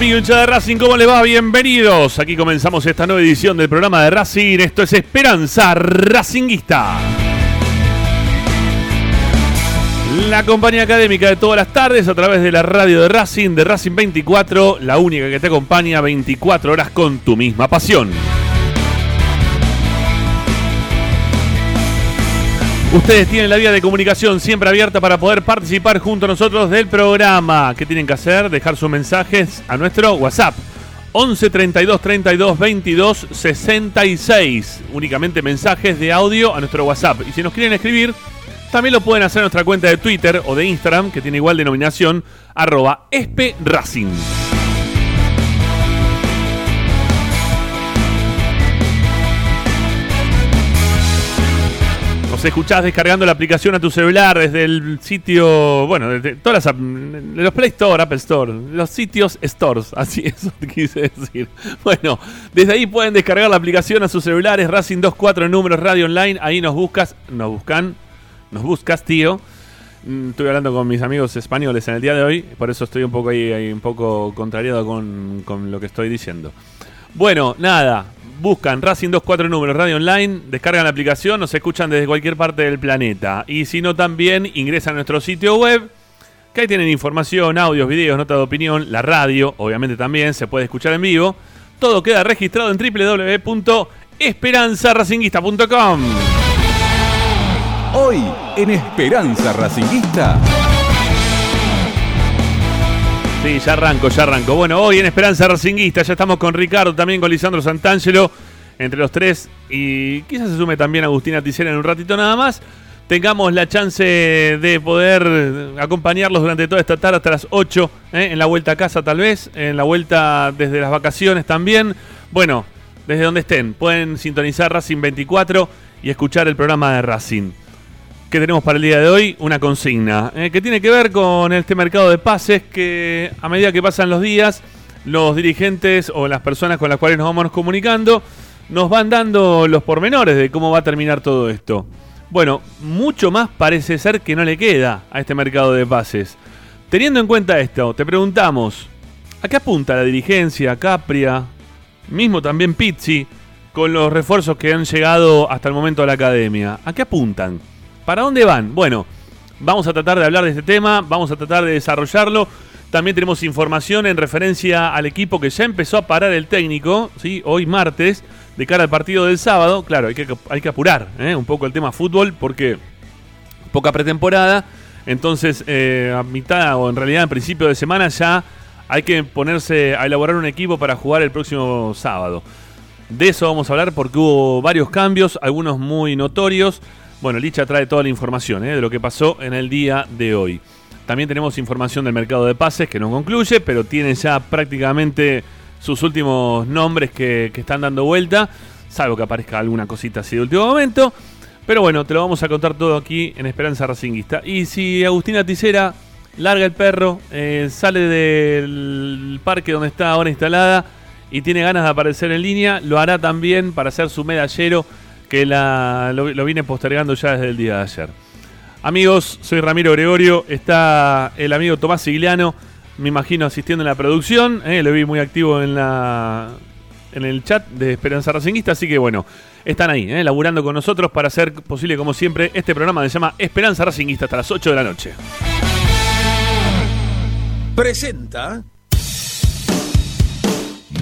Amigo hincha de Racing, ¿cómo le va? Bienvenidos. Aquí comenzamos esta nueva edición del programa de Racing. Esto es Esperanza Racinguista. La compañía académica de todas las tardes a través de la radio de Racing, de Racing 24, la única que te acompaña 24 horas con tu misma pasión. Ustedes tienen la vía de comunicación siempre abierta para poder participar junto a nosotros del programa. ¿Qué tienen que hacer? Dejar sus mensajes a nuestro WhatsApp. 11 32 32 22 66. Únicamente mensajes de audio a nuestro WhatsApp. Y si nos quieren escribir, también lo pueden hacer a nuestra cuenta de Twitter o de Instagram, que tiene igual denominación, arroba. Nos escuchás descargando la aplicación a tu celular desde el sitio, bueno, desde todas las, los Play Store, Apple Store, los sitios stores, así eso te quise decir. Bueno, desde ahí pueden descargar la aplicación a sus celulares, Racing 24 números Radio Online, ahí nos buscas, nos buscan, nos buscas, tío. Mm, Estuve hablando con mis amigos españoles en el día de hoy, por eso estoy un poco ahí, ahí un poco contrariado con, con lo que estoy diciendo. Bueno, nada, buscan Racing 24 números Radio Online, descargan la aplicación, nos escuchan desde cualquier parte del planeta. Y si no, también ingresan a nuestro sitio web, que ahí tienen información, audios, videos, nota de opinión, la radio, obviamente también se puede escuchar en vivo. Todo queda registrado en www.esperanzaracinguista.com. Hoy en Esperanza Racinguista. Sí, ya arranco, ya arranco. Bueno, hoy en Esperanza Racinguista ya estamos con Ricardo, también con Lisandro Santangelo, entre los tres. Y quizás se sume también Agustina Ticera en un ratito nada más. Tengamos la chance de poder acompañarlos durante toda esta tarde hasta las 8, ¿eh? en la vuelta a casa tal vez, en la vuelta desde las vacaciones también. Bueno, desde donde estén, pueden sintonizar Racing 24 y escuchar el programa de Racing que tenemos para el día de hoy, una consigna, eh, que tiene que ver con este mercado de pases que a medida que pasan los días, los dirigentes o las personas con las cuales nos vamos comunicando, nos van dando los pormenores de cómo va a terminar todo esto. Bueno, mucho más parece ser que no le queda a este mercado de pases. Teniendo en cuenta esto, te preguntamos, ¿a qué apunta la dirigencia, Capria, mismo también Pizzi, con los refuerzos que han llegado hasta el momento a la academia? ¿A qué apuntan? ¿Para dónde van? Bueno, Vamos a tratar de hablar de este tema, vamos a tratar de desarrollarlo. También tenemos información en referencia al equipo que ya empezó a parar el técnico, ¿sí? hoy martes, de cara al partido del sábado. Claro, hay que, hay que apurar ¿eh? un poco el tema fútbol porque poca pretemporada. Entonces, eh, a mitad o en realidad en principio de semana ya hay que ponerse a elaborar un equipo para jugar el próximo sábado. De eso vamos a hablar porque hubo varios cambios, algunos muy notorios. Bueno, Licha trae toda la información ¿eh? de lo que pasó en el día de hoy. También tenemos información del mercado de pases que no concluye, pero tiene ya prácticamente sus últimos nombres que, que están dando vuelta, salvo que aparezca alguna cosita así de último momento. Pero bueno, te lo vamos a contar todo aquí en Esperanza Racinguista. Y si Agustina Ticera larga el perro, eh, sale del parque donde está ahora instalada y tiene ganas de aparecer en línea, lo hará también para hacer su medallero que lo, viene postergando ya desde el día de ayer. Amigos, soy Ramiro Gregorio, está el amigo Tomás Sigliano, me imagino asistiendo en la producción, eh, lo vi muy activo en la en el chat de Esperanza Racinguista, así que bueno, están ahí, eh, laburando con nosotros para hacer posible como siempre este programa que se llama Esperanza Racinguista hasta las 8 de la noche. Presenta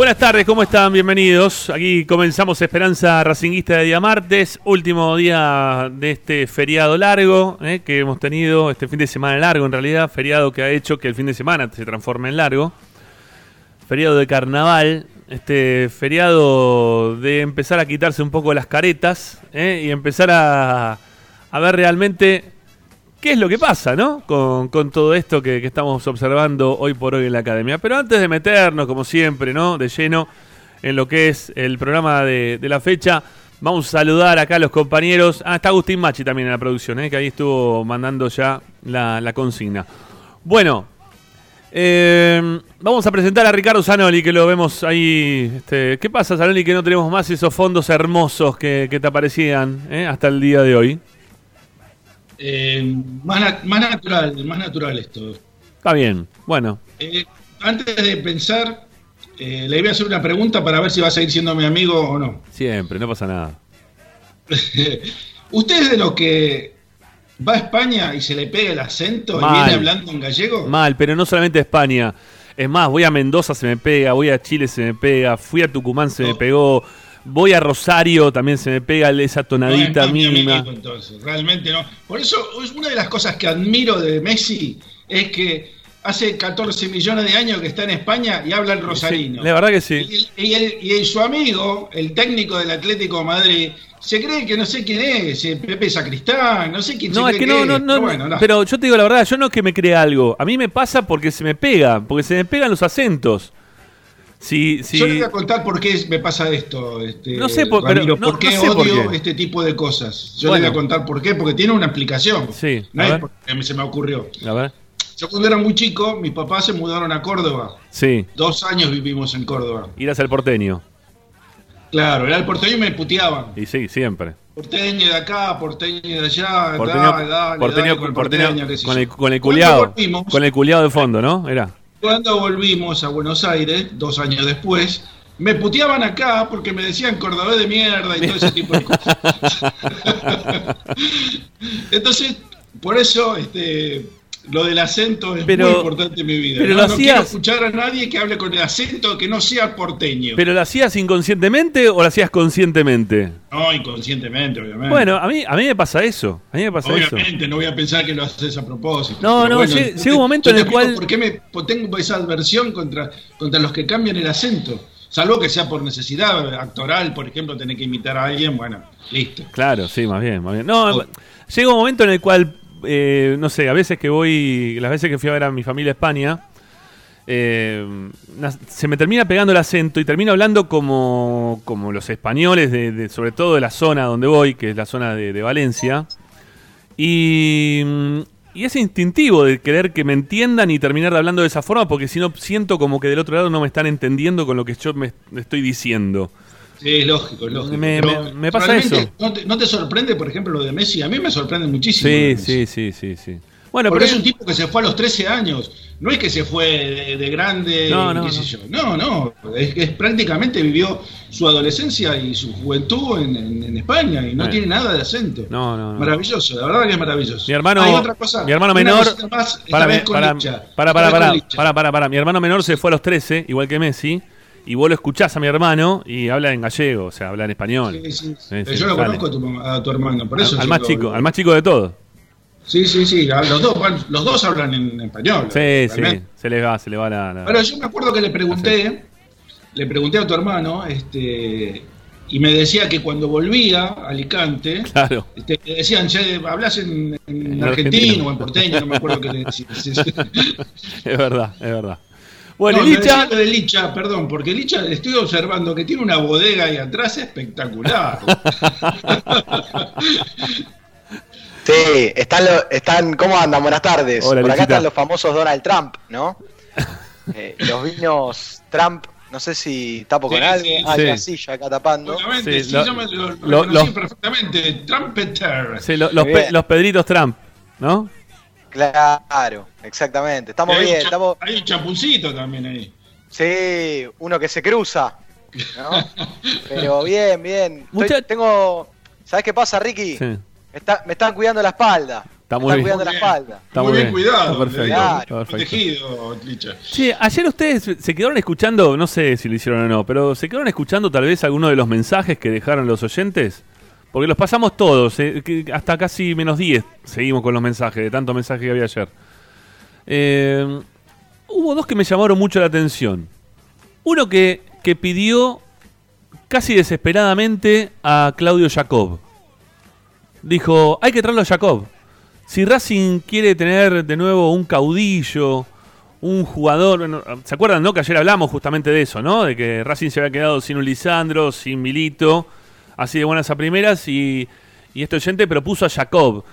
Buenas tardes, ¿cómo están? Bienvenidos. Aquí comenzamos Esperanza Racinguista de día martes, último día de este feriado largo eh, que hemos tenido, este fin de semana largo en realidad, feriado que ha hecho que el fin de semana se transforme en largo. Feriado de carnaval, este feriado de empezar a quitarse un poco las caretas eh, y empezar a, a ver realmente qué es lo que pasa, ¿no? Con, con todo esto que, que estamos observando hoy por hoy en la academia. Pero antes de meternos, como siempre, ¿no? De lleno en lo que es el programa de, de la fecha, vamos a saludar acá a los compañeros. Ah, está Agustín Machi también en la producción, ¿eh? que ahí estuvo mandando ya la, la consigna. Bueno, eh, vamos a presentar a Ricardo Zanoli, que lo vemos ahí. Este, ¿Qué pasa, Zanoli, que no tenemos más esos fondos hermosos que, que te aparecían eh, hasta el día de hoy? Eh, más, más natural, más natural esto. Está bien, bueno. Eh, antes de pensar, eh, le voy a hacer una pregunta para ver si va a seguir siendo mi amigo o no. Siempre, no pasa nada. ¿Usted es de los que va a España y se le pega el acento Mal. y viene hablando en gallego? Mal, pero no solamente a España. Es más, voy a Mendoza, se me pega, voy a Chile, se me pega, fui a Tucumán, se me pegó, voy a Rosario, también se me pega esa tonadita mínima. entonces, realmente no. Por eso, es una de las cosas que admiro de Messi es que hace 14 millones de años que está en España y habla el rosarino. Sí, la verdad que sí. Y, y el- y el- su amigo, el técnico del Atlético de Madrid, se cree que no sé quién es, eh, Pepe Sacristán, no sé quién No, se es cree que no, no, es, no, pero bueno, no. pero yo te digo la verdad, yo no es que me crea algo. A mí me pasa porque se me pega, porque se me pegan los acentos. Si, si, Yo le voy a contar por qué me pasa esto. Este, No sé por- pero Ramiro, no- por qué no sé por odio qué. este tipo de cosas. Yo Bueno. le voy a contar por qué, porque tiene una explicación. Sí, no a es porque se me ocurrió. A ver. Yo cuando era muy chico, mis papás se mudaron a Córdoba. Sí, Dos años vivimos en Córdoba. irás al porteño. Claro, era el porteño y me puteaban. Y sí, siempre. Porteño de acá, porteño de allá, Porteño, dale, dale, porteño, dale con el porteño porteño, con, el, con el culiado. volvimos- Con el culiado de fondo, ¿no? Era. Cuando volvimos a Buenos Aires, dos años después, me puteaban acá porque me decían cordobés de mierda y todo ese tipo de cosas. Entonces, por eso este, lo del acento es Pero- muy importante en mi vida. pero no, lo no quiero escuchar a nadie que hable con el acento que no sea porteño. ¿Pero lo hacías inconscientemente o lo hacías conscientemente? no, inconscientemente, obviamente. Bueno, a mí, a mí me pasa eso. A mí me pasa eso. Obviamente, no voy a pensar que lo haces a propósito. No, no, bueno, llega- un momento en el cual- ¿Por qué me tengo esa adversión contra, contra los que cambian el acento? Salvo que sea por necesidad actoral, por ejemplo, tener que imitar a alguien, bueno, listo. Claro, sí, más bien, más bien. No, Oh. llega un momento en el cual, eh, no sé, a veces que voy, las veces que fui a ver a mi familia a España, eh, se me termina pegando el acento y termino hablando como, como los españoles, de, sobre todo de la zona donde voy, que es la zona de, Valencia. Y, mm, y es instintivo de querer que me entiendan y terminar hablando de esa forma, porque si no siento como que del otro lado no me están entendiendo con lo que yo me estoy diciendo. Sí, es lógico, es lógico. Me- Pero me- me pasa eso. ¿no te, no te sorprende, por ejemplo, lo de Messi? A mí me sorprende muchísimo. Sí, sí, sí, sí, sí. Bueno, Porque pero es un tipo que se fue a los 13 años. No es que se fue de, de grande, No, no, qué sé no. yo. No, no. Es que es prácticamente vivió su adolescencia y su juventud en, en- en España y no Bueno. tiene nada de acento. No, no, no. Maravilloso, la verdad que es maravilloso. Mi hermano, Hay otra cosa, mi hermano menor, más, para, para, para, para, para, para, para, para. Mi hermano menor se fue a los 13, igual que Messi, y vos lo escuchás a mi hermano y habla en gallego, o sea, habla en español. Sí, sí. Sí, sí, yo lo sale. conozco a tu, a tu hermano, por eso al, más lo- chico, al más chico de todos. Sí, sí, sí. Los dos, los dos hablan en español. Sí, sí, se le va, se le va la... la- Pero yo me acuerdo que le pregunté, le pregunté a tu hermano, este, y me decía que cuando volvía a Alicante, Claro. este, le decían, che, hablas en, en En argentino argentino. o en porteño, no me acuerdo qué le sí. Es verdad, es verdad. Bueno, No, Licha, de Licha, perdón, porque Licha le estoy observando que tiene una bodega ahí atrás espectacular. Sí, están, lo- están, ¿cómo andan? Buenas tardes. Hola, Por acá Lichita. están los famosos Donald Trump, ¿no? Eh, los vinos Trump, no sé si tapo Sí, con algo. sí. Ah, Sí. la silla acá tapando. Sí, sí, lo- yo me lo, lo lo- reconocí los- perfectamente. Trumpeter. sí, lo- los, pe- los Pedritos Trump, ¿no? Claro, exactamente. Estamos hay, bien, un estamos. hay un champuncito también ahí. Sí, uno que se cruza. ¿no? Pero bien, bien. Estoy- tengo. ¿Sabes qué pasa, Ricky? Sí. Me, está- me están cuidando la espalda. Está me muy están bien. cuidando Muy la bien. espalda. Está muy muy bien, bien, cuidado. está perfecto, está perfecto. Protegido, Licha. Sí, ayer ustedes se quedaron escuchando, no sé si lo hicieron o no, pero se quedaron escuchando tal vez alguno de los mensajes que dejaron los oyentes. Porque los pasamos todos, eh, hasta casi menos 10 seguimos con los mensajes, de tanto mensaje que había ayer. Eh, hubo dos que me llamaron mucho la atención. Uno que, que pidió casi desesperadamente a Claudio Jacob. Dijo, hay que traerlo a Jacob. Si Racing quiere tener de nuevo un caudillo, un jugador. ¿Se acuerdan, no? Que ayer hablamos justamente de eso, ¿no? De que Racing se había quedado sin un Lisandro, sin Milito, así de buenas a primeras, y, y este oyente propuso a Jacob.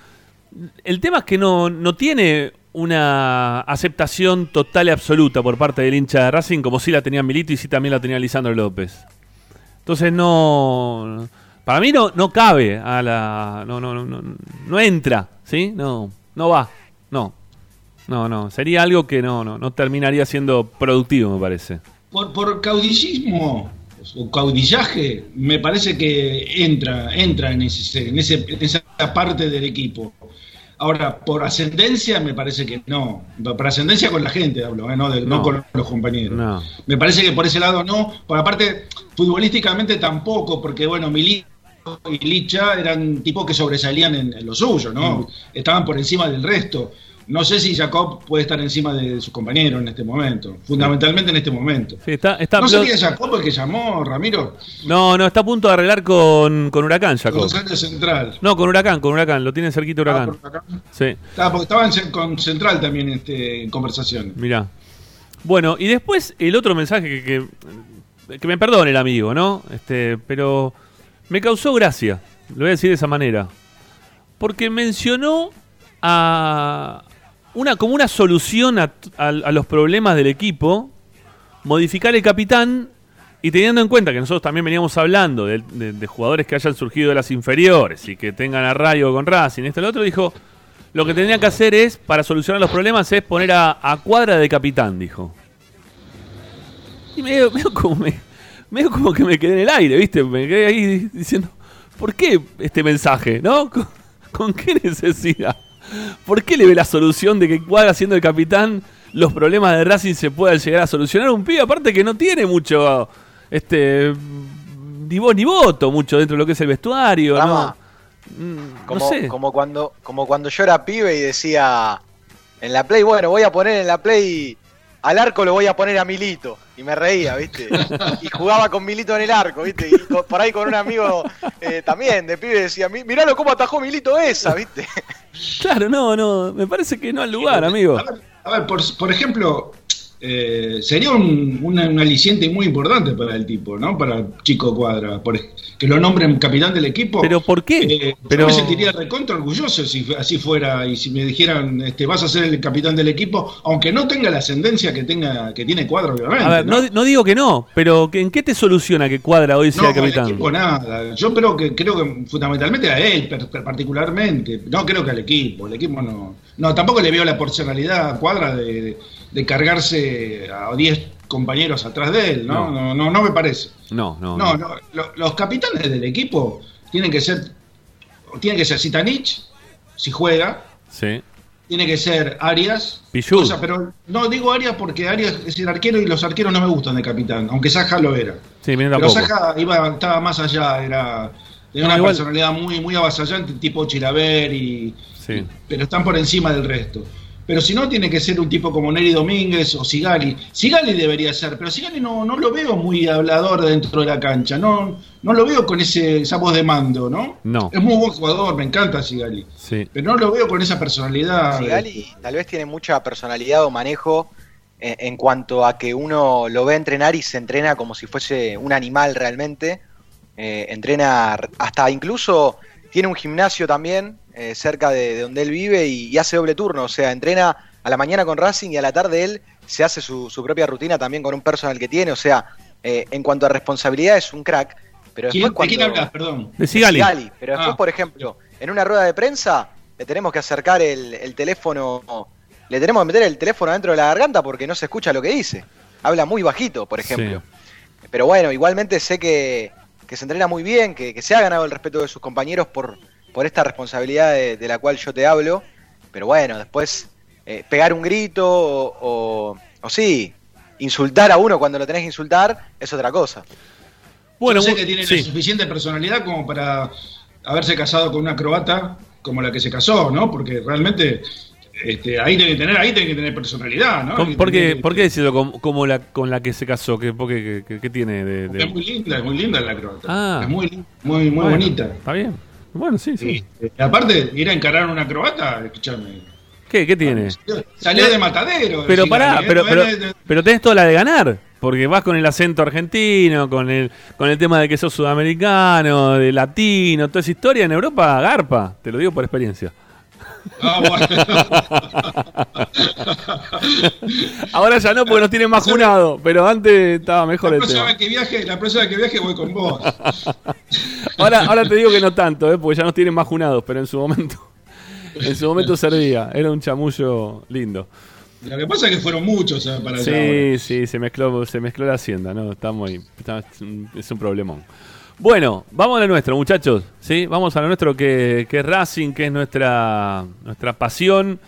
El tema es que no, no tiene una aceptación total y absoluta por parte del hincha de Racing, como sí la tenía Milito y sí también la tenía Lisandro López. Entonces no. Para mí no, no cabe a la. No, no, no, no, no entra, ¿sí? No, no va. No. No, no. Sería algo que no, no, no terminaría siendo productivo, me parece. Por, por caudillismo o caudillaje, me parece que entra, entra en, ese, en, ese, en esa parte del equipo. Ahora, por ascendencia, me parece que no. Por ascendencia con la gente hablo, ¿eh? no, de- no No. con los compañeros. No. Me parece que por ese lado no. Por aparte, futbolísticamente tampoco, porque bueno, Milito y Licha eran tipos que sobresalían en, en lo suyo, ¿no? Mm. Estaban por encima del resto. No sé si Jacob puede estar encima de sus compañeros en este momento, fundamentalmente en este momento. Sí, está, está ¿No sería Jacob el que llamó, Ramiro? no, no, está a punto de arreglar con, con Huracán, Jacob. Rosario Central. No, con Huracán, con Huracán. Lo tiene cerquita Ah, Huracán. por acá. Sí. Ah, porque estaban en- con Central también este, en conversación. Mirá. Bueno, y después el otro mensaje que, que, que me perdone el amigo, ¿no? Este, pero me causó gracia, lo voy a decir de esa manera. Porque mencionó a una como una solución a, a- a los problemas del equipo, modificar el capitán y teniendo en cuenta que nosotros también veníamos hablando de, jugadores que hayan surgido de las inferiores y que tengan arraigo con Racing, esto y lo otro, dijo, lo que tendrían que hacer es, para solucionar los problemas, es poner a, a cuadra de capitán, dijo. Y medio, como que me quedé en el aire, ¿viste? Me quedé ahí di- diciendo, ¿por qué este mensaje, no? ¿Con, con qué necesidad? ¿Por qué le ve la solución de que cuadra siendo el capitán los problemas de Racing se puedan llegar a solucionar? Un pibe aparte que no tiene mucho, este, ni voz ni voto mucho dentro de lo que es el vestuario, ¿no? Mm, Como, no sé. como cuando como cuando yo era pibe y decía en la play, bueno, voy a poner en la play al arco lo voy a poner a Milito. Y me reía, ¿viste? Y jugaba con Milito en el arco, ¿viste? Y por ahí con un amigo eh, también de pibe decía, "Mi- miralo cómo atajó Milito esa, ¿viste? Claro, no, no, me parece que no al lugar, amigo. A ver, a ver, por, por ejemplo, eh, sería un, un aliciente muy importante para el tipo, ¿no? Para chico Cuadra, por, que lo nombren capitán del equipo. ¿Pero por qué? Eh, Pero- Yo me sentiría recontra orgulloso si así fuera y si me dijeran, este, vas a ser el capitán del equipo, aunque no tenga la ascendencia que tenga que tiene Cuadra, obviamente. A ver, no, no digo que no, pero ¿en qué te soluciona que Cuadra hoy sea No, capitán? equipo nada. Yo creo que creo que fundamentalmente a él particularmente. No creo que al equipo. El equipo no. No, tampoco le veo la personalidad a Cuadra de, de cargarse a 10 compañeros atrás de él, ¿no? No. No, no, no me parece. No, no, No, no. no, lo- los capitanes del equipo tienen que ser tienen que ser Zitanich si juega, Sí. tiene que ser Arias. Pichu. O sea, pero no digo Arias porque Arias es el arquero y los arqueros no me gustan de capitán, aunque Saja lo era. Sí, miren Pero. Saja iba, estaba más allá, era tenía No, una igual- personalidad muy, muy avasallante, tipo Chilaver, y, Sí. pero están por encima del resto. Pero si no, tiene que ser un tipo como Neri Domínguez o Sigali. Sigali debería ser, pero Sigali no, no lo veo muy hablador dentro de la cancha. No, no lo veo con ese, esa voz de mando, ¿no? No. Es muy buen jugador, me encanta Sigali. Sí. Pero no lo veo con esa personalidad. Sigali tal vez tiene mucha personalidad o manejo en, en cuanto a que uno lo ve entrenar y se entrena como si fuese un animal realmente. Eh, entrena hasta incluso tiene un gimnasio también eh, cerca de, de donde él vive y, y hace doble turno. O sea, entrena a la mañana con Racing y a la tarde él se hace su, su propia rutina también con un personal que tiene. O sea, eh, en cuanto a responsabilidad es un crack. Pero ¿Quién- después ¿De quién cuando- hablas? Perdón. De Sigali. Sigali, pero después, Ah. por ejemplo, en una rueda de prensa le tenemos que acercar el, el teléfono, le tenemos que meter el teléfono dentro de la garganta porque no se escucha lo que dice. Habla muy bajito, por ejemplo. Pero bueno, igualmente sé que, que se entrena muy bien, que, que se ha ganado el respeto de sus compañeros por, por esta responsabilidad de, de la cual yo te hablo. Pero bueno, después eh, pegar un grito o, o, o sí, insultar a uno cuando lo tenés que insultar es otra cosa. Bueno, Yo sé que tiene sí. la suficiente personalidad como para haberse casado con una croata como la que se casó, ¿no? Porque realmente este, ahí tiene que tener, ahí tiene que tener personalidad, ¿no? ¿Con- Hay que ¿Por qué, por qué decirlo como, como la, con la que se casó? ¿Qué, por qué- qué- qué tiene de...? de- Es muy linda, es muy linda la croata. Ah. Es muy, muy, muy Bueno, bonita. Está bien. Bueno, sí, sí. Sí. Eh, Aparte, ir a encarar una croata, escúchame. ¿Qué, qué tiene? Salió de matadero. Pero Sigali, pará, pero, pero, de- pero tenés toda la de ganar. Porque vas con el acento argentino, con el, con el tema de que sos sudamericano, de latino, toda esa historia en Europa, garpa. Te lo digo por experiencia. Ah, bueno. Ahora ya no, porque nos tienen más junado. Pero antes estaba mejor la el próxima tema. que viaje, la próxima vez que viaje voy con vos. Ahora, ahora te digo que no tanto, ¿eh? porque ya nos tienen más junados. Pero en su momento, en su momento servía. Era un chamullo lindo. Lo que pasa es que fueron muchos eh, para allá. Sí, sí, se mezcló, se mezcló la hacienda, ¿no? Está- es, un, es un problemón. Bueno, vamos a lo nuestro, muchachos. ¿sí? Vamos a lo nuestro que, que Racing, que es nuestra, nuestra pasión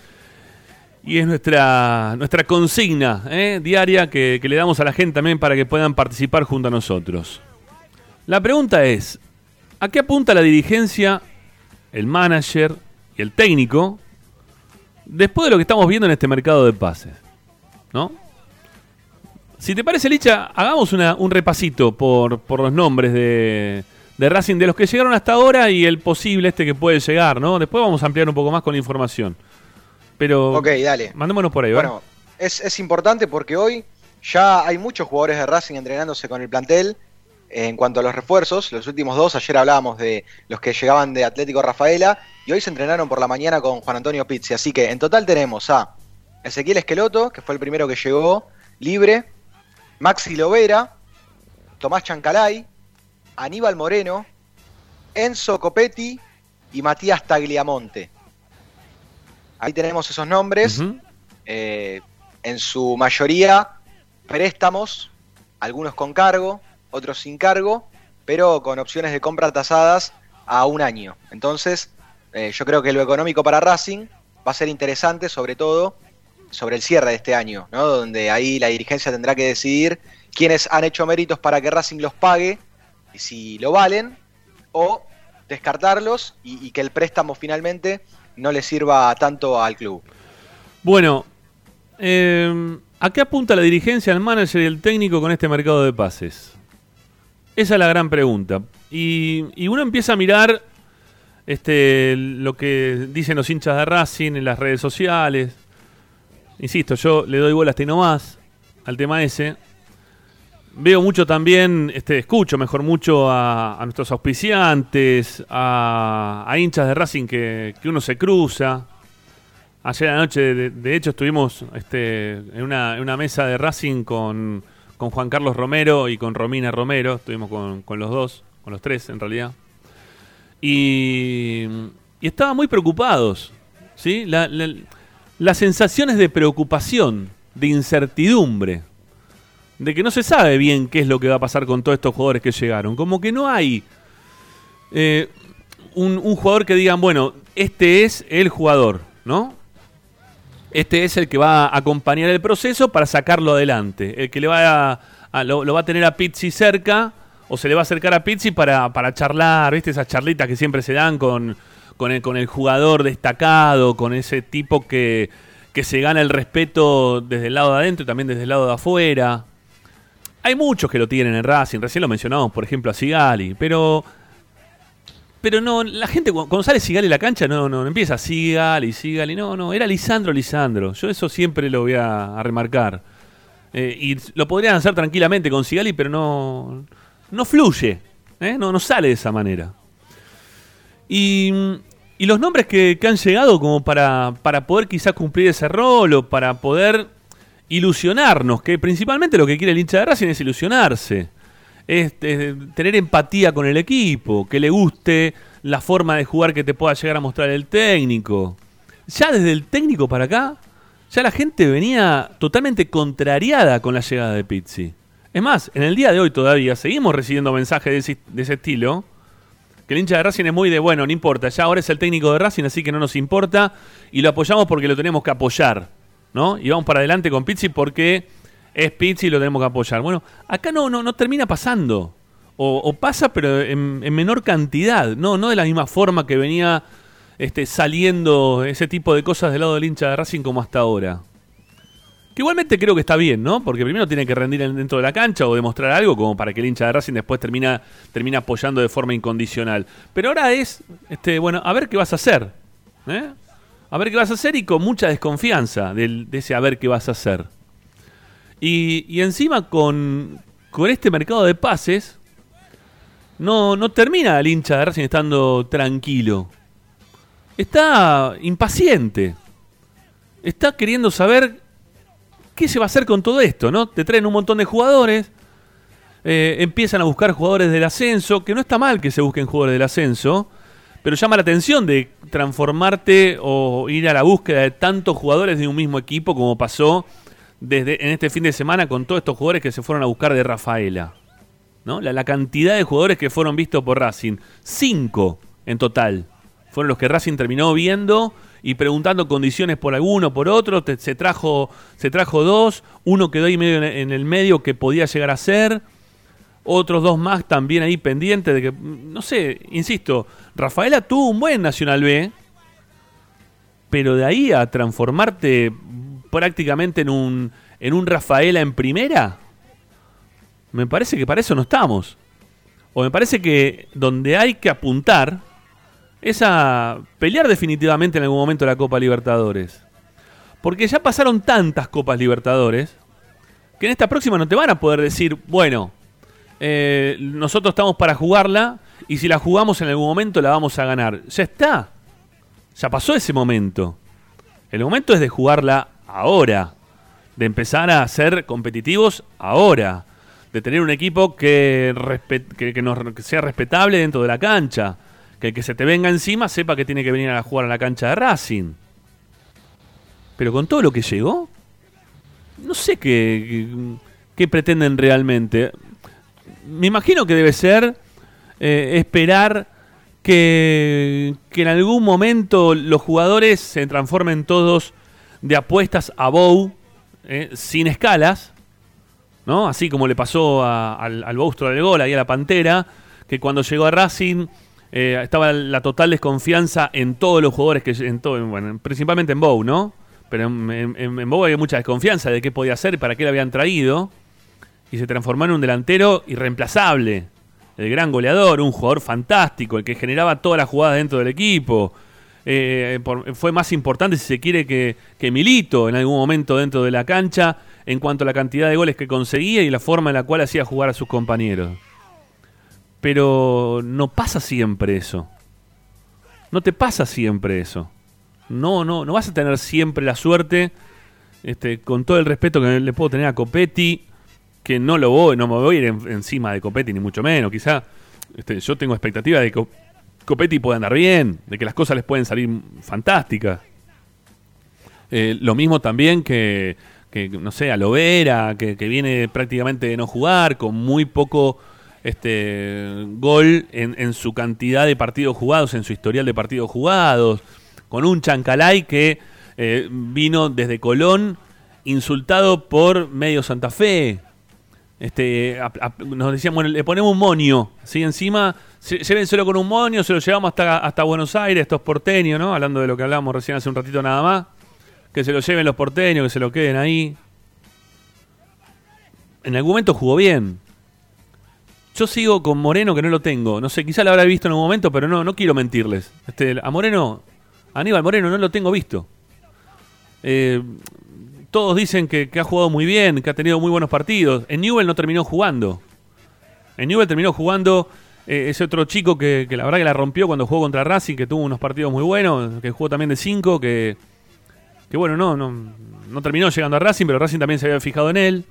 y es nuestra, nuestra consigna ¿eh? diaria que, que le damos a la gente también para que puedan participar junto a nosotros. La pregunta es, ¿a qué apunta la dirigencia, el manager y el técnico después de lo que estamos viendo en este mercado de pases? ¿No? Si te parece, Licha, hagamos una- un repasito por, por los nombres de, de Racing, de los que llegaron hasta ahora y el posible este que puede llegar, ¿no? Después vamos a ampliar un poco más con la información. Pero Ok, dale. mandémonos por ahí, ¿vale? Bueno, es, es importante porque hoy ya hay muchos jugadores de Racing entrenándose con el plantel en cuanto a los refuerzos. Los últimos dos, ayer hablábamos de los que llegaban de Atlético Rafaela y hoy se entrenaron por la mañana con Juan Antonio Pizzi. Así que en total tenemos a Ezequiel Esqueloto, que fue el primero que llegó libre, Maxi Lovera, Tomás Chancalay, Aníbal Moreno, Enzo Copetti y Matías Tagliamonte. Ahí tenemos esos nombres eh, en su mayoría préstamos, algunos con cargo, otros sin cargo, pero con opciones de compra tasadas a un año. Entonces, eh, yo creo que lo económico para Racing va a ser interesante, sobre todo sobre el cierre de este año, ¿no? donde ahí la dirigencia tendrá que decidir quiénes han hecho méritos para que Racing los pague y si lo valen, o descartarlos y, que el préstamo finalmente no le sirva tanto al club. Bueno, eh, ¿A qué apunta la dirigencia, el manager y el técnico con este mercado de pases? Esa es la gran pregunta. Y, y uno empieza a mirar este, lo que dicen los hinchas de Racing en las redes sociales. Insisto, yo le doy bola hasta y no más al tema ese. Veo mucho también, este, escucho mejor mucho a, nuestros auspiciantes, a, a hinchas de Racing que, que uno se cruza. Ayer anoche, de, de hecho, estuvimos este, en, una, mesa de Racing con, Juan Carlos Romero y con Romina Romero. Estuvimos con, los dos, con los tres en realidad. Y, y estaban muy preocupados. ¿sí? La- las sensaciones de preocupación, de incertidumbre, de que no se sabe bien qué es lo que va a pasar con todos estos jugadores que llegaron. Como que no hay eh, un, jugador que digan, bueno, este es el jugador, ¿no? Este es el que va a acompañar el proceso para sacarlo adelante. El que le va a, a- lo, lo va a tener a Pizzi cerca o se le va a acercar a Pizzi para, para charlar, ¿viste? Esas charlitas que siempre se dan con, con, el, con el jugador destacado, con ese tipo que, que se gana el respeto desde el lado de adentro y también desde el lado de afuera. Hay muchos que lo tienen en Racing, recién lo mencionamos, por ejemplo, a Sigali, pero pero no, la gente cu- cuando sale Sigali a la cancha no, no, empieza Sigali, Sigali, no, no, era Lisandro, Lisandro. Yo eso siempre lo voy a, remarcar. Eh, y lo podrían hacer tranquilamente con Sigali, pero no, no fluye, ¿eh? no, no sale de esa manera. Y, y los nombres que, que han llegado como para, para poder quizás cumplir ese rol o para poder ilusionarnos, que principalmente lo que quiere el hincha de Racing es ilusionarse, es, tener empatía con el equipo, que le guste la forma de jugar que te pueda llegar a mostrar el técnico. Ya desde el técnico para acá, ya la gente venía totalmente contrariada con la llegada de Pizzi. Es más, en el día de hoy todavía seguimos recibiendo mensajes de ese estilo. Que el hincha de Racing es muy de, bueno, no importa, ya ahora es el técnico de Racing, así que no nos importa. Y lo apoyamos porque lo tenemos que apoyar. ¿No? Y vamos para adelante con Pizzi porque es Pizzi y lo tenemos que apoyar. Bueno, acá no, no, no termina pasando. O, pasa, pero en, en menor cantidad. No, no de la misma forma que venía este, saliendo ese tipo de cosas del lado del hincha de Racing como hasta ahora. Igualmente creo que está bien, ¿no? Porque primero tiene que rendir en- dentro de la cancha o demostrar algo como para que el hincha de Racing después termina, termina apoyando de forma incondicional. Pero ahora es, este, bueno, a ver qué vas a hacer. ¿eh? A ver qué vas a hacer y con mucha desconfianza del- de ese a ver qué vas a hacer. Y, y encima con, con este mercado de pases, no, no termina el hincha de Racing estando tranquilo. Está impaciente. Está queriendo saber qué se va a hacer con todo esto, ¿no? Te traen un montón de jugadores, eh, empiezan a buscar jugadores del ascenso, que no está mal que se busquen jugadores del ascenso, pero llama la atención de transformarte o ir a la búsqueda de tantos jugadores de un mismo equipo como pasó desde en este fin de semana con todos estos jugadores que se fueron a buscar de Rafaela. ¿no? La, la cantidad de jugadores que fueron vistos por Racing. Cinco en total. Fueron los que Racing terminó viendo y preguntando condiciones por alguno, por otro. Te- se, trajo, se trajo dos. Uno quedó ahí medio en, el medio que podía llegar a ser. Otros dos más también ahí pendientes de que, mm, no sé, insisto, Rafaela tuvo un buen Nacional B, pero de ahí a transformarte prácticamente en un, en un Rafaela en primera, me parece que para eso no estamos. O me parece que donde hay que apuntar es a pelear definitivamente en algún momento la Copa Libertadores. Porque ya pasaron tantas Copas Libertadores que en esta próxima no te van a poder decir, bueno, eh, nosotros estamos para jugarla y si la jugamos en algún momento la vamos a ganar. Ya está. Ya pasó ese momento. El momento es de jugarla ahora. De empezar a ser competitivos ahora. De tener un equipo que, que, que nos- que sea respetable dentro de la cancha. Que el que se te venga encima sepa que tiene que venir a jugar a la cancha de Racing. Pero con todo lo que llegó, no sé qué, qué, pretenden realmente. Me imagino que debe ser eh, esperar que, que en algún momento los jugadores se transformen todos de apuestas a Bow, eh, sin escalas, ¿no? Así como le pasó al, al del gol, ahí a la Pantera, que cuando llegó a Racing eh, estaba la total desconfianza en todos los jugadores, que en todo, bueno, principalmente en Bow, ¿no? pero en, en, Boca había mucha desconfianza de qué podía hacer y para qué lo habían traído. Y se transformó en un delantero irreemplazable. El gran goleador, un jugador fantástico, el que generaba todas las jugadas dentro del equipo. Eh, por- fue más importante, si se quiere, que, que Milito en algún momento dentro de la cancha en cuanto a la cantidad de goles que conseguía y la forma en la cual hacía jugar a sus compañeros. Pero no pasa siempre eso. No te pasa siempre eso. No, no, no vas a tener siempre la suerte, este, con todo el respeto que le puedo tener a Copetti, que no lo voy, no me voy a ir en- encima de Copetti, ni mucho menos. Quizá este, yo tengo expectativa de que Co- Copetti pueda andar bien, de que las cosas les pueden salir fantásticas. Eh, lo mismo también que, que, no sé, a Lovera, que viene prácticamente de no jugar, con muy poco este, gol en, su cantidad de partidos jugados, en su historial de partidos jugados, con un Chancalay que eh, vino desde Colón insultado por medio Santa Fe. Este, nos decían, bueno, le ponemos un monio, ¿sí? Encima, se- llévenselo con un monio, se lo llevamos hasta, hasta Buenos Aires, estos porteños, ¿no? Hablando de lo que hablábamos recién hace un ratito nada más. Que se lo lleven los porteños, que se lo queden ahí. En algún momento jugó bien. Yo sigo con Moreno, que no lo tengo. No sé, quizá lo habrá visto en algún momento, pero no, no quiero mentirles. Este, a Moreno, Aníbal Moreno, no lo tengo visto. Eh, todos dicen que, ha jugado muy bien, que ha tenido muy buenos partidos. En Newell no terminó jugando. En Newell terminó jugando eh, ese otro chico que, que la verdad que la rompió cuando jugó contra Racing, que tuvo unos partidos muy buenos, que jugó también de 5, que, que bueno, no, no, no terminó llegando a Racing, pero Racing también se había fijado en él.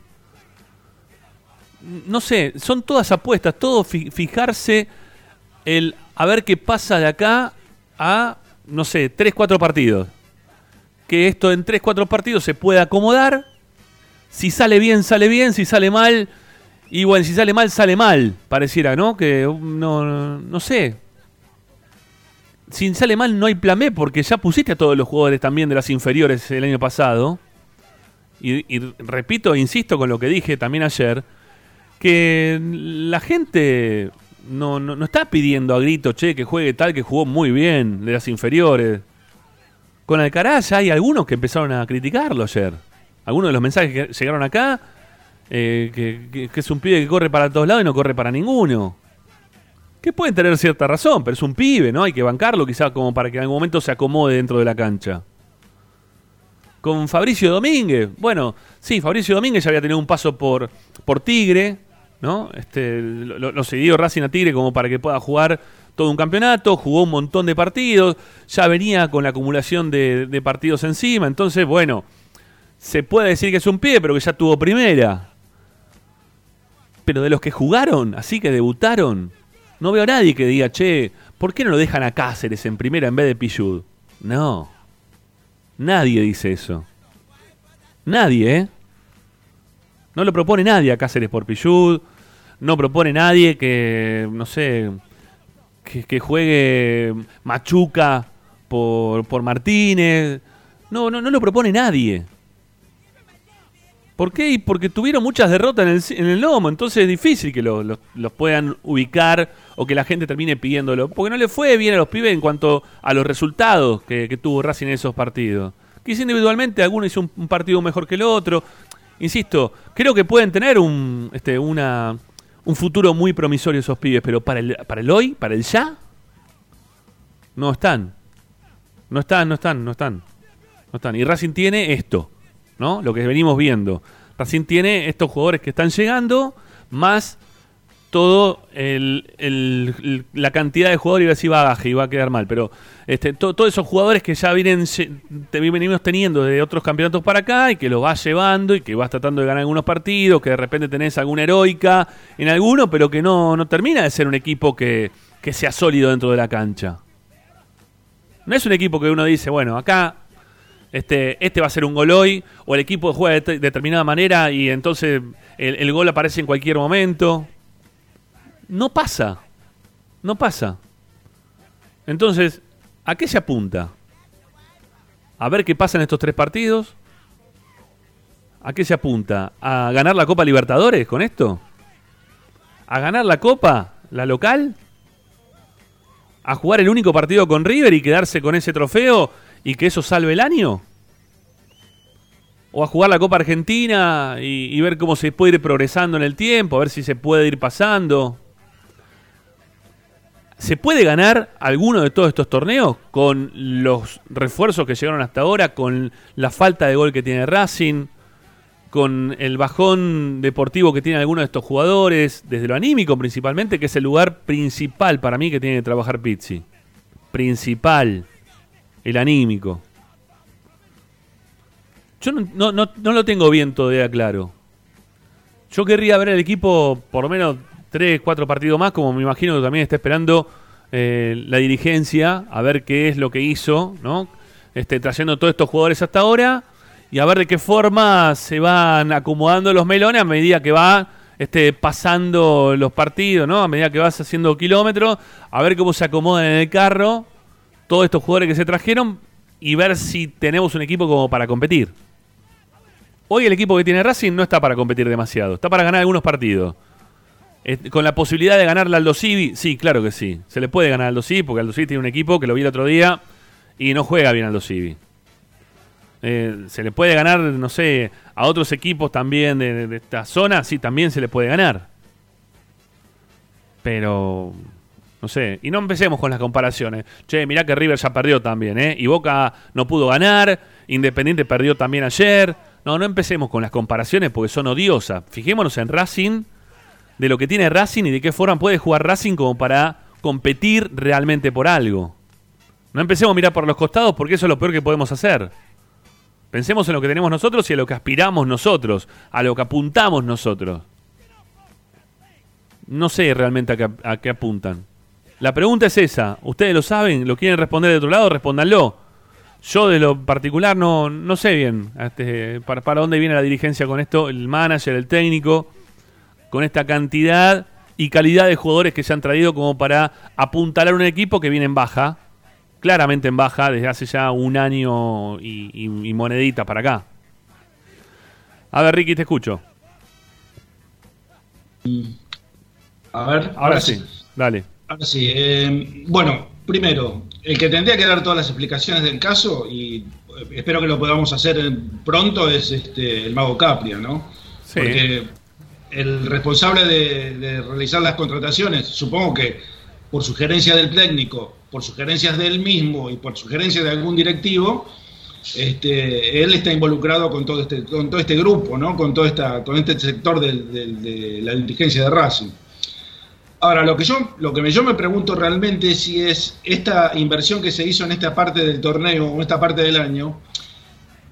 No sé, son todas apuestas, todo fi- fijarse el a ver qué pasa de acá a, no sé, 3, 4 partidos que esto en 3, 4 partidos se puede acomodar. Si sale bien, sale bien. Si sale mal, y bueno, si sale mal, sale mal. Pareciera, ¿no? Que no, no, no sé. Si sale mal, no hay plan porque ya pusiste a todos los jugadores también de las inferiores el año pasado. Y, y repito, insisto con lo que dije también ayer, que la gente no, no, no está pidiendo a grito, che, que juegue tal, que jugó muy bien de las inferiores. Con Alcaraz hay algunos que empezaron a criticarlo ayer. Algunos de los mensajes que llegaron acá, eh, que es un pibe que corre para todos lados y no corre para ninguno. Que pueden tener cierta razón, pero es un pibe, ¿no? Hay que bancarlo quizás como para que en algún momento se acomode dentro de la cancha. Con Fabricio Domínguez, bueno, sí, Fabricio Domínguez ya había tenido un paso por, por Tigre, ¿no? Este, lo, lo- Racing a Tigre como para que pueda jugar todo un campeonato, jugó un montón de partidos, ya venía con la acumulación de, partidos encima, entonces, bueno, se puede decir que es un pie, pero que ya tuvo primera. Pero de los que jugaron, así que debutaron, no veo a nadie que diga, che, ¿por qué no lo dejan a Cáceres en primera en vez de Pichud? No. Nadie dice eso. Nadie, ¿eh? No lo propone nadie a Cáceres por Pichud. No propone nadie que, no sé, que, juegue Machuca por, por Martínez. No, no, no lo propone nadie. ¿Por qué? Y porque tuvieron muchas derrotas en el, en el lomo, entonces es difícil que lo- lo- los puedan ubicar o que la gente termine pidiéndolo. Porque no le fue bien a los pibes en cuanto a los resultados que, que tuvo Racing en esos partidos. Quizá individualmente alguno hizo un partido mejor que el otro. Insisto, creo que pueden tener un, este, una, un futuro muy promisorio esos pibes, pero para el, para el hoy, para el ya, no están. No están, no están, no están. No están. Y Racing tiene esto, ¿no? Lo que venimos viendo. Racing tiene estos jugadores que están llegando, más todo el, la cantidad de jugadores, iba a decir bagaje, iba a quedar mal, pero este, to- todos esos jugadores que ya vienen te- venimos teniendo de otros campeonatos para acá y que los vas llevando y que vas tratando de ganar algunos partidos, que de repente tenés alguna heroica en alguno, pero que no, no termina de ser un equipo que, que sea sólido dentro de la cancha. No es un equipo que uno dice, bueno, acá este, este va a ser un gol hoy, o el equipo juega de te- determinada manera y entonces el gol aparece en cualquier momento. No pasa. No pasa. Entonces, ¿a qué se apunta? A ver qué pasa en estos tres partidos. ¿A qué se apunta? ¿A ganar la Copa Libertadores con esto? ¿A ganar la Copa, la local? ¿A jugar el único partido con River y quedarse con ese trofeo y que eso salve el año? o a jugar la Copa Argentina y, ver cómo se puede ir progresando en el tiempo, a ver si se puede ir pasando. ¿Se puede ganar alguno de todos estos torneos con los refuerzos que llegaron hasta ahora, con la falta de gol que tiene Racing, con el bajón deportivo que tienen algunos de estos jugadores, desde lo anímico principalmente, que es el lugar principal para mí que tiene que trabajar Pizzi? Principal, el anímico. Yo no, lo tengo bien todavía claro. Yo querría ver el equipo por lo menos tres, cuatro partidos más, como me imagino que también está esperando eh, la dirigencia, a ver qué es lo que hizo, ¿no? Este, trayendo todos estos jugadores hasta ahora y a ver de qué forma se van acomodando los melones a medida que va este, pasando los partidos, ¿no? A medida que vas haciendo kilómetros, a ver cómo se acomodan en el carro todos estos jugadores que se trajeron y ver si tenemos un equipo como para competir. Hoy el equipo que tiene Racing no está para competir demasiado, está para ganar algunos partidos. Con la posibilidad de ganarle al Aldo Civi, sí, claro que sí. Se le puede ganar al Aldo Civi porque Aldo Civi tiene un equipo que lo vi el otro día y no juega bien Aldo Civi. Eh, se le puede ganar, no sé, a otros equipos también de, de- de esta zona, sí, también se le puede ganar. Pero, no sé, y no empecemos con las comparaciones. Che, mirá que River ya perdió también, ¿eh? Y Boca no pudo ganar, Independiente perdió también ayer. No, no empecemos con las comparaciones porque son odiosas. Fijémonos en Racing, de lo que tiene Racing y de qué forma puede jugar Racing como para competir realmente por algo. No empecemos a mirar por los costados porque eso es lo peor que podemos hacer. Pensemos en lo que tenemos nosotros y a lo que aspiramos nosotros, a lo que apuntamos nosotros. No sé realmente a qué, a qué apuntan. La pregunta es esa. ¿Ustedes lo saben? ¿Lo quieren responder de otro lado? Respóndanlo. Yo de lo particular no, no sé bien este, para, para dónde viene la dirigencia con esto, el manager, el técnico, con esta cantidad y calidad de jugadores que se han traído como para apuntalar un equipo que viene en baja, claramente en baja desde hace ya un año y, y- y monedita para acá. A ver, Ricky, te escucho. A ver, Ahora sí, dale. Ahora sí. eh, bueno, primero, el que tendría que dar todas las explicaciones del caso, y eh, espero que lo podamos hacer eh, pronto, es este, el mago Capria, ¿no? Sí. Porque el responsable de, realizar las contrataciones, supongo que por sugerencia del técnico, por sugerencias de él mismo y por sugerencias de algún directivo, este, él está involucrado con todo este, con todo este grupo, ¿no? Con todo esta, con este sector del- del- de la dirigencia de Racing. Ahora, lo que yo, lo que yo me pregunto realmente es si es esta inversión que se hizo en esta parte del torneo o esta parte del año,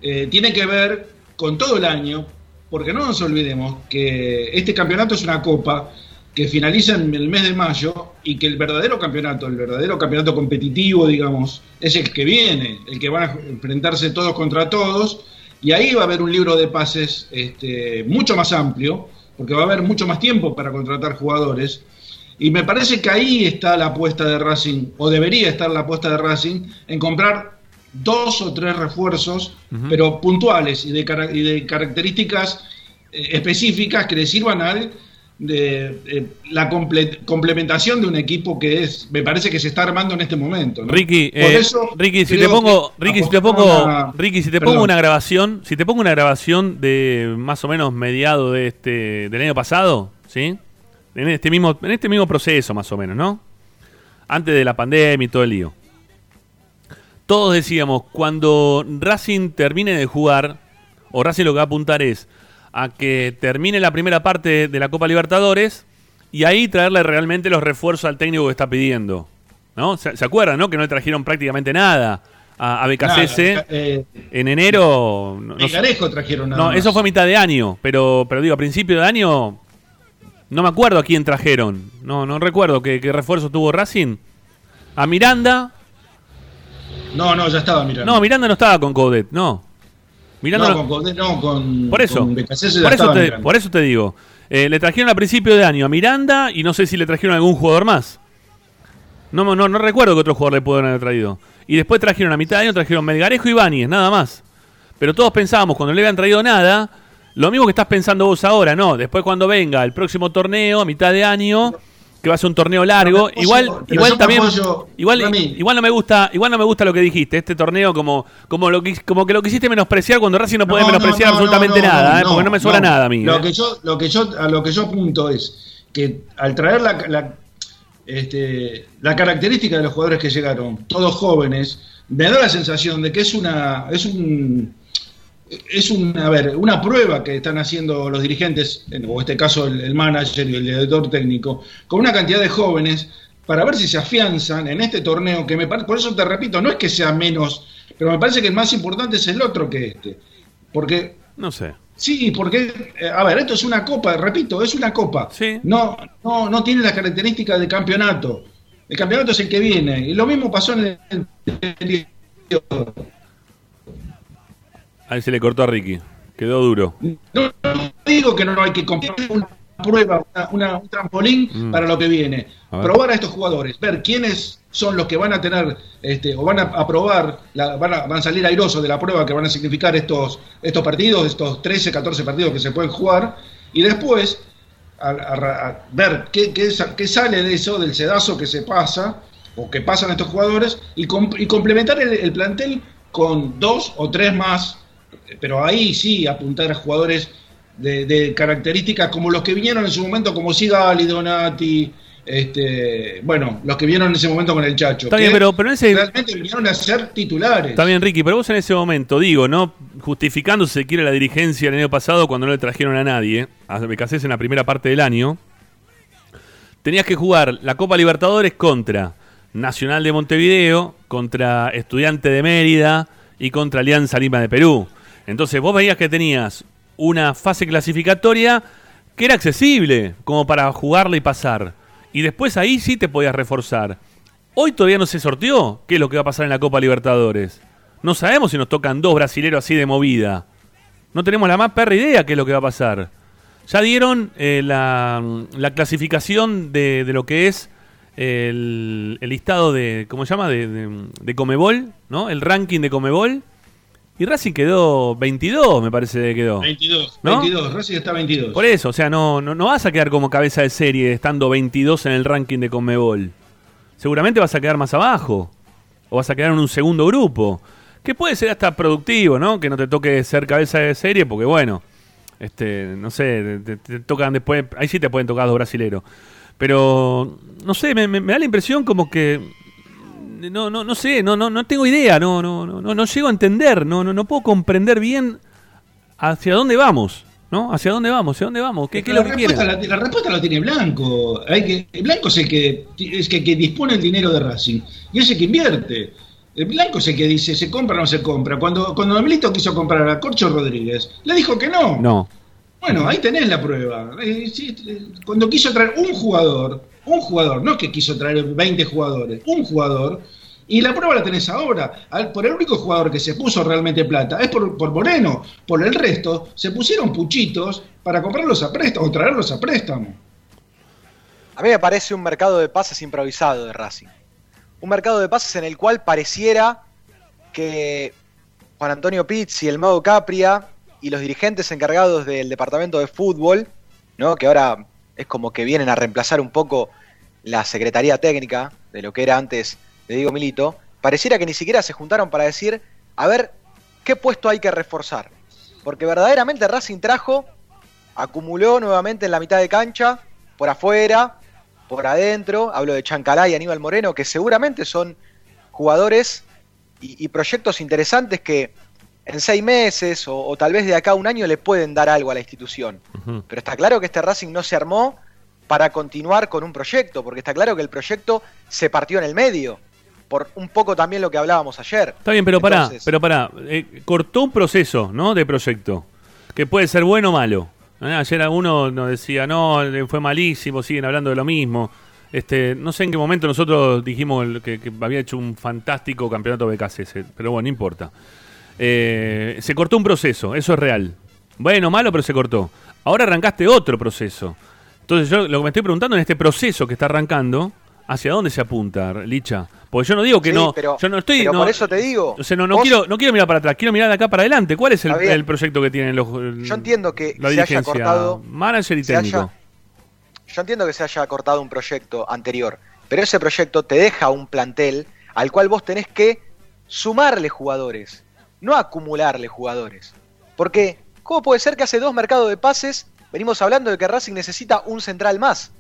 eh, tiene que ver con todo el año, porque no nos olvidemos que este campeonato es una copa que finaliza en el mes de mayo y que el verdadero campeonato, el verdadero campeonato competitivo, digamos, es el que viene, el que van a enfrentarse todos contra todos, y ahí va a haber un libro de pases este, mucho más amplio, porque va a haber mucho más tiempo para contratar jugadores. Y me parece que ahí está la apuesta de Racing, o debería estar la apuesta de Racing, en comprar dos o tres refuerzos, pero puntuales y de, cara- y de características eh, específicas que le sirvan al de, eh, la comple- complementación de un equipo que es, me parece que se está armando en este momento. ¿no? Ricky, Por eh, eso Ricky, si te pongo, Ricky, si te pongo, a- Ricky, si te Perdón. pongo una grabación, si te pongo una grabación de más o menos mediado de este del año pasado, ¿sí? En este mismo, en este mismo proceso más o menos, ¿no? Antes de la pandemia y todo el lío. Todos decíamos, cuando Racing termine de jugar, o Racing lo que va a apuntar es a que termine la primera parte de la Copa Libertadores y ahí traerle realmente los refuerzos al técnico que está pidiendo. ¿No? ¿Se, se acuerdan, no? Que no le trajeron prácticamente nada a, a. Nada, eh, en enero. No, no sé. Trajeron nada No, más. eso fue a mitad de año, pero, pero digo, a principio de año no me acuerdo a quién trajeron. No, no recuerdo qué, qué refuerzo tuvo Racing. A Miranda. No, no, ya estaba mirando. No, Miranda no estaba con Coudet, no. Miranda no, no- con Coudet no, con, por eso, con por, eso te, mirando. por eso te digo. Eh, le trajeron a principio de año a Miranda y no sé si le trajeron a algún jugador más. No, no, no recuerdo que otro jugador le pudieron haber traído. Y después trajeron a mitad de año, trajeron Melgarejo y Báñez, nada más. Pero todos pensábamos, cuando no le habían traído nada, lo mismo que estás pensando vos ahora, ¿no? Después cuando venga el próximo torneo, a mitad de año, que va a ser un torneo largo. Igual, yo- igual también, apoyo- igual, igual no me gusta, igual no me gusta lo que dijiste. Este torneo como, como lo que, como que lo quisiste menospreciar cuando Racing no puede menospreciar no, absolutamente no, nada, no, ¿eh? porque no me sobra no. nada a mí. Lo ¿eh? que yo, lo que yo, a lo que yo apunto es que al traer la, la, este, la característica de los jugadores que llegaron, todos jóvenes, me da la sensación de que es una, es un, es un, a ver, una prueba que están haciendo los dirigentes, en o este caso el, el manager y el director técnico, con una cantidad de jóvenes para ver si se afianzan en este torneo que me parece, por eso te repito, no es que sea menos, pero me parece que el más importante es el otro que este. Porque No sé. Sí, porque, eh, a ver, esto es una copa, repito, es una copa. Sí. No, no, no tiene las características de campeonato. El campeonato es el que viene. Y lo mismo pasó en el. Ahí se le cortó a Ricky. Quedó duro. No, digo que no hay que competir una prueba, una- una- un trampolín Mm. para lo que viene. A. Probar a estos jugadores, ver quiénes son los que van a tener, este, o van a aprobar, la- van, a, van a salir airosos de la prueba que van a significar estos, estos partidos, estos 13, 14 partidos que se pueden jugar, y después a, a- a ver qué, qué sa- qué sale de eso, del sedazo que se pasa, o que pasan estos jugadores, y, com- y complementar el, el plantel con dos o tres más, pero ahí sí apuntar a jugadores de, de características como los que vinieron en su momento, como Sigali, Donati, este, bueno, los que vinieron en ese momento con el Chacho. Está bien, pero, pero en ese, realmente vinieron a ser titulares. Está bien, Ricky, pero vos en ese momento, digo, ¿no? Justificando, si se quiere, la dirigencia el año pasado cuando no le trajeron a nadie, a Becasés en la primera parte del año, tenías que jugar la Copa Libertadores contra Nacional de Montevideo, contra Estudiante de Mérida y contra Alianza Lima de Perú. Entonces vos veías que tenías una fase clasificatoria que era accesible como para jugarla y pasar. Y después ahí sí te podías reforzar. Hoy todavía no se sorteó qué es lo que va a pasar en la Copa Libertadores. No sabemos si nos tocan dos brasileros así de movida. No tenemos la más perra idea qué es lo que va a pasar. Ya dieron eh, la, la clasificación de, de lo que es el, el listado de, ¿cómo se llama? De, de, de Comebol, ¿no? El ranking de Comebol. Y Racing quedó 22, me parece que quedó. 22, ¿No? 22, Racing está 22. Por eso, o sea, no, no, no vas a quedar como cabeza de serie estando 22 en el ranking de Conmebol. Seguramente vas a quedar más abajo. O vas a quedar en un segundo grupo. Que puede ser hasta productivo, ¿no? Que no te toque ser cabeza de serie, porque bueno, este, no sé, te, te tocan después, ahí sí te pueden tocar dos brasileros. Pero, no sé, me, me- me da la impresión como que no, no, no sé, no, no, no tengo idea, no, no, no, no, no llego a entender, no, no, no puedo comprender bien hacia dónde vamos, ¿no? ¿Hacia dónde vamos? ¿Hacia dónde vamos? ¿Qué, qué es la, lo que quieren? la, la respuesta la tiene Blanco. Hay que, Blanco es el que, es que, que dispone el dinero de Racing y es el que invierte. El Blanco es el que dice se compra o no se compra. Cuando, cuando Milito quiso comprar a Corcho Rodríguez, le dijo que no. No. Bueno, ahí tenés la prueba. Eh, eh, Cuando quiso traer un jugador, un jugador, no es que quiso traer 20 jugadores, un jugador, y la prueba la tenés ahora. Por el único jugador que se puso realmente plata es por, por Moreno. Por el resto, se pusieron puchitos para comprarlos a préstamo o traerlos a préstamo. A mí me parece un mercado de pases improvisado de Racing. Un mercado de pases en el cual pareciera que Juan Antonio Pizzi, el Mago Capria y los dirigentes encargados del departamento de fútbol, ¿no? que ahora es como que vienen a reemplazar un poco la secretaría técnica de lo que era antes de Diego Milito, pareciera que ni siquiera se juntaron para decir, a ver, ¿qué puesto hay que reforzar? Porque verdaderamente Racing trajo, acumuló nuevamente en la mitad de cancha, por afuera, por adentro, hablo de Chancalá y Aníbal Moreno, que seguramente son jugadores y, y proyectos interesantes que en seis meses o, o tal vez de acá a un año le pueden dar algo a la institución. Pero está claro que este Racing no se armó para continuar con un proyecto, porque está claro que el proyecto se partió en el medio, por un poco también lo que hablábamos ayer. Está bien, pero pará, Entonces, pero pará. Eh, cortó un proceso, ¿no? De proyecto. Que puede ser bueno o malo. ¿eh? Ayer alguno nos decía, no, fue malísimo, siguen hablando de lo mismo. Este, no sé en qué momento nosotros dijimos que, que había hecho un fantástico campeonato BKC, pero bueno, no importa. Eh, se cortó un proceso, eso es real. Bueno, malo, pero se cortó. Ahora arrancaste otro proceso. Entonces yo lo que me estoy preguntando en este proceso que está arrancando, ¿hacia dónde se apunta, Licha? Porque yo no digo que Sí, no, pero- yo no estoy, pero no- por eso te digo, o sea, no, quiero, no quiero mirar para atrás, quiero mirar de acá para adelante. ¿Cuál es el, proyecto que tienen los Yo entiendo que la se haya cortado- manager y técnico? haya- yo entiendo que se haya cortado un proyecto anterior, pero ese proyecto te deja un plantel al cual vos tenés que sumarle jugadores, no acumularle jugadores. Porque, ¿cómo puede ser que hace dos mercados de pases venimos hablando de que Racing necesita un central más?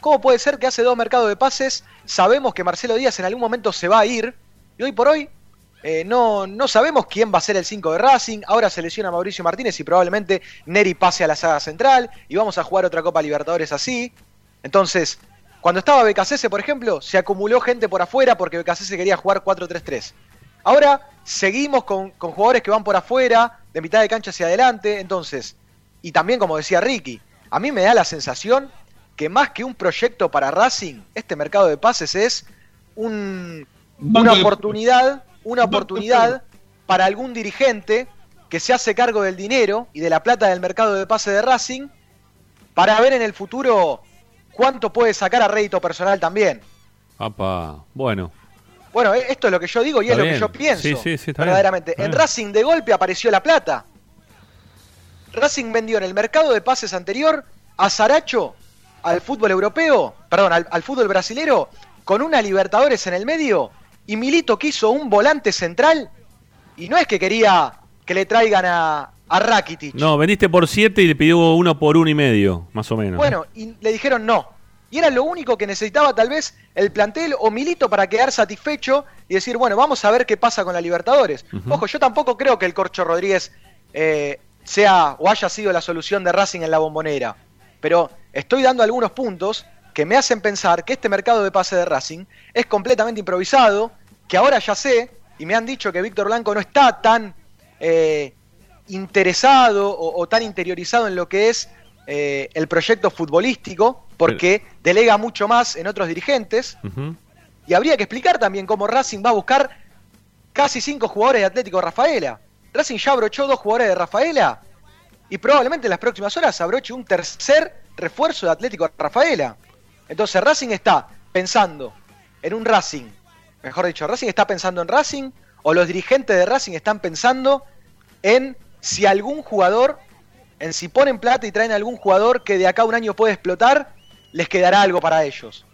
¿Cómo puede ser que hace dos mercados de pases sabemos que Marcelo Díaz en algún momento se va a ir y hoy por hoy eh, no, no sabemos quién va a ser el 5 de Racing. Ahora se lesiona Mauricio Martínez y probablemente Neri pase a la saga central y vamos a jugar otra Copa Libertadores así. Entonces, cuando estaba Becasese, por ejemplo, se acumuló gente por afuera porque Becasese quería jugar 4-3-3. Ahora seguimos con, con jugadores que van por afuera, de mitad de cancha hacia adelante. Entonces, y también como decía Ricky, a mí me da la sensación que más que un proyecto para Racing, este mercado de pases es un, una oportunidad, una oportunidad para algún dirigente que se hace cargo del dinero y de la plata del mercado de pase de Racing para ver en el futuro cuánto puede sacar a rédito personal también. Apa, bueno. Bueno, e- esto es lo que yo digo y Está es lo que yo pienso. Sí, sí, sí, está verdaderamente. bien. En bien. Racing de golpe apareció la plata. Racing vendió en el mercado de pases anterior a Saracho al fútbol europeo, perdón, al, al fútbol brasilero, con una Libertadores en el medio, y Milito quiso un volante central, y no es que quería que le traigan a, a Rakitic. No, vendiste por 7 y le pidió uno por uno y medio, más o menos. Bueno, y le dijeron no. Y era lo único que necesitaba tal vez el plantel o Milito para quedar satisfecho y decir, bueno, vamos a ver qué pasa con la Libertadores. Ojo, yo tampoco creo que el Corcho Rodríguez eh, sea o haya sido la solución de Racing en la bombonera. Pero estoy dando algunos puntos que me hacen pensar que este mercado de pase de Racing es completamente improvisado, que ahora ya sé, y me han dicho que Víctor Blanco no está tan eh, interesado o, o tan interiorizado en lo que es eh, el proyecto futbolístico, porque delega mucho más en otros dirigentes, y habría que explicar también cómo Racing va a buscar casi cinco jugadores de Atlético Rafaela. Racing ya abrochó dos jugadores de Rafaela, y probablemente en las próximas horas abroche un tercer refuerzo de Atlético Rafaela. Entonces Racing está pensando en un Racing, mejor dicho, Racing está pensando en Racing, o los dirigentes de Racing están pensando en si algún jugador, en si ponen plata y traen algún jugador que de acá a un año puede explotar, les quedará algo para ellos.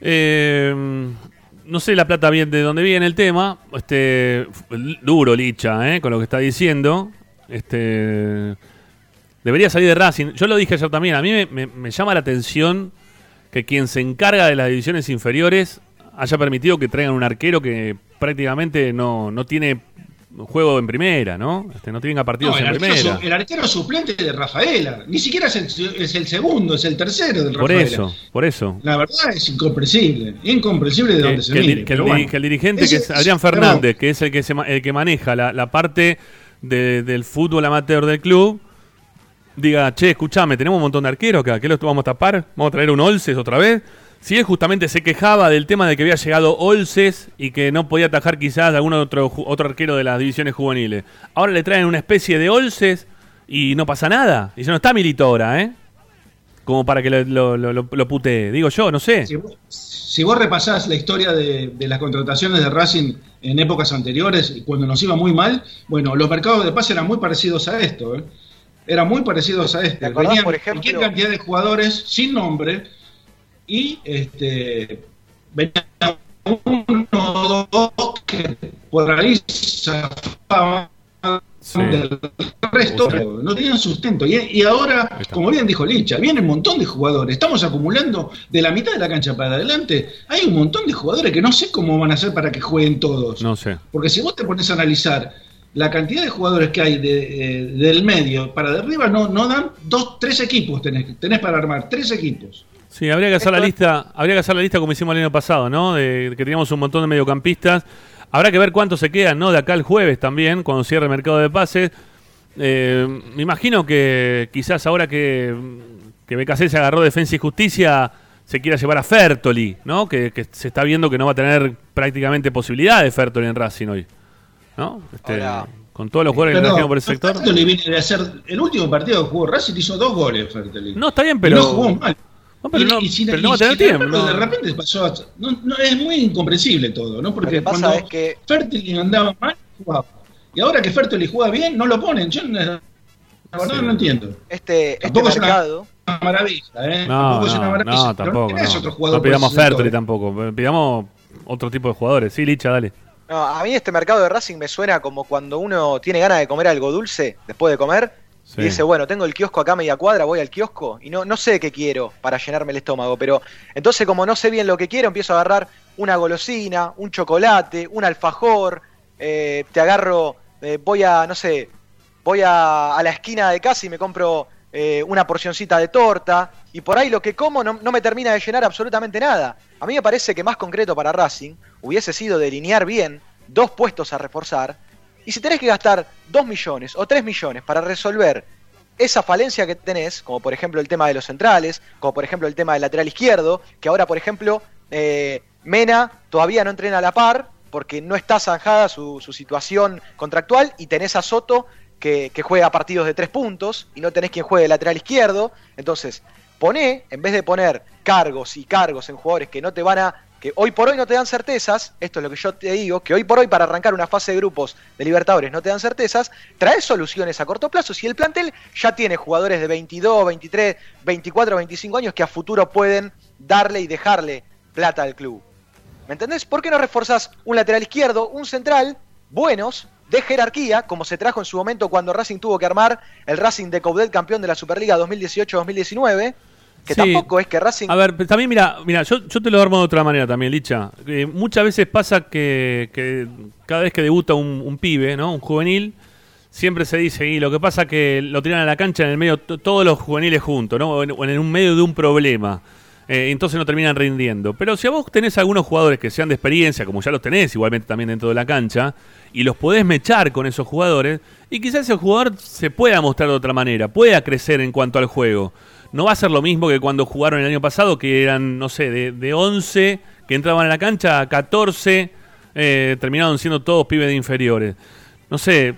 Eh, no sé la plata bien de dónde viene el tema. Este duro Licha, eh, con lo que está diciendo. Este debería salir de Racing. Yo lo dije ayer también. A mí me, me- me llama la atención que quien se encarga de las divisiones inferiores haya permitido que traigan un arquero que prácticamente no, no tiene juego en primera, ¿no? Este, no tenga partidos No, en primera. su- el arquero suplente de Rafaela. Ni siquiera es el, es el segundo, es el tercero Por Rafaela. eso, por eso. La verdad es incomprensible. Incomprensible de que, dónde se que mire. que el bueno. que el dirigente, Ese que es Adrián. Fernández, que es el que, se, el que maneja la, la parte de- del fútbol amateur del club, diga, che, escuchame, tenemos un montón de arqueros acá, ¿qué los vamos a tapar? ¿Vamos a traer un Olces otra vez? Si él justamente se quejaba del tema de que había llegado Olces y que no podía atajar quizás algún otro, ju- otro arquero de las divisiones juveniles. Ahora le traen una especie de Olces y no pasa nada. Y ya no está Milito ahora, ¿eh? Como para que lo, lo, lo, lo- lo putee. Digo yo, no sé. Si vos, si vos repasás la historia de, de las contrataciones de Racing en épocas anteriores, cuando nos iba muy mal, bueno, los mercados de pase eran muy parecidos a esto. ¿eh? Eran muy parecidos a este. ¿Te acordás, Venían por ejemplo? cualquier cantidad de jugadores sin nombre y este venían uno o dos que por ahí zafaban Sí. del resto no tenían sustento. Y, y ahora, como bien dijo Licha, viene un montón de jugadores. Estamos acumulando de la mitad de la cancha para adelante. Hay un montón de jugadores que no sé cómo van a hacer para que jueguen todos. No sé. Porque si vos te pones a analizar la cantidad de jugadores que hay de, eh, del medio para de arriba, no, no dan dos, tres equipos tenés, tenés para armar, tres equipos. Sí, habría que hacer la lista, habría que hacer la lista como hicimos el año pasado, ¿no? De que teníamos un montón de mediocampistas. Habrá que ver cuántos se quedan, ¿no? De acá el jueves también, cuando cierre el mercado de pases. Eh, me imagino que quizás ahora que, que BKC se agarró Defensa y Justicia, se quiera llevar a Fertoli, ¿no? Que, que se está viendo que no va a tener prácticamente posibilidad de Fertoli en Racing hoy, ¿no? Este, con todos los jugadores que Pero trajimos por el sector. Fertoli viene de hacer el último partido que jugó Racing hizo dos goles Fertoli. No, está bien, Y pero... no jugó mal. No, pero Y- no- y si- pero no va a tener si de tiempo. repente- no. De repente pasó a- no, no, es muy incomprensible todo, ¿no? Porque pasa cuando es que- Fertili andaba mal, jugaba. Y ahora que Fertili juega bien, no lo ponen. Yo no- la verdad Sí. no entiendo. Este, este es una- mercado, maravilla, ¿eh? No, tampoco es una no, maravilla. no, tampoco. No, otro jugador No pidamos. Fertoli tampoco. Pidamos otro tipo de jugadores. Sí, Licha, dale. No, a mí este mercado de Racing me suena como cuando uno tiene ganas de comer algo dulce después de comer Y dice, bueno, tengo el kiosco acá a media cuadra, voy al kiosco y no, no sé qué quiero para llenarme el estómago, pero entonces como no sé bien lo que quiero, empiezo a agarrar una golosina, un chocolate, un alfajor, eh, te agarro, eh, voy a, no sé, voy a, a la esquina de casa y me compro eh, una porcioncita de torta y por ahí lo que como no, no me termina de llenar absolutamente nada. A mí me parece que más concreto para Racing hubiese sido delinear bien dos puestos a reforzar y si tenés que gastar 2 millones o 3 millones para resolver esa falencia que tenés, como por ejemplo el tema de los centrales, como por ejemplo el tema del lateral izquierdo, que ahora por ejemplo eh, Mena todavía no entrena a la par porque no está zanjada su, situación contractual y tenés a Soto que, que juega partidos de tres puntos y no tenés quien juegue lateral izquierdo. Entonces, poné, en vez de poner cargos y cargos en jugadores que no te van a hoy por hoy no te dan certezas, esto es lo que yo te digo, que hoy por hoy para arrancar una fase de grupos de Libertadores no te dan certezas, trae soluciones a corto plazo. Si el plantel ya tiene jugadores de 22, 23, 24, 25 años que a futuro pueden darle y dejarle plata al club. ¿Me entendés? ¿Por qué no reforzás un lateral izquierdo, un central, buenos, de jerarquía, como se trajo en su momento cuando Racing tuvo que armar el Racing de Coudet campeón de la Superliga 2018-2019? Que Sí. tampoco es que Racing... A ver, también mira, mira, yo, yo te lo armo de otra manera también, Licha. Eh, muchas veces pasa que, que cada vez que debuta un, un pibe, ¿no? Un juvenil, siempre se dice, y lo que pasa que lo tiran a la cancha en el medio todos los juveniles juntos, ¿no? O en, o en un medio de un problema. Eh, entonces no terminan rindiendo. Pero si a vos tenés algunos jugadores que sean de experiencia, como ya los tenés igualmente también dentro de la cancha, y los podés mechar con esos jugadores, y quizás ese jugador se pueda mostrar de otra manera, pueda crecer en cuanto al juego. No va a ser lo mismo que cuando jugaron el año pasado, que eran, no sé, de, de 11 que entraban a la cancha, a 14 eh, terminaron siendo todos pibes de inferiores. No sé,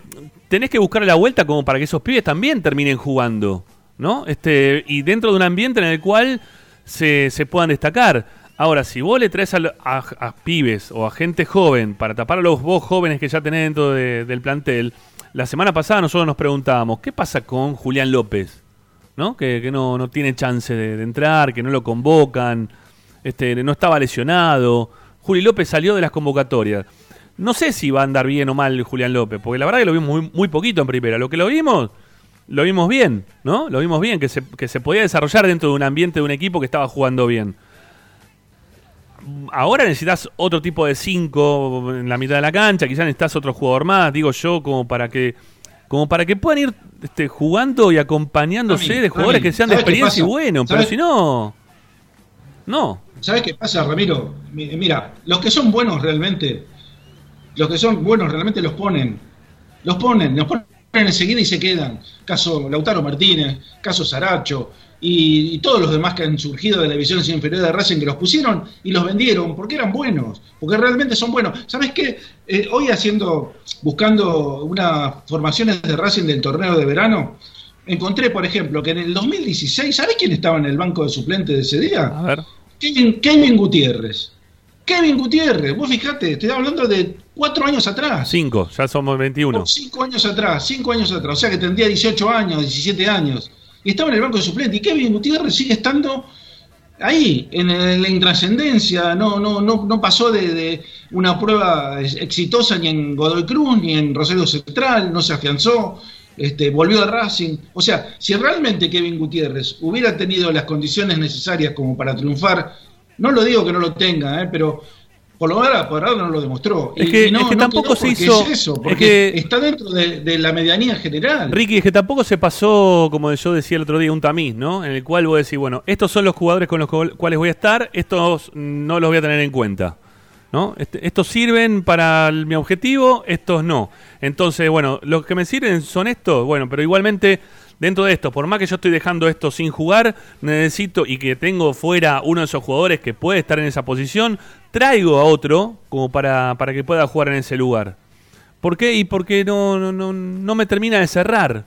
tenés que buscar la vuelta como para que esos pibes también terminen jugando, ¿no? Este, y dentro de un ambiente en el cual se, se puedan destacar. Ahora, si vos le traes a, pibes o a gente joven para tapar a los vos jóvenes que ya tenés dentro de- del plantel, la semana pasada nosotros nos preguntábamos, ¿qué pasa con Julián López? ¿No? Que, no, no tiene chance de, entrar, que no lo convocan, este, no estaba lesionado. Juli López salió de las convocatorias. No sé si va a andar bien o mal Julián López, porque la verdad que lo vimos muy, muy poquito en primera. Lo que lo vimos, lo vimos bien, ¿no? Lo vimos bien, que se, que se podía desarrollar dentro de un ambiente de un equipo que estaba jugando bien. Ahora necesitas otro tipo de cinco en la mitad de la cancha, quizás necesitas otro jugador más, digo yo, como para que como para que puedan ir este, jugando y acompañándose de jugadores que sean de ¿sabes qué experiencia y bueno, pero si no, no. ¿Sabes qué pasa, Ramiro? Mi- Mira, los que son buenos realmente, los que son buenos realmente los ponen. Los ponen, los ponen enseguida y se quedan. Caso Lautaro Martínez, caso Saracho y, y todos los demás que han surgido de la división inferior de Racing que los pusieron y los vendieron porque eran buenos, porque realmente son buenos. ¿Sabes qué? Eh, hoy haciendo, buscando unas formaciones de Racing del torneo de verano, encontré, por ejemplo, que en el 2016, ¿sabes quién estaba en el banco de suplentes de ese día? A ver. Kevin, Kevin Gutiérrez. Kevin Gutiérrez, vos fijate, estoy hablando de cuatro años atrás. Cinco, ya somos 21. O cinco años atrás, cinco años atrás. O sea que tendría 18 años, 17 años. Y estaba en el banco de suplente. Y Kevin Gutiérrez sigue estando ahí, en, la intrascendencia. No, no, no, no pasó de, de una prueba ex- exitosa ni en Godoy Cruz, ni en Rosario Central, no se afianzó. Este, volvió a Racing. O sea, si realmente Kevin Gutiérrez hubiera tenido las condiciones necesarias como para triunfar, no lo digo que no lo tenga, ¿eh? pero por lo menos por ahora no lo demostró. Es que- es que tampoco se hizo- es eso, es porque que- está dentro de, de la medianía general. Ricky, es que tampoco se pasó, como yo decía el otro día, un tamiz, ¿no? En el cual vos decís, bueno, estos son los jugadores con los cual- cuales voy a estar, estos no los voy a tener en cuenta. ¿No? Este- estos sirven para el- mi objetivo, estos no. Entonces, bueno, los que me sirven son estos, bueno, pero igualmente dentro de esto, por más que yo estoy dejando esto sin jugar, necesito y que tengo fuera uno de esos jugadores que puede estar en esa posición, traigo a otro como para, para que pueda jugar en ese lugar. ¿Por qué? Y porque no, no, no, no me termina de cerrar.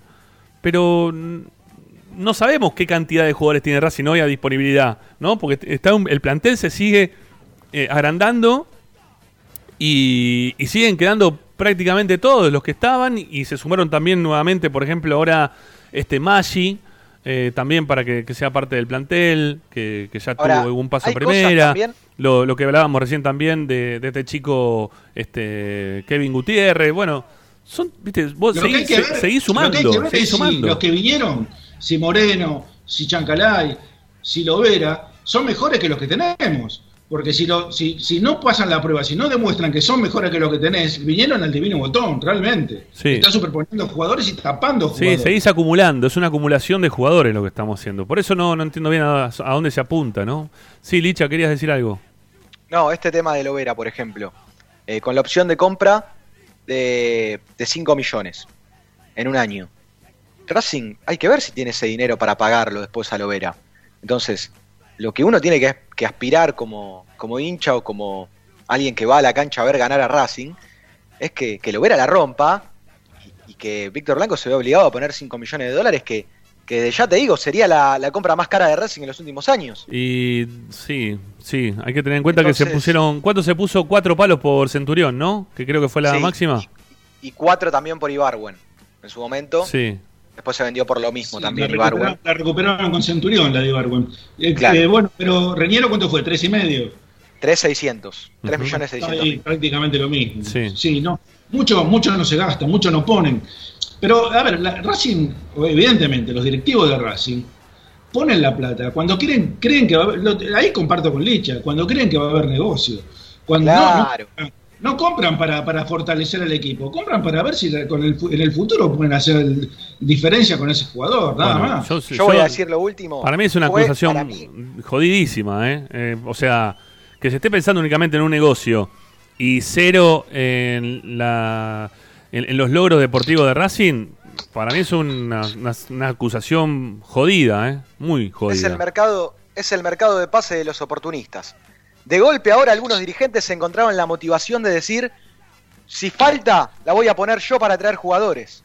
Pero no sabemos qué cantidad de jugadores tiene Racing hoy a disponibilidad, ¿no? Porque está un- el plantel se sigue eh, agrandando y, y siguen quedando prácticamente todos los que estaban y se sumaron también nuevamente, por ejemplo, ahora este Maggi, eh, también para que, que sea parte del plantel, que, que ya Ahora, tuvo algún paso primera. Lo, lo que hablábamos recién también de, de este chico este Kevin Gutiérrez. Bueno, son, viste, vos seguís, que se- ver- seguís lo que hay sumando, que ver seguís es si sumando. los que vinieron, si Moreno, si Chancalay, si Lovera, son mejores que los que tenemos. Porque si, lo, si, si no pasan la prueba, si no demuestran que son mejores que los que tenés, vinieron al divino botón, realmente. Sí. Está superponiendo jugadores y tapando Sí, jugadores. seguís acumulando, es una acumulación de jugadores lo que estamos haciendo. Por eso no, no entiendo bien a, a dónde se apunta, ¿no? Sí, Licha, querías decir algo. No, este tema de Lovera, por ejemplo, eh, con la opción de compra de, de 5 millones en un año. Racing, hay que ver si tiene ese dinero para pagarlo después a Lovera. Entonces, lo que uno tiene que, que aspirar como, como hincha o como alguien que va a la cancha a ver ganar a Racing es que, que Lovera la rompa y, y que Víctor Blanco se ve obligado a poner 5 millones de dólares que, que ya te digo, sería la, la compra más cara de Racing en los últimos años. Y sí, sí, hay que tener en cuenta que se pusieron, ¿cuánto se puso? Cuatro palos por Centurión, ¿no? Que creo que fue la Sí, máxima. Y cuatro también por Ibarwen en su momento. Sí. Después se vendió por lo mismo Sí, también la, recuperaron, la recuperaron con Centurión, la de Ibarwen. Eh, Claro. eh, bueno, pero Reñero, ¿cuánto fue? ¿Tres y medio? 3.600. 3 Ujú. millones Está 600 ahí, mil. prácticamente lo mismo. Sí. no. Mucho, mucho no se gasta, mucho no ponen. Pero, a ver, la, Racing, evidentemente, los directivos de Racing ponen la plata. Cuando quieren, creen que va a haber, lo- ahí comparto con Licha, cuando creen que va a haber negocio. Cuando Claro. no, no compran para, para fortalecer el equipo, compran para ver si la- con el, en el futuro pueden hacer el- diferencia con ese jugador, nada Bueno, más. yo- Yo voy a decir lo último. Para mí es una Fue, acusación jodidísima, ¿eh? Eh, O sea, que se esté pensando únicamente en un negocio y cero en, la, en, en los logros deportivos de Racing, para mí es una, una- una acusación jodida, ¿eh? Muy es el jodida. mercado, es el mercado de pase de los oportunistas. De golpe ahora algunos dirigentes se encontraron la motivación de decir, si falta, la voy a poner yo para traer jugadores.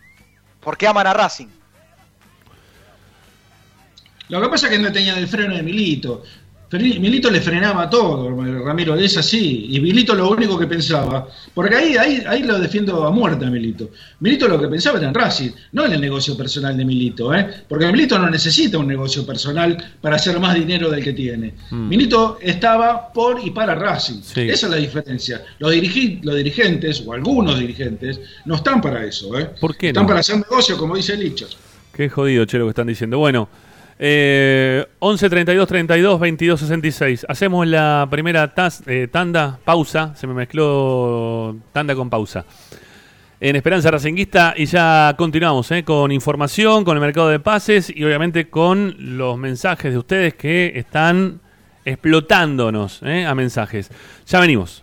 Porque aman a Racing. Lo que pasa es que no tenían el freno de Milito. Milito le frenaba todo, Ramiro, es así. Y Milito lo único que pensaba, porque ahí, ahí, ahí lo defiendo a muerte a Milito. Milito lo que pensaba era en Racing, no en el negocio personal de Milito, ¿eh? porque Milito no necesita un negocio personal para hacer más dinero del que tiene. Mm. Milito estaba por y para Racing. Sí. Esa es la diferencia. Los, dirigi- los dirigentes, o algunos dirigentes, no están para eso. ¿eh? ¿Por qué Están no? para hacer negocio, como dice Licho. Qué jodido, che, lo que están diciendo. Bueno, eh, 11 32 32 22 66. Hacemos la primera eh, tanda, pausa. Se me mezcló tanda con pausa. En Esperanza Racinguista y ya continuamos eh, con información, con el mercado de pases y obviamente con los mensajes de ustedes que están explotándonos eh, a mensajes. Ya venimos.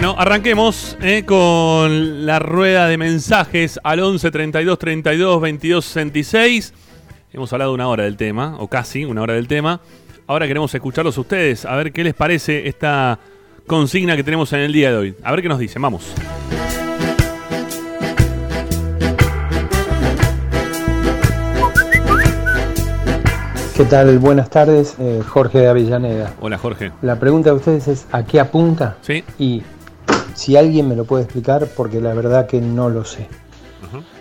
Bueno, arranquemos eh, con la rueda de mensajes al 11 32 32 22 66. Hemos hablado una hora del tema, o casi una hora del tema. Ahora queremos escucharlos a ustedes, a ver qué les parece esta consigna que tenemos en el día de hoy. A ver qué nos dicen, vamos. ¿Qué tal? Buenas tardes, eh, Jorge de Avellaneda. Hola Jorge. La pregunta de ustedes es ¿a qué apunta? Sí. Y si alguien me lo puede explicar, porque la verdad que no lo sé.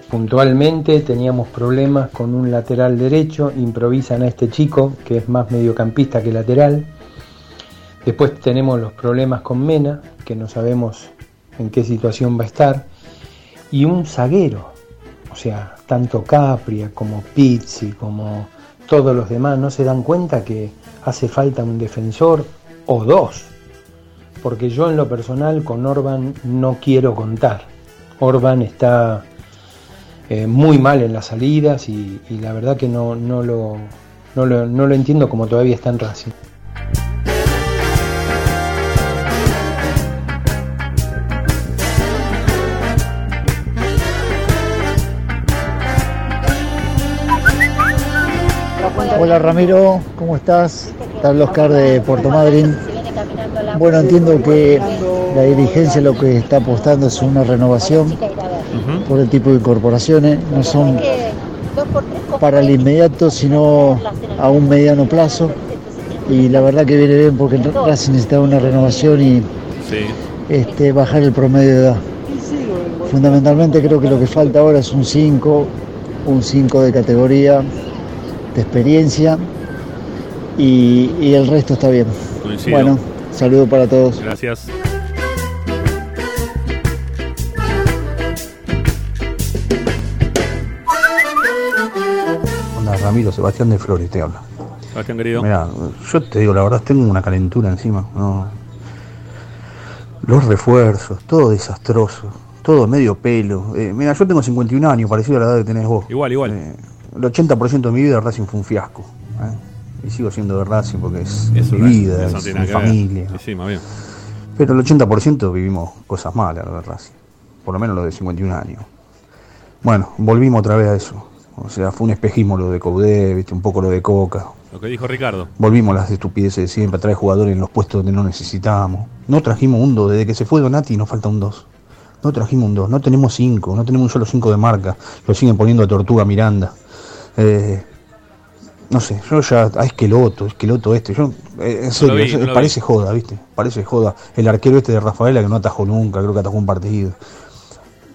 Puntualmente teníamos problemas con un lateral derecho, improvisan a este chico, que es más mediocampista que lateral. Después tenemos los problemas con Mena, que no sabemos en qué situación va a estar. Y un zaguero, o sea, tanto Capria como Pizzi, como todos los demás, no se dan cuenta que hace falta un defensor o dos. Porque yo en lo personal con Orban no quiero contar. Orban está eh, muy mal en las salidas y, la verdad que no, no, lo, no, lo, no lo entiendo como todavía está en Racing. Hola Ramiro, ¿cómo estás? Tal Oscar de Puerto Madryn. Bueno, entiendo que la dirigencia lo que está apostando es una renovación por el tipo de incorporaciones. No son para el inmediato, sino a un mediano plazo. Y la verdad que viene bien porque Racing necesita una renovación y Sí. este, bajar el promedio de edad. Fundamentalmente creo que lo que falta ahora es un 5, un 5 de categoría, de experiencia y, y el resto está bien. Coincido. Bueno, saludo para todos. Gracias. Hola Ramiro, Sebastián de Flores te habla. Sebastián querido. Mira, yo te digo la verdad, tengo una calentura encima. ¿no? Los refuerzos, todo desastroso, todo medio pelo. Eh, mira, yo tengo 51 años, parecido a la edad que tenés vos. Igual, igual. Eh, el 80% de mi vida Racing fue un fiasco. ¿eh? Y sigo siendo de Racing porque es, Eso mi no vida, es mi familia. Sí, sí, más bien. Pero el 80% vivimos cosas malas de Racing. Por lo menos lo de 51 años. Bueno, volvimos otra vez a eso. O sea, fue un espejismo lo de Coudé, viste, un poco lo de Coca. Lo que dijo Ricardo. Volvimos a las estupideces de siempre, traer jugadores en los puestos donde no necesitábamos. No trajimos un 2, desde que se fue Donati nos falta un 2. No trajimos un 2, no tenemos 5, no tenemos un solo 5 de marca. Lo siguen poniendo a Tortuga Miranda. Eh, no sé, yo ya, a Esqueloto, Esqueloto este, yo, eh, en serio, vi, parece vi. joda, ¿viste? Parece joda. El arquero este de Rafaela que no atajó nunca, creo que atajó un partido.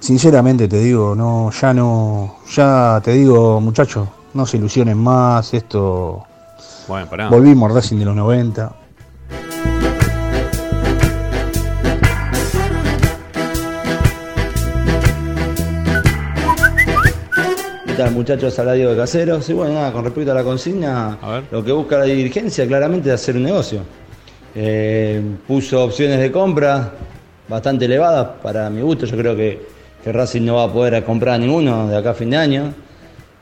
Sinceramente te digo, no, ya no, ya te digo, muchachos, no se ilusionen más, esto... Bueno, pará. Volvimos Racing de los 90. Tal, muchachos? Habla Diego de Caseros. Y bueno, nada, con respecto a la consigna, lo que busca la dirigencia claramente es hacer un negocio. Eh, puso opciones de compra bastante elevadas para mi gusto. Yo creo que, que Racing no va a poder comprar a ninguno de acá a fin de año.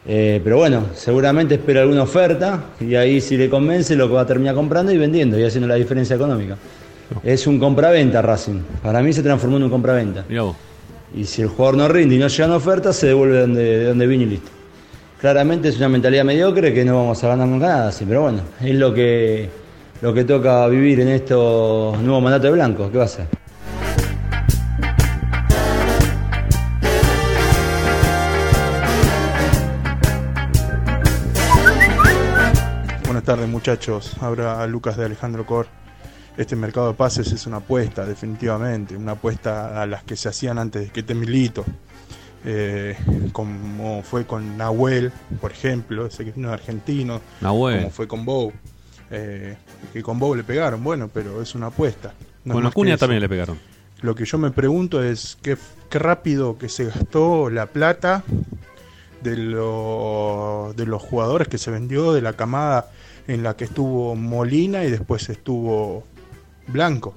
Eh, pero bueno, seguramente espera alguna oferta y ahí si le convence lo que va a terminar comprando y vendiendo y haciendo la diferencia económica. Es un compraventa Racing. Para mí se transformó en un compraventa. Y si el jugador no rinde y no llegan ofertas, se devuelve donde, de donde vino y listo. Claramente es una mentalidad mediocre que no vamos a ganar nunca nada, sí, pero bueno, es lo que, lo que toca vivir en estos nuevos mandatos de Blanco. ¿Qué va a hacer? Buenas tardes muchachos, habla Lucas de Alejandro Cor. Este mercado de pases es una apuesta, definitivamente, una apuesta a las que se hacían antes de que te milito. Eh, como fue con Nahuel, por ejemplo, ese que vino de argentino, Nahuel. como fue con Bow, eh, que con Bow le pegaron, bueno, pero es una apuesta. No Con Acuña también le pegaron. Lo que yo me pregunto es qué, qué rápido que se gastó la plata de, lo- de los jugadores que se vendió, de la camada en la que estuvo Molina y después estuvo Blanco.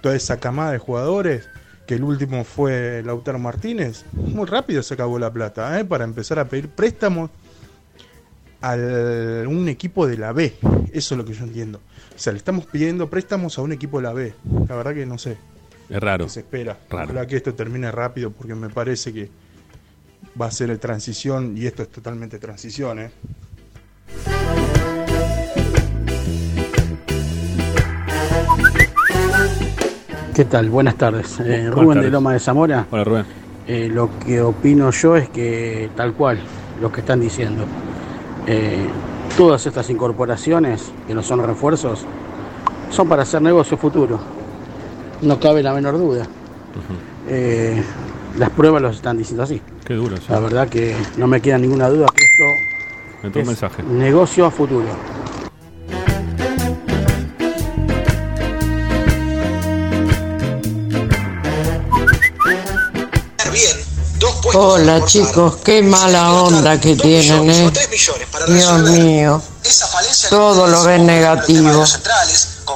Toda esa camada de jugadores, que el último fue Lautaro Martínez, muy rápido se acabó la plata ¿eh? para empezar a pedir préstamos a un equipo de la B. Eso es lo que yo entiendo. O sea, le estamos pidiendo préstamos a un equipo de la B. La verdad que no sé. Es raro. Se espera. Raro. Ojalá que esto termine rápido porque me parece que va a ser el transición y esto es totalmente transición, ¿eh? ¿Qué tal? Buenas tardes. Eh, Buenas Rubén de. Loma de Zamora. Hola Rubén. Eh, lo que opino yo es que tal cual, lo que están diciendo. Eh, todas estas incorporaciones, que no son refuerzos, son para hacer negocio futuro. No cabe la menor duda. Las pruebas los están diciendo así. Qué duro. sí. La verdad que no me queda ninguna duda que esto Entró un es mensaje. negocio a futuro. Hola chicos, qué mala onda que tienen, ¿eh? Dios mío, todo lo ven negativo.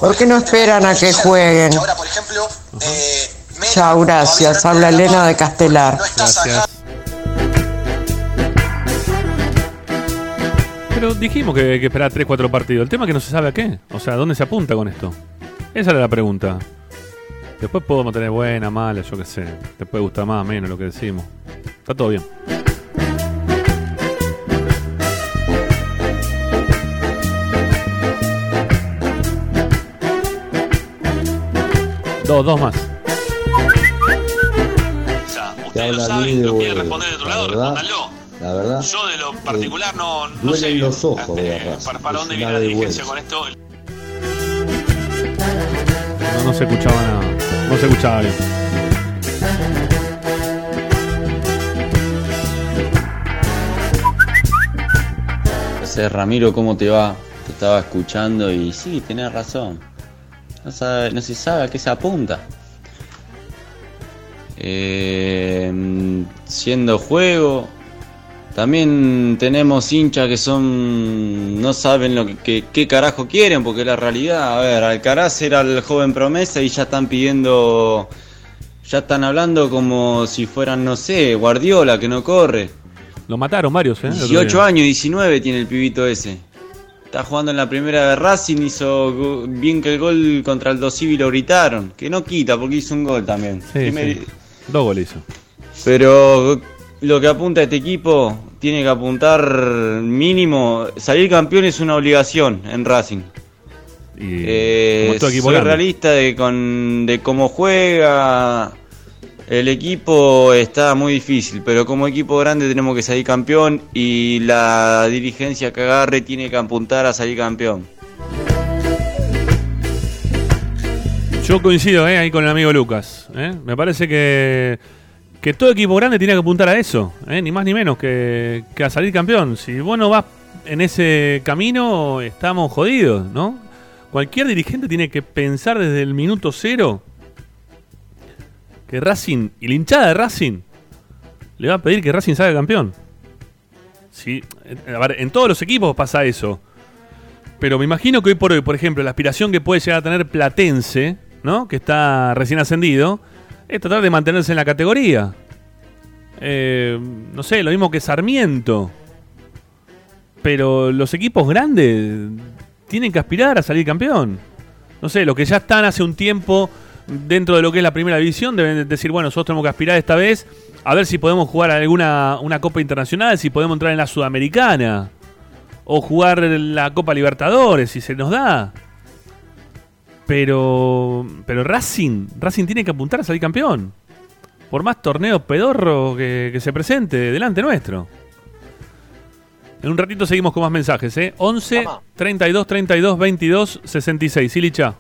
¿Por qué no esperan a que jueguen? Chao, gracias. Habla Elena de Castelar. Gracias. Pero dijimos que hay que esperar 3-4 partidos. El tema es que no se sabe a qué. O sea, ¿dónde se apunta con esto? Esa era la pregunta. Después podemos tener buena, mala, yo qué sé. Te puede gustar más o menos lo que decimos. Está todo bien. Dos, dos más. Te habla Luis de Huelva. La verdad, la verdad, Yo de lo particular no, no duelen sé los ojos de eh, Racing. para, dónde viene la vergüenza. con esto. No, no se escuchaba nada. No se escuchaba bien. No sé, Ramiro, ¿cómo te va? Te estaba escuchando y sí, tenés razón. No, sabe- no se sabe a qué se apunta. Eh, siendo juego, también tenemos hinchas que son. no saben lo que, que- qué carajo quieren, porque la realidad, a ver, Alcaraz era el joven promesa y ya están pidiendo. ya están hablando como si fueran, no sé, Guardiola, que no corre. Lo mataron varios, ¿eh? el otro 18 día. años, 19 tiene el pibito ese. Está jugando en la primera de Racing, hizo bien que el gol contra el Dosivi lo gritaron. Que no quita porque hizo un gol también. Sí, sí. Dos goles hizo. Pero lo que apunta este equipo tiene que apuntar mínimo. Salir campeón es una obligación en Racing. Eh, todo equipo soy grande. realista de, con, de cómo juega. El equipo está muy difícil, pero como equipo grande tenemos que salir campeón y la dirigencia que agarre tiene que apuntar a salir campeón. Yo coincido ¿eh? ahí con el amigo Lucas. ¿eh? Me parece que, que todo equipo grande tiene que apuntar a eso, ¿eh? ni más ni menos que, a salir campeón. Si vos no vas en ese camino, estamos jodidos, ¿no? Cualquier dirigente tiene que pensar desde el minuto cero que Racing y la hinchada de Racing le va a pedir que Racing salga campeón. Sí, eh, en todos los equipos pasa eso. Pero me imagino que hoy por hoy, por ejemplo, la aspiración que puede llegar a tener Platense, ¿no? Que está recién ascendido, es tratar de mantenerse en la categoría. Eh, no sé, lo mismo que Sarmiento. Pero los equipos grandes tienen que aspirar a salir campeón. No sé, los que ya están hace un tiempo dentro de lo que es la primera división deben decir, bueno, nosotros tenemos que aspirar esta vez a ver si podemos jugar alguna una Copa Internacional, si podemos entrar en la Sudamericana o jugar la Copa Libertadores, si se nos da. Pero pero Racing, Racing tiene que apuntar a salir campeón. Por más torneos pedorro que, que se presente delante nuestro. En un ratito seguimos con más mensajes, ¿eh? 11 32 32 22 66. Ilicha.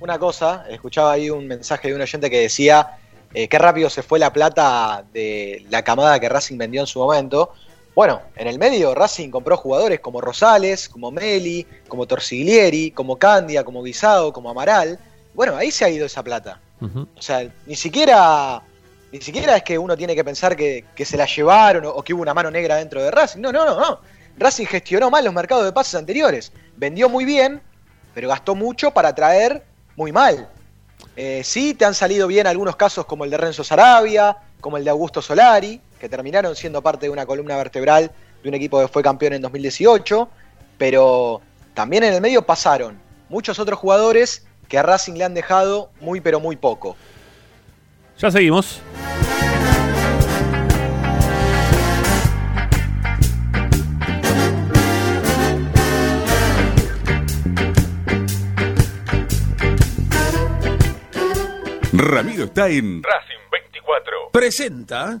Una cosa, escuchaba ahí un mensaje de un oyente que decía eh, qué rápido se fue la plata de la camada que Racing vendió en su momento. Bueno, en el medio Racing compró jugadores como Rosales, como Meli, como Torsiglieri, como Candia, como Guisado, como Amaral. Bueno, ahí se ha ido esa plata. O sea, ni siquiera, ni siquiera es que uno tiene que pensar que, que se la llevaron o, o que hubo una mano negra dentro de Racing. No, no, no, no. Racing gestionó mal los mercados de pases anteriores. Vendió muy bien, pero gastó mucho para traer muy mal. Eh, sí, te han salido bien algunos casos como el de Renzo Sarabia, como el de Augusto Solari, que terminaron siendo parte de una columna vertebral de un equipo que fue campeón en 2018, pero también en el medio pasaron muchos otros jugadores que a Racing le han dejado muy pero muy poco. Ya seguimos. Ramiro está en Racing 24. Presenta.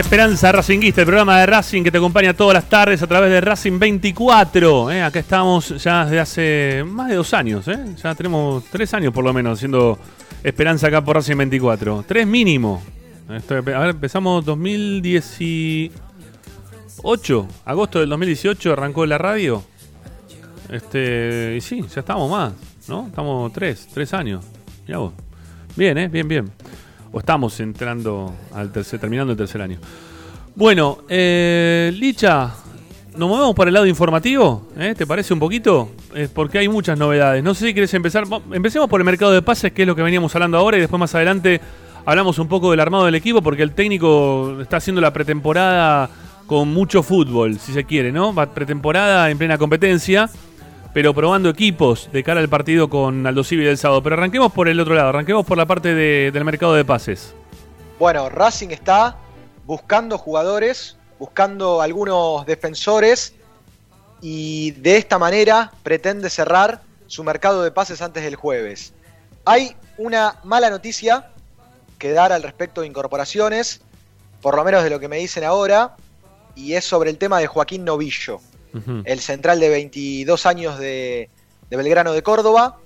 Esperanza Racinguista, el programa de Racing que te acompaña todas las tardes a través de Racing 24. ¿eh? Acá estamos ya desde hace más de dos años. ¿eh? Ya tenemos tres años por lo menos haciendo Esperanza acá por Racing 24. Tres mínimo. Esto- a ver, empezamos 2018. Agosto del 2018 arrancó la radio. Este, y sí, ya estamos más, ¿no? Estamos tres, tres años. Bien, ¿eh? Bien, bien. Estamos entrando al tercer, terminando el tercer año. Bueno, eh, Licha, ¿nos movemos para el lado informativo? ¿Eh? ¿Te parece un poquito? Porque hay muchas novedades. No sé si querés empezar. Empecemos por el mercado de pases, que es lo que veníamos hablando ahora, y después más adelante hablamos un poco del armado del equipo, porque el técnico está haciendo la pretemporada con mucho fútbol, si se quiere, ¿no? Va pretemporada en plena competencia, pero probando equipos de cara al partido con Aldo Civi del sábado. Pero arranquemos por el otro lado, arranquemos por la parte de- del mercado de pases. Bueno, Racing está buscando jugadores, buscando algunos defensores y de esta manera pretende cerrar su mercado de pases antes del jueves. Hay una mala noticia que dar al respecto de incorporaciones, por lo menos de lo que me dicen ahora, y es sobre el tema de Joaquín Novillo, el central de 22 años de, Belgrano de Córdoba.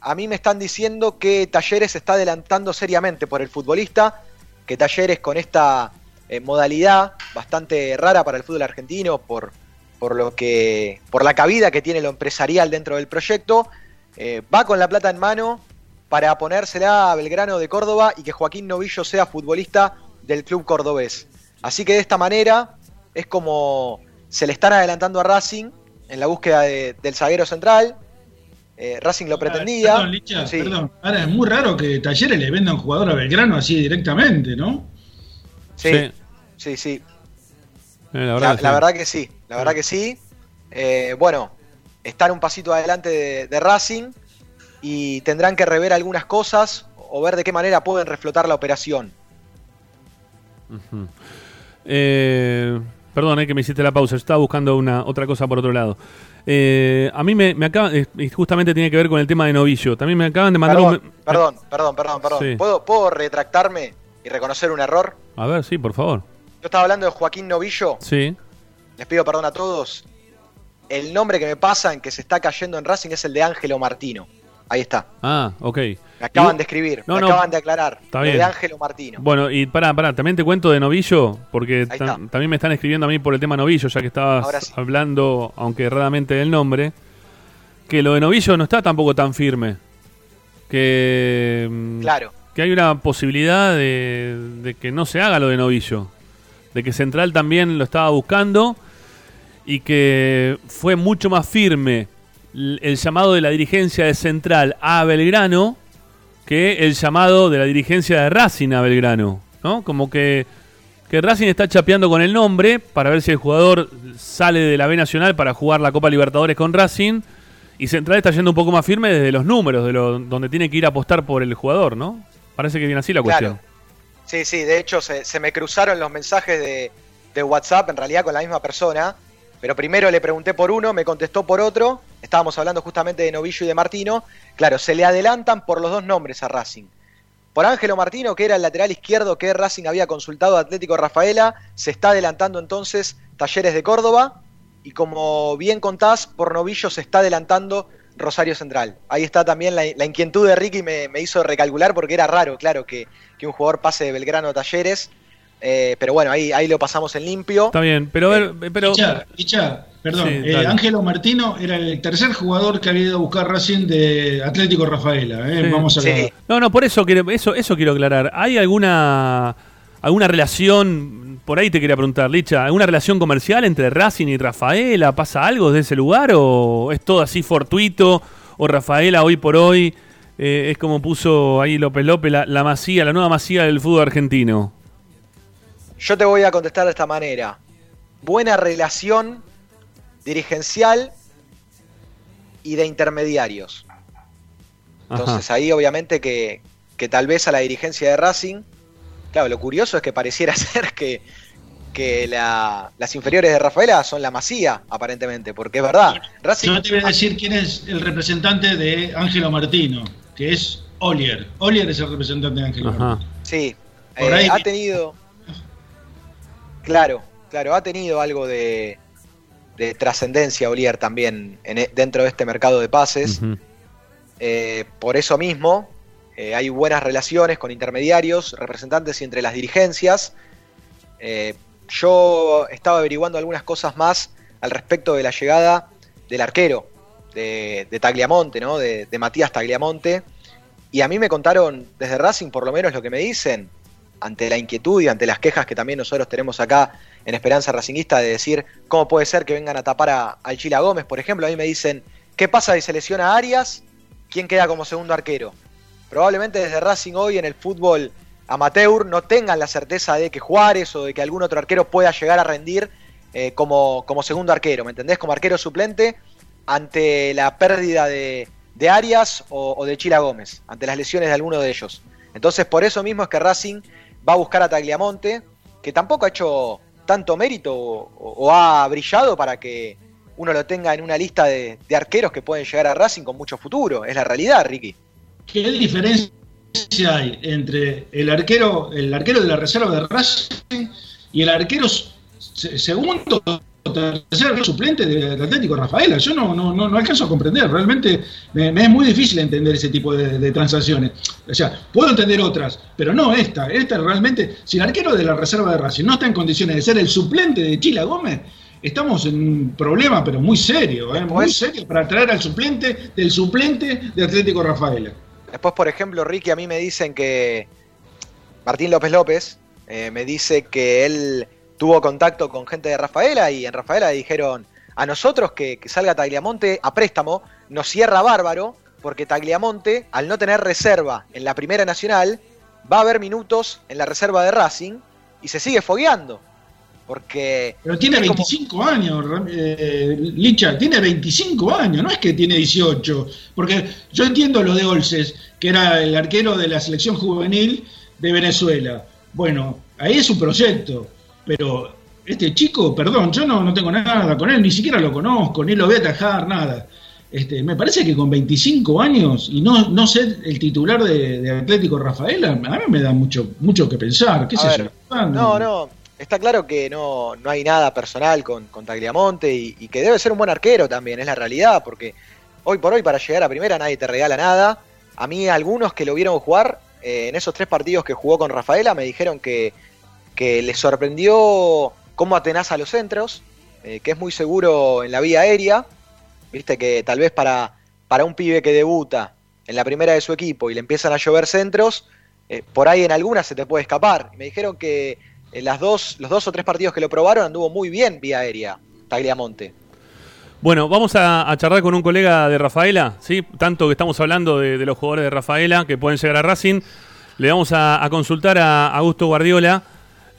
A mí me están diciendo que Talleres está adelantando seriamente por el futbolista, que Talleres con esta eh, modalidad bastante rara para el fútbol argentino, por, por, lo que, por la cabida que tiene lo empresarial dentro del proyecto, eh, va con la plata en mano para ponérsela a Belgrano de Córdoba y que Joaquín Novillo sea futbolista del club cordobés. Así que de esta manera es como se le están adelantando a Racing en la búsqueda de- del zaguero central. Eh, Racing lo pretendía. Perdón, Licha, perdón. Ahora es muy raro que Talleres le venda un jugador a Belgrano así directamente, ¿no? Sí, sí, sí. Eh, la verdad, que la sí. verdad que sí, la verdad que sí. Eh, bueno, están un pasito adelante de, de Racing y tendrán que rever algunas cosas o ver de qué manera pueden reflotar la operación. Eh, perdón, eh, que me hiciste la pausa. Yo estaba buscando una otra cosa por otro lado. Eh, a mí me, me acaba, eh, justamente tiene que ver con el tema de novillo. También me acaban de mandar Perdón, un. perdón, perdón, perdón, perdón. Sí. ¿Puedo, ¿Puedo retractarme y reconocer un error? A ver, sí, por favor. Yo estaba hablando de Joaquín Novillo. Sí. Les pido perdón a todos. El nombre que me pasan que se está cayendo en Racing es el de Ángelo Martino. Ahí está. Ah, ok. Me acaban Y- de escribir, No, me no. acaban de aclarar. Está bien. de Ángelo Martino. Bueno, y pará, pará, también te cuento de novillo, porque también me están escribiendo a mí por el tema novillo, ya que estabas sí. hablando, aunque erradamente del nombre, que lo de novillo no está tampoco tan firme. Que, mm, Claro. que hay una posibilidad de, de que no se haga lo de novillo. De que Central también lo estaba buscando y que fue mucho más firme el llamado de la dirigencia de Central a Belgrano que el llamado de la dirigencia de Racing a Belgrano. ¿no? Como que, que Racing está chapeando con el nombre para ver si el jugador sale de la B Nacional para jugar la Copa Libertadores con Racing. Y Central está yendo un poco más firme desde los números, de lo, donde tiene que ir a apostar por el jugador, ¿no? Parece que viene así la cuestión. Sí, sí, de hecho se, se me cruzaron los mensajes de, de WhatsApp, en realidad con la misma persona, pero primero le pregunté por uno, me contestó por otro, estábamos hablando justamente de Novillo y de Martino, claro, se le adelantan por los dos nombres a Racing. Por Ángelo Martino, que era el lateral izquierdo que Racing había consultado a Atlético Rafaela, se está adelantando entonces Talleres de Córdoba, y como bien contás, por Novillo se está adelantando Rosario Central. Ahí está también la, inquietud de Ricky, me, me hizo recalcular porque era raro, claro, que, que un jugador pase de Belgrano a Talleres. Eh, pero bueno, ahí, ahí lo pasamos en limpio. Está bien, pero a ver, pero... Licha, Licha, perdón, Sí, eh. Ángelo Martino era el tercer jugador que había ido a buscar Racing de Atlético Rafaela. eh, Sí. Vamos a ver. No, no, por eso quiero, eso, eso quiero aclarar. ¿Hay alguna alguna relación, por ahí te quería preguntar, Licha, alguna relación comercial entre Racing y Rafaela? ¿Pasa algo de ese lugar o es todo así fortuito? ¿O Rafaela hoy por hoy eh, es como puso ahí López López, la, la masía, la nueva masía del fútbol argentino? Yo te voy a contestar de esta manera. Buena relación dirigencial y de intermediarios. Entonces ahí obviamente que, que tal vez a la dirigencia de Racing, claro, lo curioso es que pareciera ser que, que la- las inferiores de Rafaela son la masía, aparentemente, porque es verdad. Racing, Yo te voy a decir quién es el representante de Ángelo Martino, que es Olier. Olier es el representante de Ángelo Martino. Sí, Por eh, ahí ha tenido. Claro, claro, ha tenido algo de, de trascendencia Olier también en e- dentro de este mercado de pases. Eh, por eso mismo, eh, hay buenas relaciones con intermediarios, representantes y entre las dirigencias. Eh, yo estaba averiguando algunas cosas más al respecto de la llegada del arquero de, de Tagliamonte, ¿no? De, de Matías Tagliamonte. Y a mí me contaron desde Racing, por lo menos lo que me dicen, ante la inquietud y ante las quejas que también nosotros tenemos acá en Esperanza Racinguista de decir cómo puede ser que vengan a tapar a, al Chila Gómez, por ejemplo, a mí me dicen, ¿qué pasa si se lesiona Arias? ¿Quién queda como segundo arquero? Probablemente desde Racing hoy en el fútbol amateur no tengan la certeza de que Juárez o de que algún otro arquero pueda llegar a rendir eh, como, como segundo arquero, ¿me entendés? Como arquero suplente ante la pérdida de, de Arias o, o de Chila Gómez, ante las lesiones de alguno de ellos. Entonces, por eso mismo es que Racing va a buscar a Tagliamonte, que tampoco ha hecho tanto mérito o, ha brillado para que uno lo tenga en una lista de, arqueros que pueden llegar a Racing con mucho futuro. Es la realidad, Ricky. ¿Qué diferencia hay entre el arquero, el arquero de la reserva de Racing y el arquero se- segundo tercer suplente del Atlético Rafaela? Yo no, no, no, no alcanzo a comprender, realmente me, me es muy difícil entender ese tipo de, de transacciones. O sea, puedo entender otras, pero no esta. Esta realmente, si el arquero de la reserva de Racing no está en condiciones de ser el suplente de Chila Gómez, estamos en un problema, pero muy serio, ¿eh? muy serio para traer al suplente del suplente de Atlético Rafaela. Después, por ejemplo, Ricky, a mí me dicen que Martín López López eh, me dice que él tuvo contacto con gente de Rafaela y en Rafaela dijeron a nosotros que, que salga Tagliamonte a préstamo, nos cierra bárbaro, porque Tagliamonte, al no tener reserva en la Primera Nacional, va a haber minutos en la reserva de Racing y se sigue fogueando. Porque. Pero tiene es como- 25 años, eh, Licha, tiene 25 años, no es que tiene 18. Porque yo entiendo lo de Olses, que era el arquero de la selección juvenil de Venezuela. Bueno, ahí es un proyecto, pero este chico, perdón, yo no, no tengo nada con él, ni siquiera lo conozco, ni lo voy a atajar, nada. Este, me parece que con 25 años y no, no ser el titular de, de Atlético Rafaela, a mí me da mucho, mucho que pensar. ¿Qué A ver, yo? Ah, No, no. Está claro que no, no hay nada personal con, con Tagliamonte y, y que debe ser un buen arquero también, es la realidad, porque hoy por hoy para llegar a primera nadie te regala nada. A mí algunos que lo vieron jugar eh, en esos tres partidos que jugó con Rafaela me dijeron que, que les sorprendió cómo atenaza los centros, eh, que es muy seguro en la vía aérea. Viste que tal vez para, para un pibe que debuta en la primera de su equipo y le empiezan a llover centros, eh, por ahí en algunas se te puede escapar. Me dijeron que en las dos, los dos o tres partidos que lo probaron anduvo muy bien vía aérea, Tagliamonte. Bueno, vamos a, charlar con un colega de Rafaela, ¿sí? Tanto que estamos hablando de, de los jugadores de Rafaela que pueden llegar a Racing. Le vamos a, a consultar a Augusto Guardiola,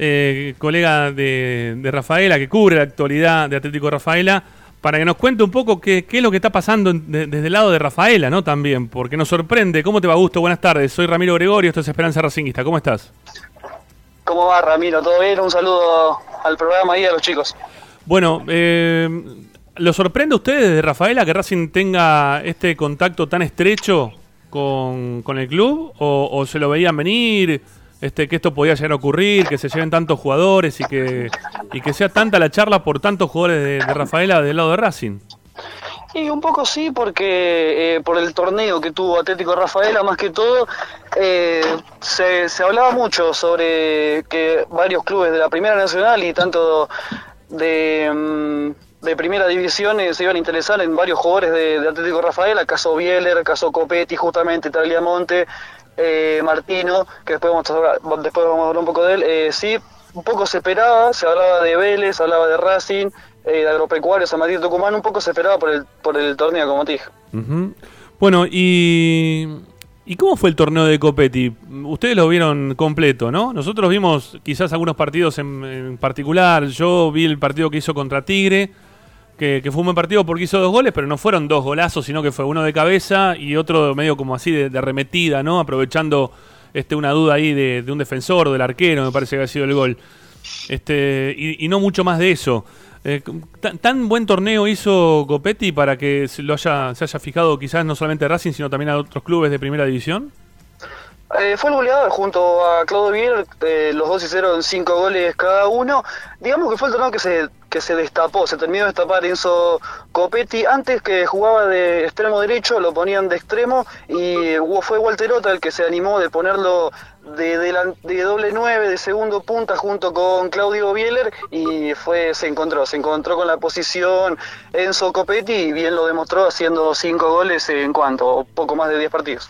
eh, colega de, de Rafaela, que cubre la actualidad de Atlético Rafaela, para que nos cuente un poco qué, qué es lo que está pasando de- desde el lado de Rafaela, ¿no? También, porque nos sorprende. ¿Cómo te va, Augusto? Buenas tardes. Soy Ramiro Gregorio, esto es Esperanza Racingista. ¿Cómo estás? ¿Cómo va, Ramiro? ¿Todo bien? Un saludo al programa y a los chicos. Bueno, eh, ¿lo sorprende a ustedes desde Rafaela que Racing tenga este contacto tan estrecho con, con el club? ¿O, o se lo veían venir? Este, que esto podía llegar a ocurrir, que se lleven tantos jugadores y que, y que sea tanta la charla por tantos jugadores de, Rafaela del lado de Racing. Y un poco sí, porque eh, por el torneo que tuvo Atlético Rafaela, más que todo, eh, se, se hablaba mucho sobre que varios clubes de la Primera Nacional y tanto de, mm, de Primera División eh, se iban a interesar en varios jugadores de, de Atlético Rafaela, caso Bieler, caso Copetti, justamente Tagliamonte, eh, Martino, que después vamos, a hablar, después vamos a hablar un poco de él. Eh, sí, un poco se esperaba, se hablaba de Vélez, se hablaba de Racing, eh, de Agropecuario, San Martín Tucumán, un poco se esperaba por el, por el torneo, como te. Bueno, y, ¿y cómo fue el torneo de Copetti? Ustedes lo vieron completo, ¿no? Nosotros vimos quizás algunos partidos en particular. Yo vi el partido que hizo contra Tigre, que, fue un buen partido porque hizo dos goles, pero no fueron dos golazos, sino que fue uno de cabeza y otro medio como así de, arremetida, ¿no? Aprovechando este, una duda ahí de, un defensor del arquero, me parece que ha sido el gol. Este, y, no mucho más de eso. Eh, tan, tan buen torneo hizo Copetti para que se lo haya, se haya fijado quizás no solamente a Racing, sino también a otros clubes de primera división. Eh, fue el goleador junto a Claudio Bier, eh, los dos hicieron cinco goles cada uno. Digamos que fue el torneo que se, que se destapó, se terminó de destapar Enzo Copetti. Antes que jugaba de extremo derecho, lo ponían de extremo y fue Walterota el que se animó de ponerlo de, delan- de doble nueve, de segundo punta junto con Claudio Bieler y fue se encontró, se encontró con la posición Enzo Copetti y bien lo demostró haciendo cinco goles en cuanto, poco más de 10 partidos.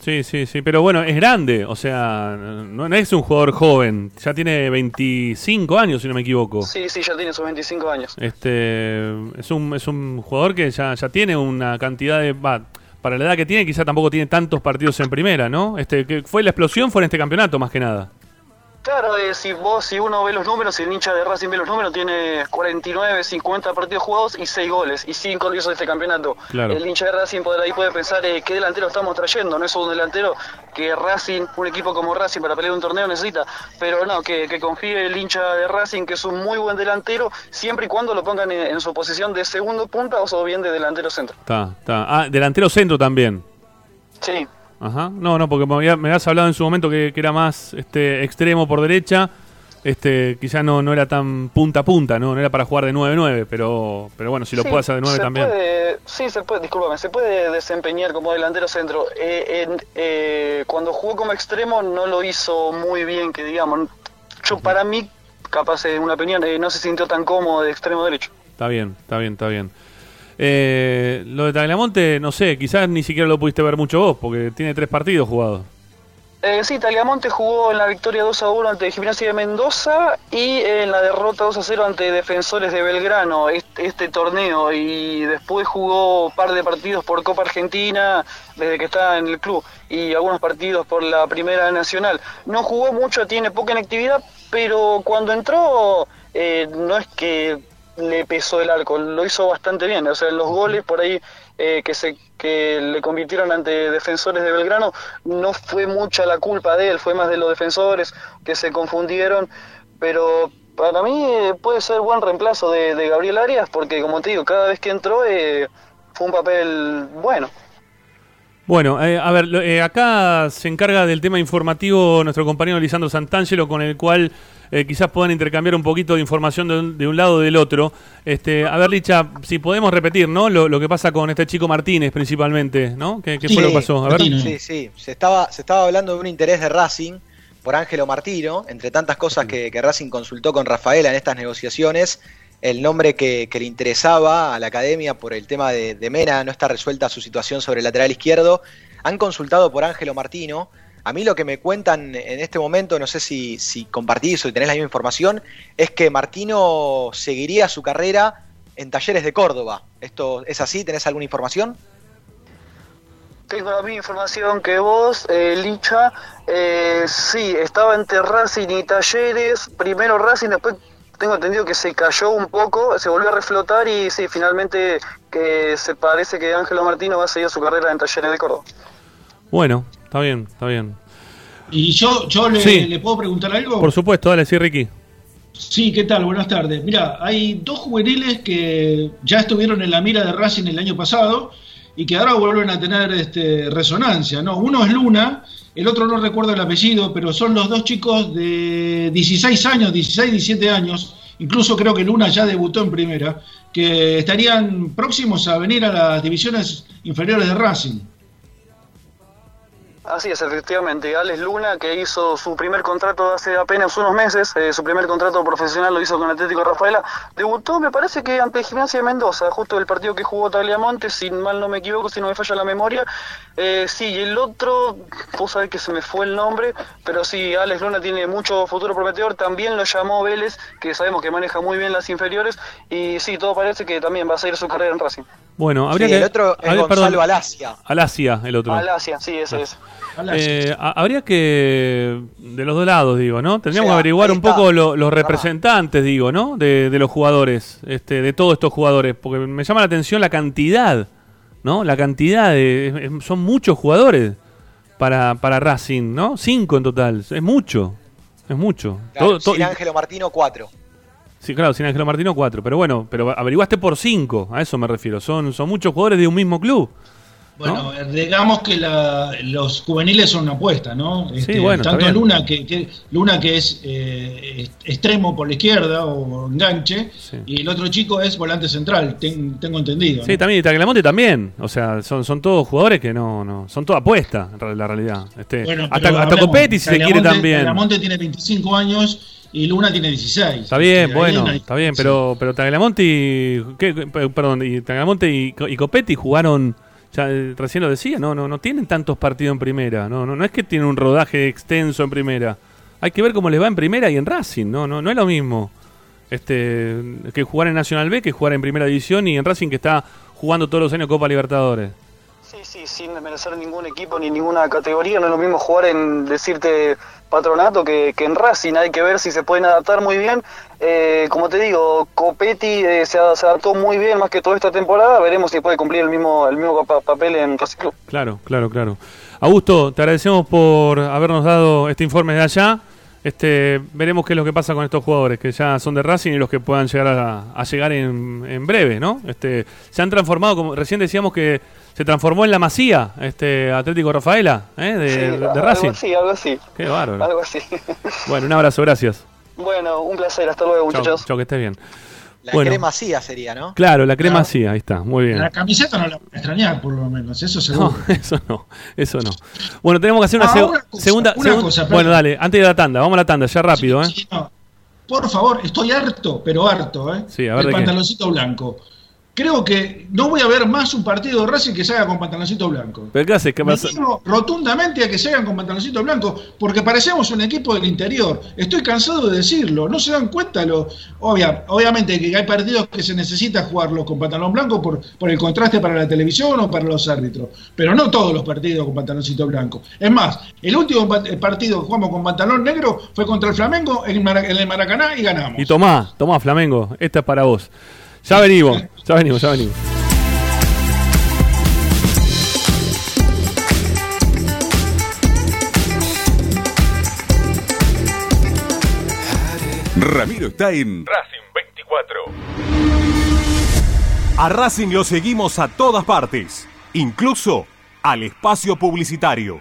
Sí, sí, sí, pero bueno, es grande, o sea, no, no es un jugador joven, ya tiene 25 años, si no me equivoco. Sí, sí, ya tiene sus 25 años. Este es un, es un jugador que ya, ya tiene una cantidad de. va, para la edad que tiene, quizá tampoco tiene tantos partidos en primera, ¿no? Este, fue la explosión, fue en este campeonato más que nada. Claro, eh, si vos, si uno ve los números, si el hincha de Racing ve los números, tiene 49, 50 partidos jugados y 6 goles, y 5 lo hizo este campeonato. Claro. El hincha de Racing por ahí puede pensar eh, qué delantero estamos trayendo, no es un delantero que Racing, un equipo como Racing para pelear un torneo necesita, pero no, que, que confíe el hincha de Racing que es un muy buen delantero, siempre y cuando lo pongan en, en su posición de segundo punta o bien de delantero centro. Está, está. Ah, delantero centro también. Sí. Ajá. No, no, porque me, había- me habías hablado en su momento que, que era más este extremo por derecha. Este, quizá no, no era tan punta a punta, ¿no? No era para jugar de 9-9, pero, pero bueno, si lo Sí, puede hacer de 9 se también. puede- sí, se puede, discúlpame, se puede desempeñar como delantero centro. Eh, en- eh, cuando jugó como extremo no lo hizo muy bien, que digamos. Yo, para mí, capaz de una opinión, eh, no se sintió tan cómodo de extremo derecho. Está bien, está bien, está bien. Eh, lo de Tagliamonte, no sé, quizás ni siquiera lo pudiste ver mucho vos, porque tiene tres partidos jugados. Eh, sí, Taliamonte jugó en la victoria 2 a 1 ante Gimnasia de Mendoza y en la derrota 2 a 0 ante Defensores de Belgrano este, este torneo y después jugó un par de partidos por Copa Argentina desde que está en el club y algunos partidos por la Primera Nacional. No jugó mucho, tiene poca inactividad, pero cuando entró eh, no es que le pesó el arco, lo hizo bastante bien, o sea, los goles por ahí eh, que se que le convirtieron ante defensores de Belgrano no fue mucha la culpa de él, fue más de los defensores que se confundieron, pero para mí eh, puede ser buen reemplazo de, de, Gabriel Arias, porque como te digo, cada vez que entró eh, fue un papel bueno. Bueno, eh, a ver, eh, acá se encarga del tema informativo nuestro compañero Lisandro Santangelo, con el cual eh, quizás puedan intercambiar un poquito de información de un, de un lado o del otro. Este, a ver, Licha, si podemos repetir, ¿no? Lo, lo que pasa con este chico Martínez principalmente, ¿no? ¿Qué, qué Sí, fue lo que pasó? A ver. Sí, sí. Se estaba, se estaba hablando de un interés de Racing por Ángelo Martino, entre tantas cosas que, que Racing consultó con Rafaela en estas negociaciones. El nombre que, le interesaba a la academia por el tema de, Mena, no está resuelta su situación sobre el lateral izquierdo. Han consultado por Ángelo Martino. A mí lo que me cuentan en este momento, no sé si, compartís o tenés la misma información, es que Martino seguiría su carrera en Talleres de Córdoba. ¿Esto es así? ¿Tenés alguna información? Tengo la misma información que vos, eh, Licha. Eh, sí, estaba entre Racing y Talleres. Primero Racing, después tengo entendido que se cayó un poco, se volvió a reflotar y sí, finalmente que se parece que Ángelo Martino va a seguir su carrera en Talleres de Córdoba. Bueno, está bien, está bien. Y yo, yo le, Sí. le puedo preguntar algo. Por supuesto, dale, sí, Ricky. Sí, ¿qué tal? Buenas tardes. Mira, hay dos juveniles que ya estuvieron en la mira de Racing el año pasado y que ahora vuelven a tener este, resonancia, ¿no? Uno es Luna, el otro no recuerdo el apellido, pero son los dos chicos de 16 años, 16, 17 años, incluso creo que Luna ya debutó en primera, que estarían próximos a venir a las divisiones inferiores de Racing. Así es, efectivamente. Alex Luna, que hizo su primer contrato hace apenas unos meses, eh, su primer contrato profesional lo hizo con Atlético Rafaela, debutó, me parece que ante Gimnasia de Mendoza, justo el partido que jugó Tagliamonte, si mal no me equivoco, si no me falla la memoria. Eh, sí, y el otro, vos sabés que se me fue el nombre, pero sí, Alex Luna tiene mucho futuro prometedor, también lo llamó Vélez, que sabemos que maneja muy bien las inferiores, y sí, todo parece que también va a seguir su carrera en Racing. Bueno, habría Sí, que. el otro es ver, Gonzalo perdón. Alasia. Alasia, el otro. Alasia, sí, ese es. Eh, ha- habría que, de los dos lados, digo, ¿no? Tendríamos O sea, que averiguar un poco lo- los representantes, digo, ¿no? De, de los jugadores, este, de todos estos jugadores, porque me llama la atención la cantidad, ¿no? La cantidad de, es- son muchos jugadores para, para Racing, ¿no? Cinco en total, es mucho, es mucho. Claro, Todo- todo- sin Ángelo Martino, cuatro. Sí, claro, sin Ángelo Martino cuatro, pero bueno, pero averiguaste por cinco, a eso me refiero. Son, son muchos jugadores de un mismo club. Bueno, eh, digamos que la- los juveniles son una apuesta, ¿no? Este, bueno, tanto. Luna que, que- Luna que es eh, extremo por la izquierda o enganche y el otro chico es volante central, ten- tengo entendido. Sí, ¿no? también, y Tagliamonte también. O sea, son, son todos jugadores que no, no. Son toda apuesta, la realidad. Este, Bueno, hasta hasta Copetti, si se quiere también. Tagliamonte tiene 25 años y Luna tiene 16. Está bien, bueno, está bien, pero, pero Tagliamonte y. Perdón, y Tagliamonte y, y Copetti jugaron. Ya eh, recién lo decía, no, no, no tienen tantos partidos en primera. No, no, no es que tienen un rodaje extenso en primera. Hay que ver cómo les va en primera y en Racing. No, no, no es lo mismo. Este, que jugar en Nacional B, que jugar en primera división y en Racing que está jugando todos los años Copa Libertadores. Sí, sí, sin desmerecer ningún equipo ni ninguna categoría, no es lo mismo jugar en decirte patronato que, que en Racing, hay que ver si se pueden adaptar muy bien. Eh, como te digo, Copetti eh, se, adaptó muy bien más que toda esta temporada, veremos si puede cumplir el mismo, el mismo pa- papel en Racing Club. Claro, claro, claro. Augusto, te agradecemos por habernos dado este informe de allá. Este, veremos qué es lo que pasa con estos jugadores que ya son de Racing y los que puedan llegar a, a llegar en, en breve, ¿no? Este, se han transformado, como recién decíamos que se transformó en la Masía, este Atlético Rafaela, ¿eh? de, Sí, de- de algo Racing. así, algo así. Qué bárbaro. Algo así. Bueno, un abrazo, gracias. bueno, un placer, hasta luego muchachos. chao, que estés bien. La Bueno. cremasía sería, ¿no? Claro, la crema sí, ahí está, muy bien. La camiseta no la voy a extrañar, por lo menos, eso seguro. No, eso no, eso no. Bueno, tenemos que hacer una, Ah, seg- una cosa, segunda. una segun- cosa, bueno, dale, antes de la tanda, vamos a la tanda, ya rápido, ¿eh? No, por favor, estoy harto, pero harto, ¿eh? Sí, a ver El de qué. pantaloncito blanco. Creo que no voy a ver más un partido de Racing que se haga con pantaloncito blanco. ¿Pero qué hace? ¿Qué pasa? rotundamente a que se hagan con pantaloncito blanco, porque parecemos un equipo del interior. Estoy cansado de decirlo, no se dan cuenta. Lo, obvia, obviamente que hay partidos que se necesita jugarlos con pantalón blanco por, por el contraste para la televisión o para los árbitros, pero no todos los partidos con pantaloncito blanco. Es más, el último pa- partido que jugamos con pantalón negro fue contra el Flamengo en el, Mara- en el Maracaná y ganamos. Y tomá, tomá, Flamengo. Esta es para vos. Ya venimos, ya venimos, ya venimos. Ramiro está en Racing 24. A Racing lo seguimos a todas partes, incluso al espacio publicitario.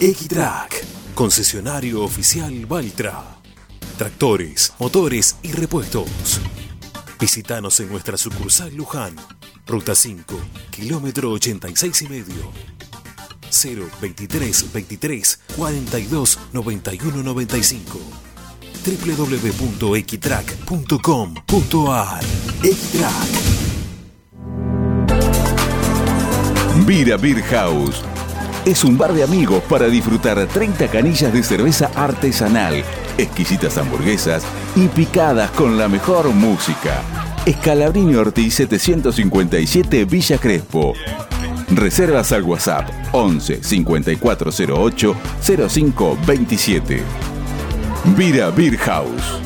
X-Track, concesionario oficial Valtra. Tractores, motores y repuestos. Visítanos en nuestra sucursal Luján, ruta 5, kilómetro 86 y medio. 0 23 23 42 91 95 www.xtrack.com.ar X-Track Vira Beer House. Es un bar de amigos para disfrutar 30 canillas de cerveza artesanal, exquisitas hamburguesas y picadas con la mejor música. Escalabrini Ortiz 757 Villa Crespo. Reservas al WhatsApp 11 5408 0527. Vira Beer House.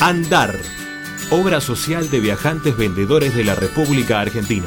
Andar, obra social de viajantes vendedores de la República Argentina.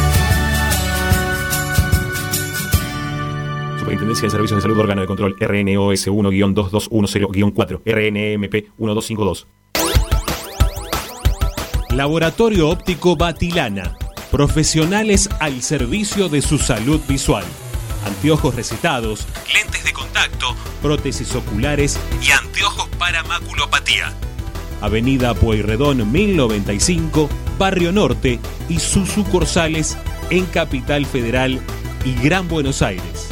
Superintendencia de Servicios de Salud Órgano de Control RNOS 1-2210-4 RNMP 1252 Laboratorio Óptico Batilana. Profesionales al servicio de su salud visual. Anteojos recetados, lentes de contacto, prótesis oculares y anteojos para maculopatía. Avenida Pueyrredón 1095, Barrio Norte y sus sucursales en Capital Federal y Gran Buenos Aires.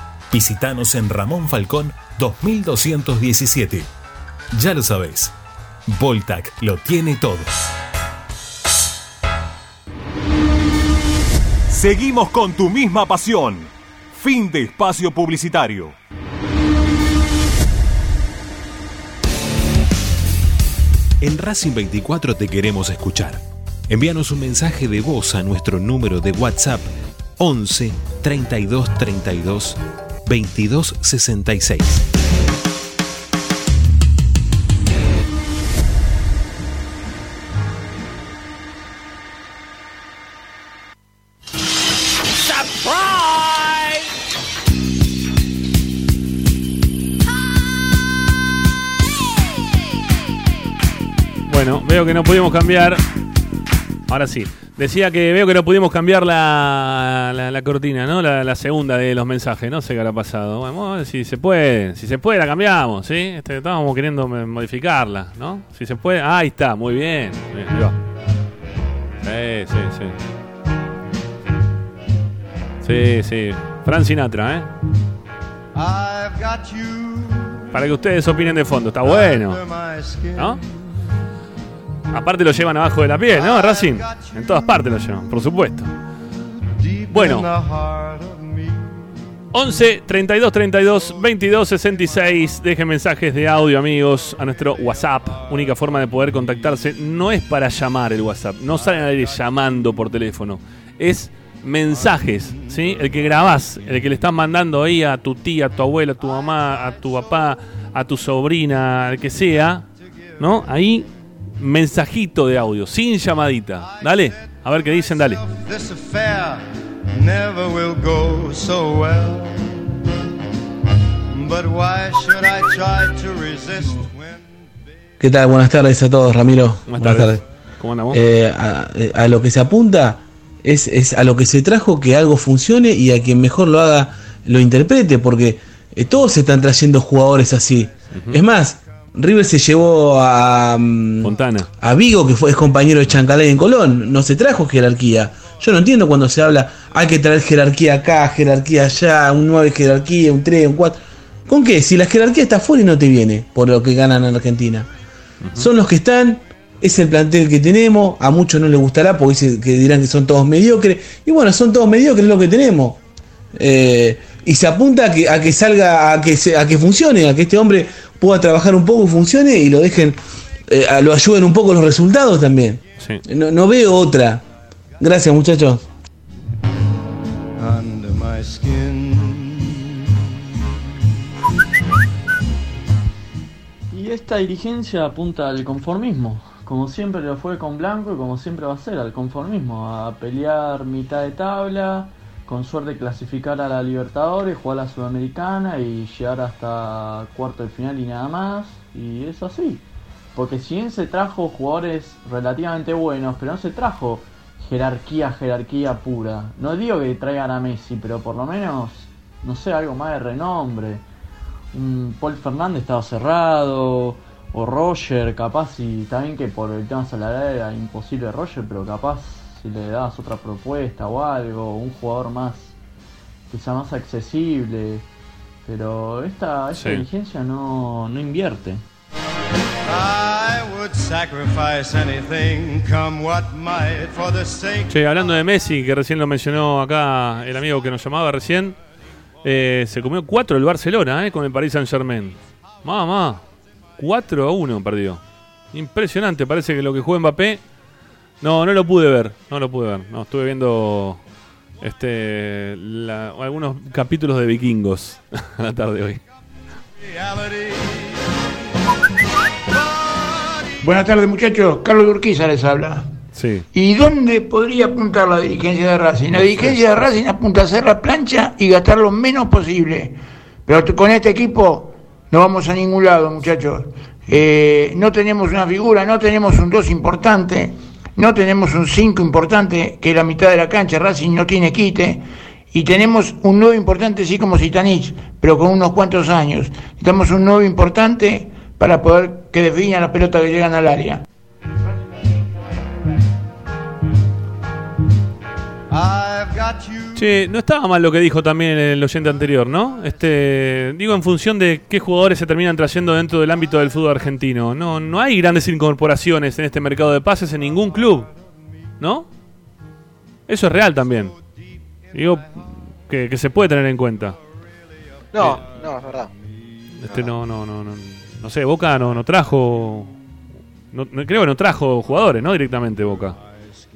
Visítanos en Ramón Falcón 2217. Ya lo sabéis, Voltac lo tiene todo. Seguimos con tu misma pasión. Fin de espacio publicitario. En Racing 24 te queremos escuchar. Envíanos un mensaje de voz a nuestro número de WhatsApp 11 32 32 22 66. Surprise! Bueno, veo que no pudimos cambiar. Ahora sí. Decía que veo que no pudimos cambiar la, la, la cortina, ¿no? La, la segunda de los mensajes, no sé qué habrá pasado. Bueno, si se puede, si se puede la cambiamos, ¿sí? Este, estábamos queriendo modificarla, ¿no? Si se puede, ah, ahí está, muy bien. Sí, sí, sí. Sí, sí. Fran Sinatra, ¿eh? Para que ustedes opinen de fondo, está bueno. ¿No? Aparte lo llevan abajo de la piel, ¿no? Racing. En todas partes lo llevan, por supuesto. Bueno. 11 32 32 22 66. Dejen mensajes de audio, amigos, a nuestro WhatsApp. Única forma de poder contactarse. No es para llamar el WhatsApp. No salen a ir llamando por teléfono. Es mensajes, ¿sí? El que grabás, el que le estás mandando ahí a tu tía, a tu abuela, a tu mamá, a tu papá, a tu sobrina, al que sea, ¿no? Ahí, mensajito de audio, sin llamadita. Dale, a ver qué dicen, dale. This affair never will go so well. But why should I try to resist when ¿Qué tal? Buenas tardes a todos, Ramiro. Buenas tardes. ¿Cómo andamos? Eh, a, a lo que se apunta es, es a lo que se trajo que algo funcione y a quien mejor lo haga lo interprete, porque eh, todos están trayendo jugadores así. Es más, River se llevó a mm, Fontana. a Vigo, que fue es compañero de Chancalay en Colón. No se trajo jerarquía. Yo no entiendo cuando se habla, hay que traer jerarquía acá, jerarquía allá, un 9 jerarquía, un 3, un 4. ¿Con qué? Si la jerarquía está fuera y no te viene por lo que ganan en Argentina. Son los que están, es el plantel que tenemos, a muchos no les gustará porque que dirán que son todos mediocres. Y bueno, son todos mediocres, es lo que tenemos. Eh, y se apunta a que, a que salga, a que, se- a que funcione, a que este hombre pueda trabajar un poco y funcione y lo dejen, eh, a- lo ayuden un poco los resultados también. No, no veo otra. Gracias muchachos. under my skin? Y esta dirigencia apunta al conformismo, como siempre lo fue con Blanco y como siempre va a ser, al conformismo, a pelear mitad de tabla, con suerte clasificar a la Libertadores, jugar a la Sudamericana y llegar hasta cuarto de final y nada más, y es así. Porque si bien se trajo jugadores relativamente buenos, pero no se trajo jerarquía, jerarquía pura. No digo que traigan a Messi, pero por lo menos, no sé, algo más de renombre un Paul Fernández estaba cerrado, o Roger, capaz, y también que por el tema salarial era imposible Roger, pero capaz si le das otra propuesta o algo, un jugador más, quizá más accesible, pero esta, esta Sí. dirigencia no, no invierte. I would sacrifice anything, come what might, for the sake. Che, hablando de Messi, que recién lo mencionó acá el amigo que nos llamaba recién, eh, se comió 4 el Barcelona eh, con el Paris Saint Germain. Mamá, 4 a 1 perdió. Impresionante, parece que lo que juega Mbappé. No, no lo pude ver, no lo pude ver. No, estuve viendo este la- algunos capítulos de vikingos a la tarde hoy. Buenas tardes muchachos, Carlos Urquiza les habla. Sí. ¿Y dónde podría apuntar la dirigencia de Racing? La dirigencia de Racing apunta a hacer la plancha y gastar lo menos posible. Pero con este equipo no vamos a ningún lado, muchachos. Eh, no tenemos una figura, no tenemos un 2 importante, no tenemos un 5 importante, que es la mitad de la cancha. Racing no tiene quite. Y tenemos un 9 importante, sí como Zitanich, pero con unos cuantos años. Necesitamos un 9 importante para poder que defina la pelota que llegan al área. Che, no estaba mal lo que dijo también el oyente anterior, ¿no? Este, digo en función de qué jugadores se terminan trayendo dentro del ámbito del fútbol argentino. No, no hay grandes incorporaciones en este mercado de pases en ningún club, ¿no? Eso es real también. Digo que, que se puede tener en cuenta. No, no, es verdad. Este no, no, no, no, no sé, Boca no, no trajo, no, no- creo que no trajo jugadores, ¿no? Directamente Boca.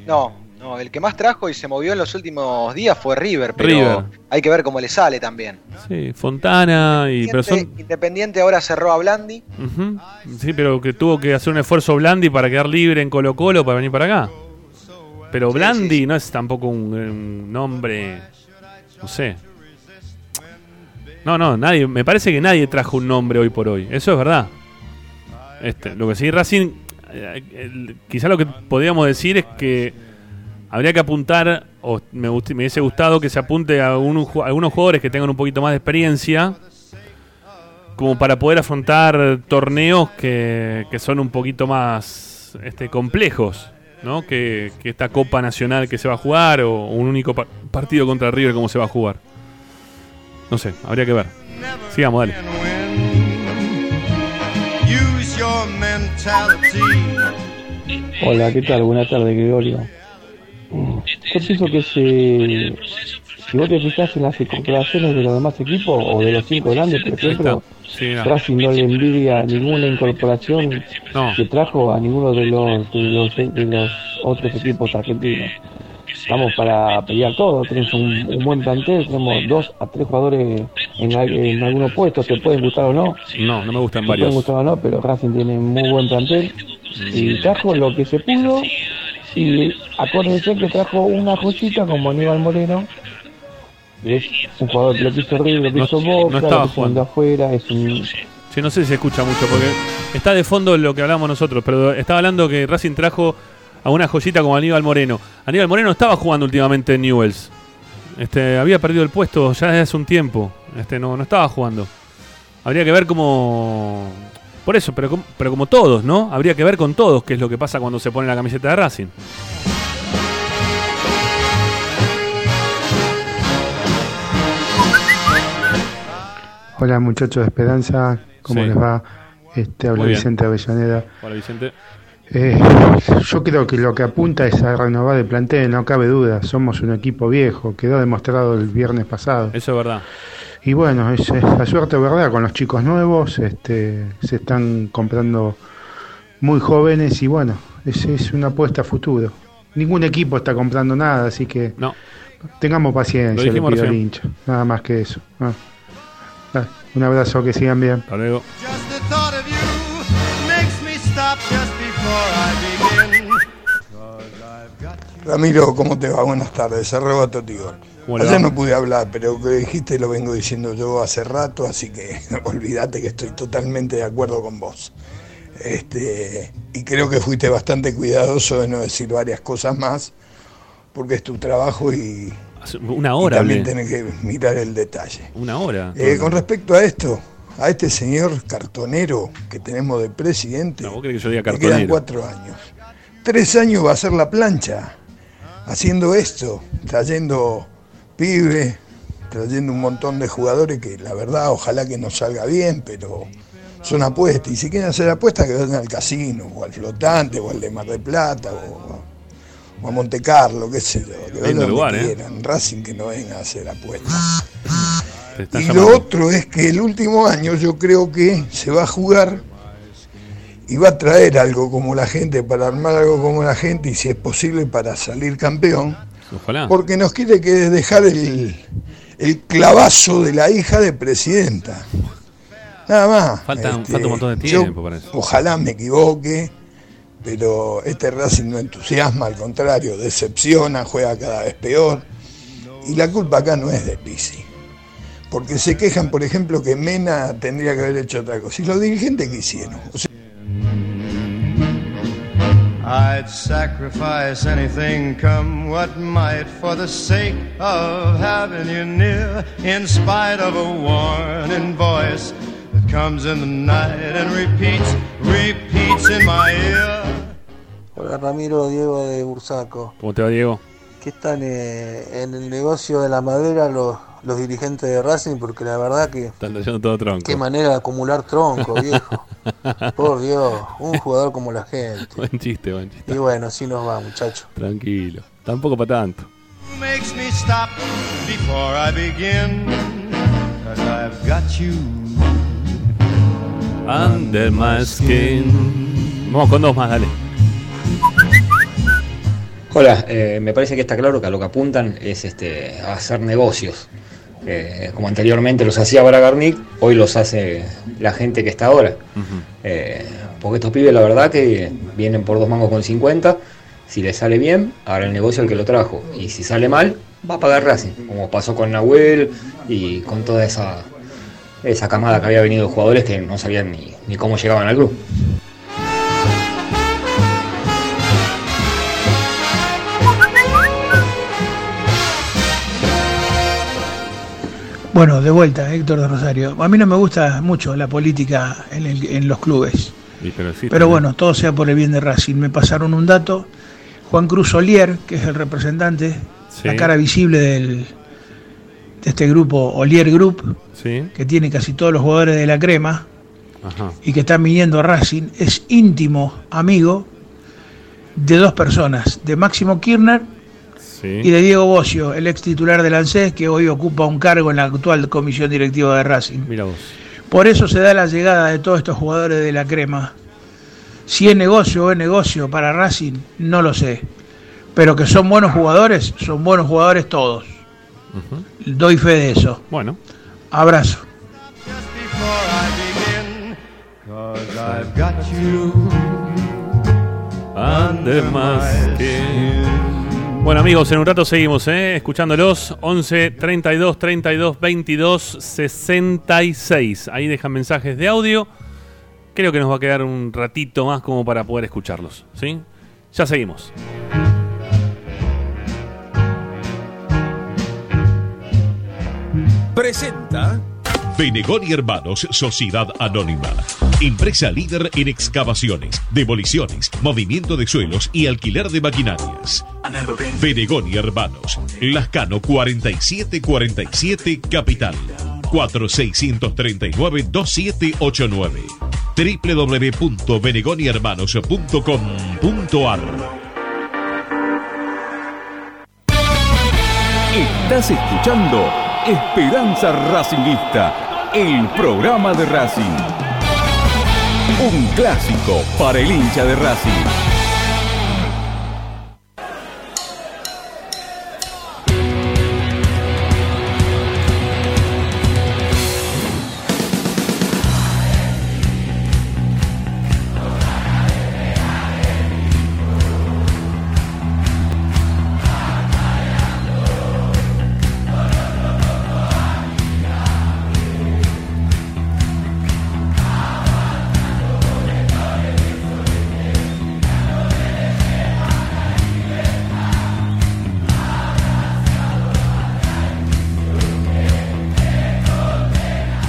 No, no, el que más trajo y se movió en los últimos días fue River, pero River. hay que ver cómo le sale también. Sí, Fontana y pero son, Independiente, ahora cerró a Blandi. Sí, pero que tuvo que hacer un esfuerzo Blandi para quedar libre en Colo Colo para venir para acá. Pero Blandi no es tampoco un, un nombre, no sé. No, no, nadie, me parece que nadie trajo un nombre hoy por hoy. Eso es verdad. Este, lo que sí Racing, eh, quizá lo que podríamos decir es que habría que apuntar, o me, gust- me hubiese gustado que se apunte a un algunos jugadores que tengan un poquito más de experiencia, como para poder afrontar torneos que, que son un poquito más este, complejos, ¿no? Que, que esta Copa Nacional que se va a jugar, o un único pa- partido contra River, cómo se va a jugar. No sé, habría que ver. Sigamos, dale. Hola, ¿qué tal? Buenas tardes, Gregorio. Yo pienso que si, si vos te fijas en las incorporaciones de los demás equipos, o de los cinco grandes, por ejemplo, Sí, no. Racing no le envidia ninguna incorporación que trajo a ninguno de los, de los, de los otros equipos argentinos. Estamos para pelear todo, tenemos un, un buen plantel, tenemos dos a tres jugadores en, al- en algunos puestos, te pueden gustar o no. No, no me gustan Te pueden varios. gustar o no, pero Racing tiene muy buen plantel y trajo lo que se pudo y acuérdense que trajo una joyita como Aníbal Moreno es un jugador que lo quiso River, lo quiso no Boca, lo jugando. de afuera, es un Sí, no sé si se escucha mucho porque está de fondo lo que hablamos nosotros, pero estaba hablando que Racing trajo a una joyita como Aníbal Moreno. Aníbal Moreno estaba jugando últimamente en Newells. Este, había perdido el puesto ya desde hace un tiempo. Este, no, no estaba jugando. Habría que ver cómo. Por eso, pero, pero como todos, ¿no? Habría que ver con todos qué es lo que pasa cuando se pone la camiseta de Racing. Hola muchachos de Esperanza, ¿cómo Sí. les va? Este habla. Vicente Avellaneda. Hola, Vicente. Eh, yo creo que lo que apunta es a renovar el plantel, no cabe duda. Somos un equipo viejo, quedó demostrado el viernes pasado. Eso es verdad. Y bueno, es, es la suerte, ¿verdad? Con los chicos nuevos, este, se están comprando muy jóvenes y bueno, es, es una apuesta a futuro. Ningún equipo está comprando nada, así que No. tengamos paciencia, le dijimos pido al hincha. Nada más que eso. Ah. Ah, un abrazo, que sigan bien. Hasta luego. Ramiro, ¿cómo te va? Buenas tardes, arroba Tigor. ¿Cómo le Ayer no pude hablar, pero lo que dijiste lo vengo diciendo yo hace rato, así que olvídate que estoy totalmente de acuerdo con vos. Este, y creo que fuiste bastante cuidadoso de no decir varias cosas más, porque es tu trabajo y, Una y hora también hablé. tenés que mirar el detalle. Una hora. Eh, con respecto a esto, a este señor cartonero que tenemos de presidente, No, vos que yo diga le quedan cartonero. cuatro años. Tres años va a ser la plancha, haciendo esto, trayendo pibe, trayendo un montón de jugadores que la verdad ojalá que nos salga bien, pero son apuestas. Y si quieren hacer apuestas, que vayan al casino, o al flotante, o al de Mar del Plata, o, o a Monte Carlo, qué sé yo, que vayan lugar, ¿eh? quieran. Racing que no venga a hacer apuestas. Y llamando. lo otro es que el último año yo creo que se va a jugar y va a traer algo como la gente, para armar algo como la gente y si es posible para salir campeón, Ojalá. porque nos quiere que dejar el, el clavazo de la hija de presidenta. Nada más. Falta, Este, falta un montón de tiempo para eso. Ojalá me equivoque, pero este Racing no entusiasma, al contrario, decepciona, juega cada vez peor. Y la culpa acá no es de Pizzi. Porque se quejan, por ejemplo, que Mena tendría que haber hecho otra cosa. ¿Y los dirigentes qué hicieron? O sea, I'd sacrifice anything, come what might, for the sake of having you near. In spite of a warning voice that comes in the night and repeats, repeats in my ear. Hola Ramiro, Diego de Bursaco. ¿Cómo te va, Diego? ¿Qué están eh, en el negocio de la madera los, los dirigentes de Racing? Porque la verdad que Están trayendo todo tronco. qué manera de acumular tronco, viejo. Por Dios, un jugador como la gente. buen chiste, buen chiste. Y bueno, así nos va, muchacho. Tranquilo. Tampoco para tanto. Makes me stop before I begin. Cause I've got you. Under my skin. Vamos con dos más, dale. Hola, eh, me parece que está claro que a lo que apuntan es este, a hacer negocios. Eh, como anteriormente los hacía Bragarnik, hoy los hace la gente que está ahora. Eh, porque estos pibes, la verdad, que vienen por dos mangos con 50. Si les sale bien, ahora el negocio el que lo trajo. Y si sale mal, va a pagar Racing. Como pasó con Nahuel y con toda esa, esa camada que había venido de jugadores que no sabían ni, ni cómo llegaban al club. Bueno, de vuelta, Héctor de Rosario. A mí no me gusta mucho la política en, el- en los clubes. Pero bueno, todo sea por el bien de Racing. Me pasaron un dato. Juan Cruz Olier, que es el representante, Sí. la cara visible del, de este grupo Olier Group, Sí. que tiene casi todos los jugadores de la crema Ajá. y que están viniendo a Racing, es íntimo amigo de dos personas, de Máximo Kirchner Sí. y de Diego Bocio, el ex titular del ANSES, que hoy ocupa un cargo en la actual comisión directiva de Racing. Mira vos. Por eso se da la llegada de todos estos jugadores de la crema. Si es negocio o es negocio para Racing, no lo sé. Pero que son buenos jugadores, son buenos jugadores todos. Doy fe de eso. Bueno. Abrazo. Cause I've got you Ande más que- Bueno amigos, en un rato seguimos, ¿eh? escuchándolos. 11 32 32 22 66. Ahí dejan mensajes de audio. Creo que nos va a quedar un ratito más como para poder escucharlos. ¿sí? Ya seguimos. Presenta y Hermanos Sociedad Anónima. Empresa líder en excavaciones, demoliciones, movimiento de suelos y alquiler de maquinarias. Benegón y Hermanos. Lascano 4747 Capital. 4639-2789 www.benegonyhermanos.com.ar Estás escuchando Esperanza Racingista, el programa de Racing. Un clásico para el hincha de Racing.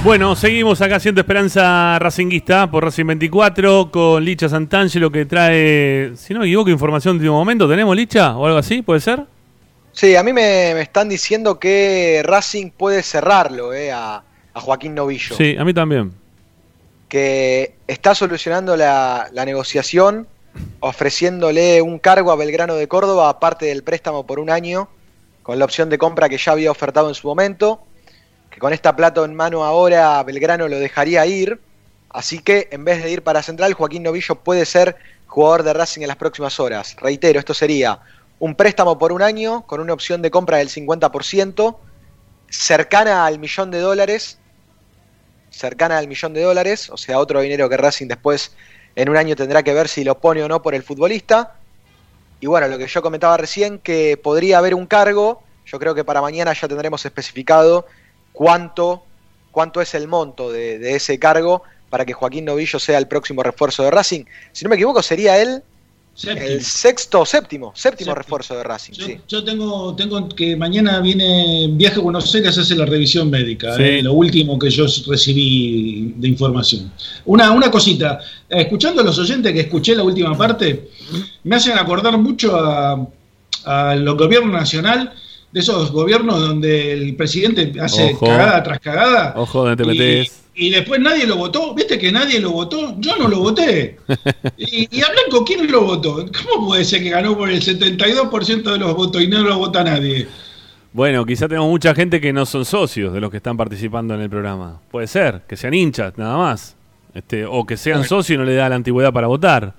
Bueno, seguimos acá haciendo Esperanza Racinguista por Racing 24 con Licha Santangelo que trae, si no me equivoco, información de último momento. ¿Tenemos Licha o algo así? ¿Puede ser? Sí, a mí me, me están diciendo que Racing puede cerrarlo eh, a, a Joaquín Novillo. Sí, a mí también. que está solucionando la, la negociación, ofreciéndole un cargo a Belgrano de Córdoba, aparte del préstamo por un año, con la opción de compra que ya había ofertado en su momento, que con esta plata en mano ahora Belgrano lo dejaría ir, así que en vez de ir para Central, Joaquín Novillo puede ser jugador de Racing en las próximas horas. Reitero, esto sería un préstamo por un año, con una opción de compra del 50%, cercana al millón de dólares, cercana al millón de dólares, o sea, otro dinero que Racing después en un año tendrá que ver si lo pone o no por el futbolista. Y bueno, lo que yo comentaba recién, que podría haber un cargo, yo creo que para mañana ya tendremos especificado cuánto, cuánto es el monto de, de ese cargo para que Joaquín Novillo sea el próximo refuerzo de Racing. Si no me equivoco, sería él el sexto o séptimo, séptimo refuerzo de Racing. sí. Yo tengo, tengo que mañana viene viaje a Buenos Aires a hacer la revisión médica, Sí. eh, lo último que yo recibí de información. Una, una cosita, eh, escuchando a los oyentes que escuché la última parte, me hacen acordar mucho a, a los gobiernos nacional, de esos gobiernos donde el presidente hace Ojo. cagada tras cagada. Ojo, donde te y- después nadie lo votó. ¿Viste que nadie lo votó? Yo no lo voté. Y, y a Blanco, ¿quién lo votó? ¿Cómo puede ser que ganó por el 72% de los votos y no lo vota nadie? Bueno, quizá tenemos mucha gente que no son socios de los que están participando en el programa. Puede ser, que sean hinchas, nada más. Este, o que sean socios y no le da la antigüedad para votar.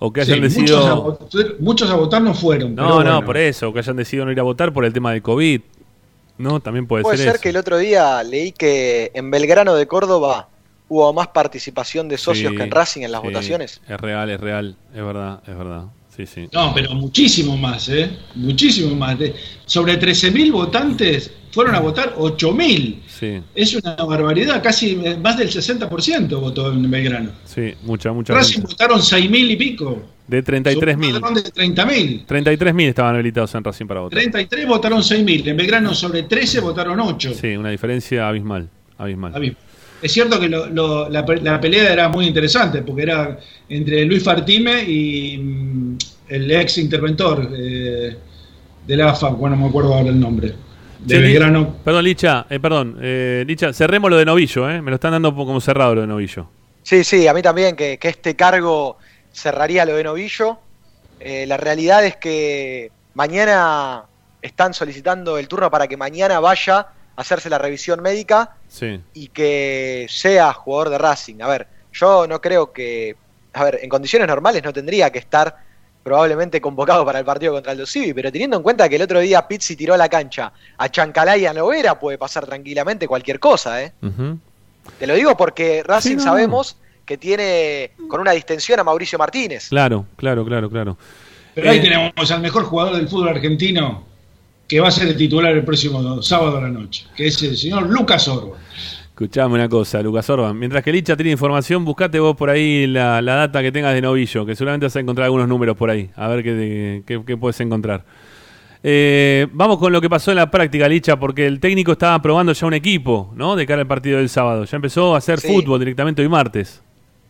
O que hayan Sí, decidido. muchos, a votar, muchos a votar no fueron. No, pero no, bueno. por eso, o que hayan decidido no ir a votar por el tema del COVID. No, también puede, Puede ser, ser eso. que el otro día leí que en Belgrano de Córdoba hubo más participación de socios Sí, que en Racing en las sí, votaciones. Es real, es real, es verdad, es verdad. Sí, sí. No, pero muchísimo más, ¿eh? Muchísimo más. De- sobre 13.000 votantes fueron a votar 8.000. Sí, Es una barbaridad, casi más del 60% votó en Belgrano. sí, mucha, mucha. Racing gente. votaron 6.000 y pico. De 33.000. Son más de 30.000. 33.000 estaban habilitados en Racing para votar. 33 votaron 6.000. En Belgrano sobre 13 votaron 8. Sí, una diferencia abismal. Abismal. Es cierto que lo- lo- la, la pelea era muy interesante, porque era entre Luis Fartime y mm, el ex interventor eh, de la AFA, bueno, no me acuerdo ahora el nombre. De Belgrano. Perdón, Licha, eh, perdón, eh, Licha, cerremos lo de Novillo, ¿eh? Me lo están dando como cerrado lo de Novillo. Sí, sí, a mí también que, que este cargo cerraría lo de Novillo. Eh, la realidad es que mañana están solicitando el turno para que mañana vaya a hacerse la revisión médica Sí. y que sea jugador de Racing. A ver, yo no creo que, a ver, en condiciones normales no tendría que estar probablemente convocado para el partido contra el Civi, pero teniendo en cuenta que el otro día Pizzi tiró a la cancha a Chancalay y a Novera, puede pasar tranquilamente cualquier cosa, ¿eh? Te lo digo porque Racing Sí, no. sabemos que tiene con una distensión a Mauricio Martínez. Claro, claro, claro, claro. Pero ahí Eh, tenemos al mejor jugador del fútbol argentino que va a ser el titular el próximo sábado a la noche, que es el señor Lucas Orba. Escuchame una cosa, Lucas Orban. Mientras que Licha tiene información, buscate vos por ahí la, la data que tengas de Novillo, que seguramente vas a encontrar algunos números por ahí. A ver qué, qué- qué puedes encontrar. Eh, vamos con lo que pasó en la práctica, Licha, porque el técnico estaba probando ya un equipo, ¿no? De cara al partido del sábado. Ya empezó a hacer Sí. fútbol directamente hoy martes.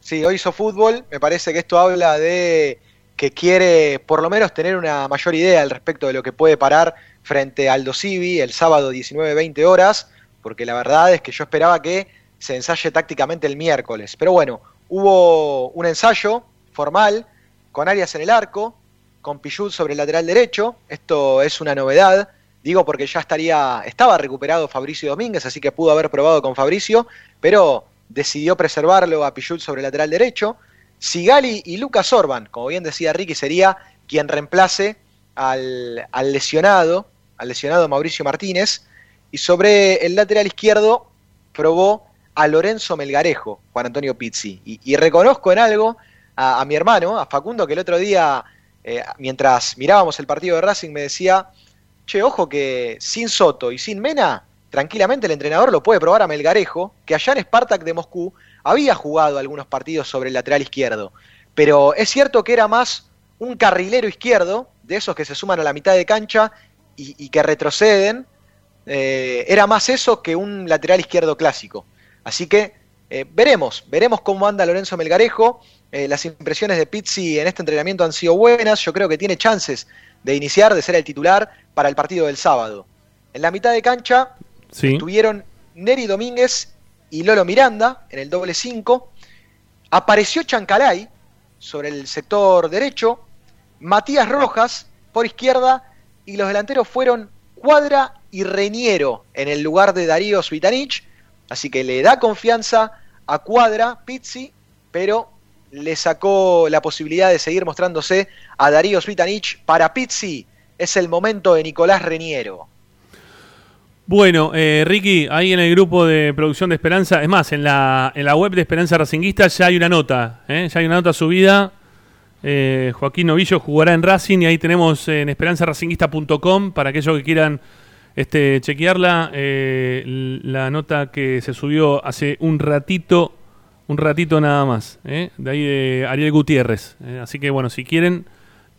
Sí, hoy hizo fútbol. Me parece que esto habla de que quiere por lo menos tener una mayor idea al respecto de lo que puede parar frente al Dosivi el sábado 19-20 horas, porque la verdad es que yo esperaba que se ensaye tácticamente el miércoles. Pero bueno, hubo un ensayo formal con Arias en el arco, con Pichut sobre el lateral derecho. Esto es una novedad. Digo porque ya estaría, estaba recuperado Fabricio Domínguez, así que pudo haber probado con Fabricio, pero decidió preservarlo a Pichut sobre el lateral derecho. Sigali y Lucas Orban, como bien decía Ricky, sería quien reemplace al, al lesionado, al lesionado Mauricio Martínez. Y sobre el lateral izquierdo probó a Lorenzo Melgarejo, Juan Antonio Pizzi. Y, reconozco en algo a, mi hermano, a Facundo, que el otro día, eh, mientras mirábamos el partido de Racing, me decía, che, ojo que sin Soto y sin Mena, tranquilamente el entrenador lo puede probar a Melgarejo, que allá en Spartak de Moscú había jugado algunos partidos sobre el lateral izquierdo. Pero es cierto que era más un carrilero izquierdo, de esos que se suman a la mitad de cancha y que retroceden, eh, era más eso que un lateral izquierdo clásico. Así que eh, veremos, veremos cómo anda Lorenzo Melgarejo. Eh, las impresiones de Pizzi en este entrenamiento han sido buenas. Yo creo que tiene chances de iniciar, de ser el titular para el partido del sábado. En la mitad de cancha Sí. estuvieron Neri Domínguez y Lolo Miranda en el doble 5. Apareció Chancalay sobre el sector derecho. Matías Rojas por izquierda. Y los delanteros fueron Cuadra y Reñero en el lugar de Darío Svitanich. Así que le da confianza a Cuadra, Pizzi, pero le sacó la posibilidad de seguir mostrándose a Darío Svitanich. Para Pizzi es el momento de Nicolás Reñero. Bueno, eh, Ricky, ahí en el grupo de producción de Esperanza, es más, en la, en la web de Esperanza Racinguista ya hay una nota, ¿eh? ya hay una nota subida. Eh, Joaquín Novillo jugará en Racing y ahí tenemos en esperanzaracinguista.com para aquellos que quieran este, chequearla, eh, la nota que se subió hace un ratito, un ratito nada más, ¿eh? de ahí de Ariel Gutiérrez. ¿eh? Así que bueno, si quieren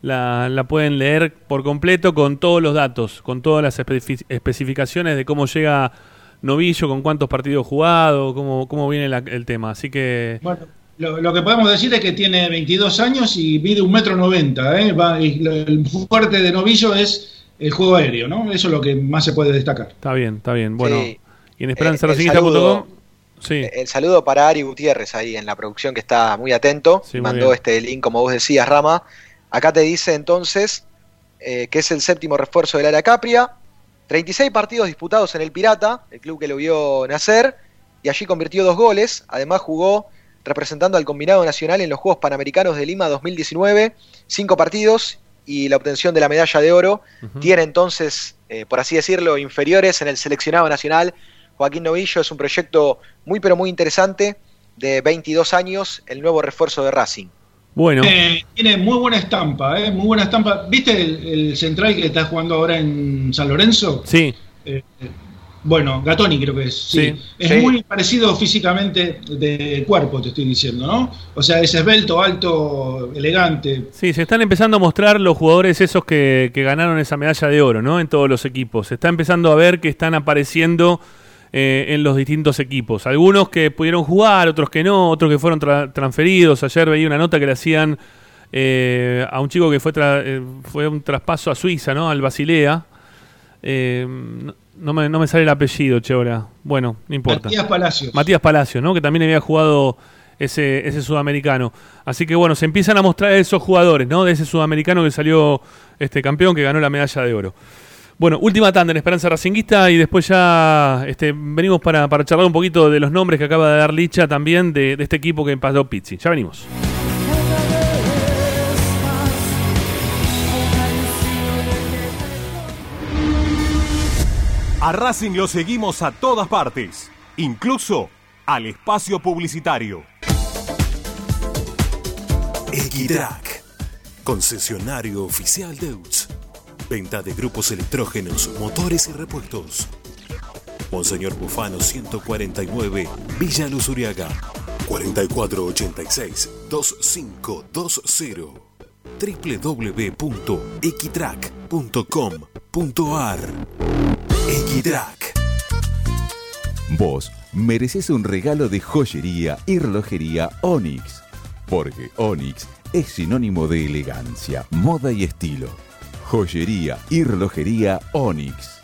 la, la pueden leer por completo con todos los datos, con todas las especi- especificaciones de cómo llega Novillo, con cuántos partidos jugados, cómo, cómo viene la- el tema. Así que Bueno, lo, lo que podemos decir es que tiene 22 años y mide un metro noventa. ¿eh? Va- y lo- el fuerte de Novillo es el juego aéreo, ¿no? Eso es lo que más se puede destacar. está bien, está bien. Bueno, Sí. y en Eh, el saludo- esperanzaracinguista.com, sí, El saludo para Ari Gutiérrez ahí en la producción que está muy atento. Sí, muy Mandó bien. este link, como vos decías, Rama. Acá te dice entonces eh, que es el séptimo refuerzo del área Capria. 36 partidos disputados en el Pirata, el club que lo vio nacer, y allí convirtió dos goles. Además jugó representando al combinado nacional en los Juegos Panamericanos de Lima 2019, cinco partidos y la obtención de la medalla de oro. Tiene entonces, eh, por así decirlo, inferiores en el seleccionado nacional. Joaquín Novillo es un proyecto muy pero muy interesante de 22 años, el nuevo refuerzo de Racing. bueno, Eh, tiene muy buena estampa, ¿eh? muy buena estampa. ¿Viste el, el central que está jugando ahora en San Lorenzo? sí, Eh, Bueno, Gatoni creo que es. Sí. Sí. Es Sí. muy parecido físicamente de cuerpo, te estoy diciendo, ¿no? O sea, es esbelto, alto, elegante. Sí, se están empezando a mostrar los jugadores esos que, que ganaron esa medalla de oro, ¿no? En todos los equipos. Se está empezando a ver que están apareciendo eh, en los distintos equipos. Algunos que pudieron jugar, otros que no, otros que fueron tra- transferidos. Ayer veía una nota que le hacían eh, a un chico que fue, tra- eh, fue un traspaso a Suiza, ¿no? Al Basilea. Eh, no, me, no me sale el apellido, che, ahora. Bueno, no importa. Matías Palacios. Matías Palacios, ¿no? Que también había jugado ese, ese sudamericano. Así que bueno, se empiezan a mostrar esos jugadores, ¿no? De ese sudamericano que salió este campeón, que ganó la medalla de oro. Bueno, última tanda en Esperanza Racinguista y después ya este, venimos para, para charlar un poquito de los nombres que acaba de dar Licha también de, de este equipo que pasó Pizzi. Ya venimos. A Racing lo seguimos a todas partes, incluso al espacio publicitario. Equitrack, concesionario oficial Deutz. Venta de grupos electrógenos, motores y repuestos. Monseñor Bufano 149, Villa Luz Uriaga. 4486-2520. www.equitrack.com.ar Equitrack. Vos mereces un regalo de joyería y relojería Onyx, porque Onyx es sinónimo de elegancia, moda y estilo. Joyería y relojería Onyx.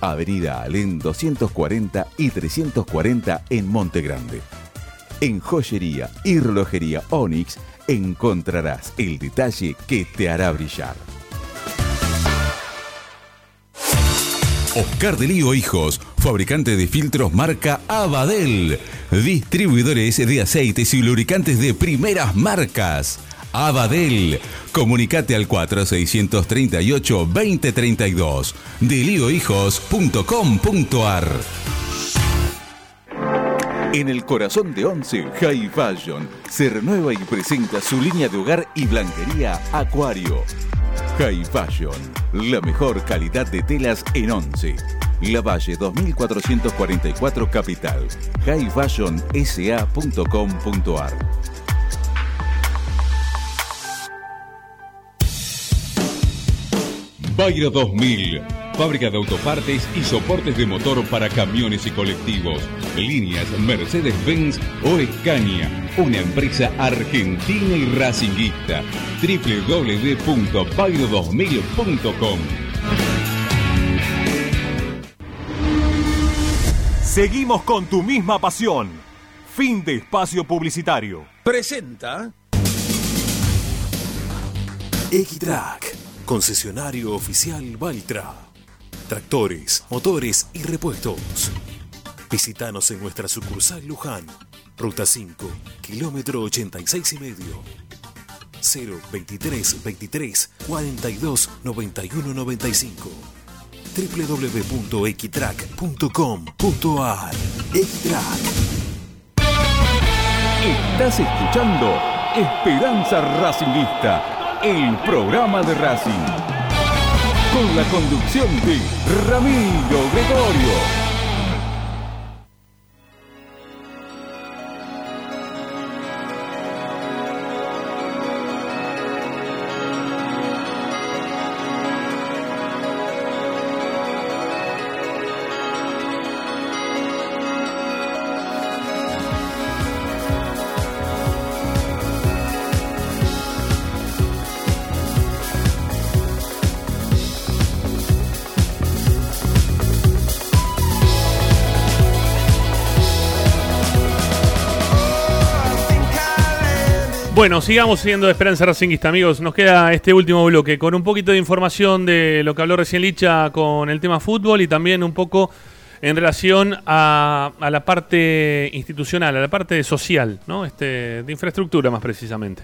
Avenida Alén 240 y 340 en Monte Grande. En joyería y relojería Onyx encontrarás el detalle que te hará brillar. Oscar de Lío Hijos, fabricante de filtros marca Abadel. Distribuidores de aceites y lubricantes de primeras marcas. Abadel. Comunicate al 4638-2032. Deliohijos.com.ar En el corazón de Once, High Fashion se renueva y presenta su línea de hogar y blanquería Acuario. High Fashion, la mejor calidad de telas en Once. La Valle 2444 Capital. highfashionsa.com.ar Bayro 2000, fábrica de autopartes y soportes de motor para camiones y colectivos. Líneas Mercedes-Benz o Escaña, una empresa argentina y racinguista. www.bayro2000.com Seguimos con tu misma pasión. Fin de espacio publicitario. Presenta Equitrack, concesionario oficial Valtra. Tractores, motores y repuestos. Visítanos en nuestra sucursal Luján, ruta 5, kilómetro 86 y medio. 023 23 42 91 95 www.equitrack.com.ar Equitrack Estás escuchando Esperanza Racingista, el programa de Racing. Con la conducción de Ramiro Gregorio. Bueno, sigamos siendo de Esperanza Racingista, amigos. Nos queda este último bloque con un poquito de información de lo que habló recién Licha con el tema fútbol y también un poco en relación a, a la parte institucional, a la parte social, ¿no? Este, de infraestructura más precisamente.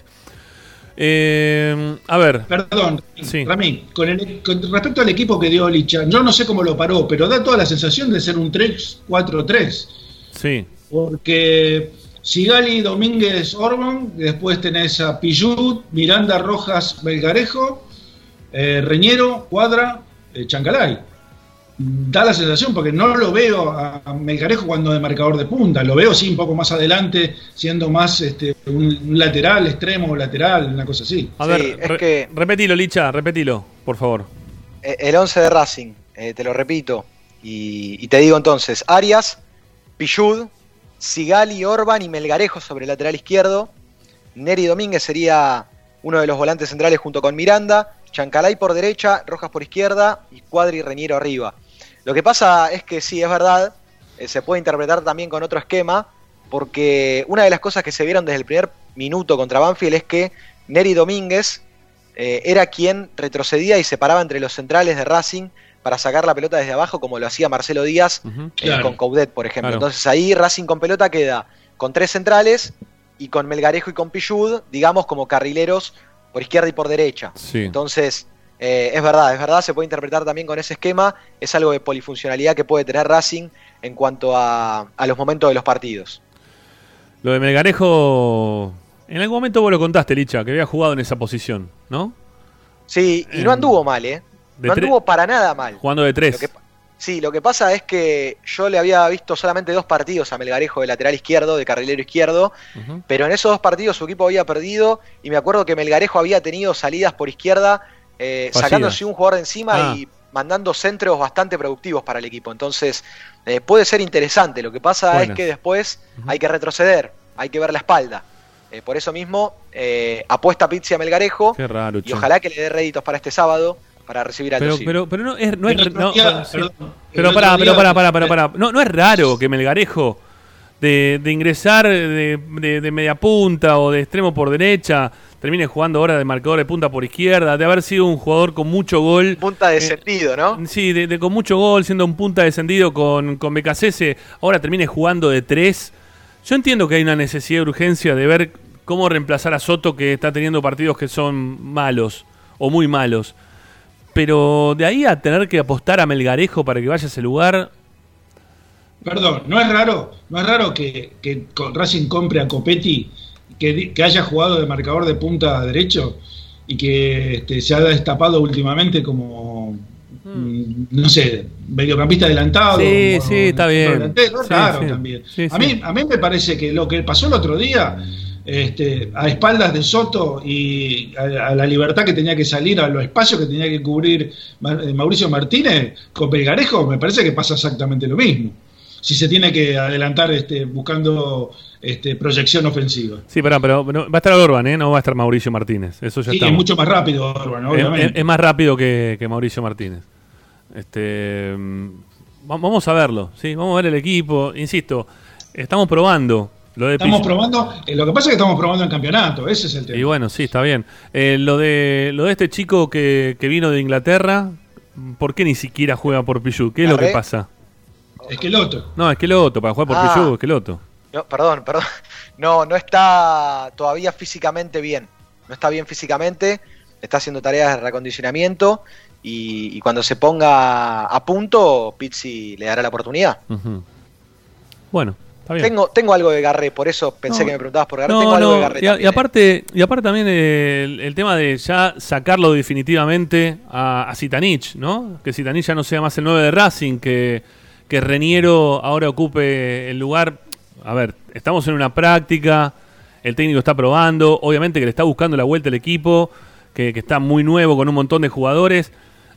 Eh, a ver. Perdón, Sí. Rami, con, el- con respecto al equipo que dio Licha, yo no sé cómo lo paró, pero da toda la sensación de ser un 3-4-3. Sí. Porque Sigali, Domínguez, Orban, después tenés a Pillud, Miranda, Rojas, Belgarejo, eh, Reñero, Cuadra, eh, Chancalay. da la sensación, porque no lo veo a Melgarejo cuando de marcador de punta, lo veo sí un poco más adelante, siendo más este, un, un lateral, extremo, lateral, una cosa así. A ver, Sí, es re- que- repetilo, Licha, repetilo, por favor. Eh, El 11 de Racing, eh, te lo repito. Y, y te digo entonces, Arias, Pichud, Sigali, Orban y Melgarejo sobre el lateral izquierdo. Neri Domínguez sería uno de los volantes centrales junto con Miranda. Chancalay por derecha, Rojas por izquierda y Cuadri Reñero arriba. Lo que pasa es que sí, es verdad, eh, se puede interpretar también con otro esquema, porque una de las cosas que se vieron desde el primer minuto contra Banfield es que Neri Domínguez eh, era quien retrocedía y se paraba entre los centrales de Racing para sacar la pelota desde abajo, como lo hacía Marcelo Díaz eh, Claro. con Coudet, por ejemplo. Claro. Entonces ahí Racing con pelota queda con tres centrales y con Melgarejo y con Pichud, digamos, como carrileros por izquierda y por derecha. Sí. Entonces, eh, es verdad, es verdad, se puede interpretar también con ese esquema, es algo de polifuncionalidad que puede tener Racing en cuanto a, a los momentos de los partidos. Lo de Melgarejo. En algún momento vos lo contaste, Licha, que había jugado en esa posición, ¿no? Sí, y Eh, no anduvo mal, ¿eh? No anduvo para nada mal. Jugando de tres. Lo que pa- sí, lo que pasa es que yo le había visto solamente dos partidos a Melgarejo de lateral izquierdo, de carrilero izquierdo, pero en esos dos partidos su equipo había perdido y me acuerdo que Melgarejo había tenido salidas por izquierda, eh, sacándose un jugador de encima Ah. y mandando centros bastante productivos para el equipo. Entonces, eh, puede ser interesante. Lo que pasa Bueno. es que después hay que retroceder, hay que ver la espalda. Eh, por eso mismo, eh, apuesta Pizzi a Melgarejo Qué raro, y ojalá que le dé réditos para este sábado para recibir al Pero, pero, pero no es. No es no, día, bueno, sí. perdón, pero pará, pero pará, pará, pará, pará. No, no es raro que Melgarejo, de, de ingresar de, de- de media punta o de extremo por derecha, termine jugando ahora de marcador de punta por izquierda, de haber sido un jugador con mucho gol. Punta de sentido, ¿no? Sí, de, de- con mucho gol, siendo un punta descendido con, con BKCS, ahora termine jugando de tres. Yo entiendo que hay una necesidad de urgencia de ver cómo reemplazar a Soto, que está teniendo partidos que son malos o muy malos. Pero de ahí a tener que apostar a Melgarejo para que vaya a ese lugar, Perdón, no es raro, no es raro que, que con Racing compre a Copetti, que, que haya jugado de marcador de punta derecho y que este, se ha destapado últimamente como, mm, no sé, mediocampista adelantado. Sí, sí, está bien. delantero, es Sí, raro sí. también. Sí, a. Mí, a mí me parece que lo que pasó el otro día, este, a espaldas de Soto y a, a la libertad que tenía que salir, a los espacios que tenía que cubrir eh, Mauricio Martínez con Pelgarejo, me parece que pasa exactamente lo mismo. Si se tiene que adelantar este, buscando este, proyección ofensiva. sí, pero no- va a estar Orban, ¿eh? no va a estar Mauricio Martínez. Eso ya Sí, está. es mucho más rápido, Orban, obviamente. es, es más rápido que, que Mauricio Martínez. Este, mm, va- vamos a verlo, sí, vamos a ver el equipo. Insisto, estamos probando lo de Estamos Pichu- probando, eh, lo que pasa es que estamos probando el campeonato, ese es el tema. Y bueno, sí, está bien. Eh, lo de lo de este chico que, que vino de Inglaterra, ¿por qué ni siquiera juega por Pichu? ¿Qué es lo que pasa? Es que el otro. No, es que Loto, para jugar por Ah. Pichu, es que Loto. No, perdón, perdón. No, no está todavía físicamente bien. No está bien físicamente. Está haciendo tareas de reacondicionamiento. Y, y cuando se ponga a punto, Pizzi le dará la oportunidad. Bueno. Tengo, tengo algo de Garré, por eso pensé No. que me preguntabas por Garré. No, tengo algo no, de Garré. y, ¿eh? aparte, y aparte también eh, el, el tema de ya sacarlo definitivamente a, a Zitanich, ¿no? Que Zitanich ya no sea más el 9 de Racing, que, que Reniero ahora ocupe el lugar. A ver, estamos en una práctica, el técnico está probando, obviamente que le está buscando la vuelta al equipo, que, que está muy nuevo con un montón de jugadores.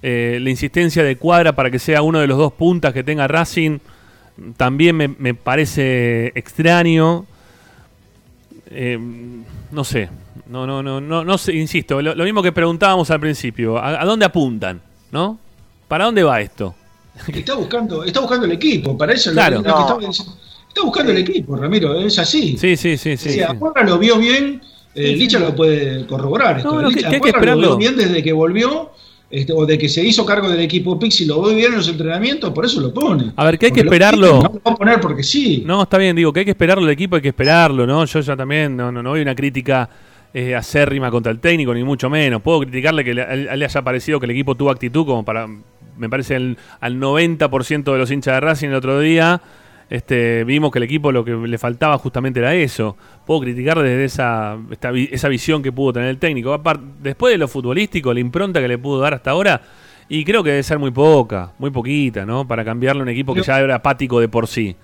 Eh, la insistencia de Cuadra para que sea uno de los dos puntas que tenga Racing también me, me parece extraño. Eh, no sé, no, no, no, no, no sé, insisto, lo, lo mismo que preguntábamos al principio, ¿a, a dónde apuntan? ¿No? ¿Para dónde va esto? Está buscando, está buscando el equipo, para eso es lo que- lo que No. diciendo. Está buscando el equipo, Ramiro, es así. Sí, sí, sí, sí. Acuerda lo vio bien, eh, Sí, sí. Licha lo puede corroborar. Esto. No, no, que- Licha que hay que Acuerda lo vio bien desde que volvió, este, o de que se hizo cargo del equipo Pixi, lo bien en los entrenamientos, por eso lo pone. A ver, que hay que Porque esperarlo. No lo va a poner porque sí. No, está bien, digo que hay que esperarlo el equipo, hay que esperarlo, ¿no? Yo ya también no, no, no hay una crítica eh, acérrima contra el técnico, ni mucho menos. Puedo criticarle que le, le haya parecido que el equipo tuvo actitud como para, me parece, el- al 90% de los hinchas de Racing el otro día. Este, vimos que el equipo lo que le faltaba justamente era eso. Puedo criticarle desde esa, esta esa visión que pudo tener el técnico. Apar- después de lo futbolístico, la impronta que le pudo dar hasta ahora, Y creo que debe ser muy poca, muy poquita, ¿no? Para cambiarle a un equipo que ya era apático de por sí.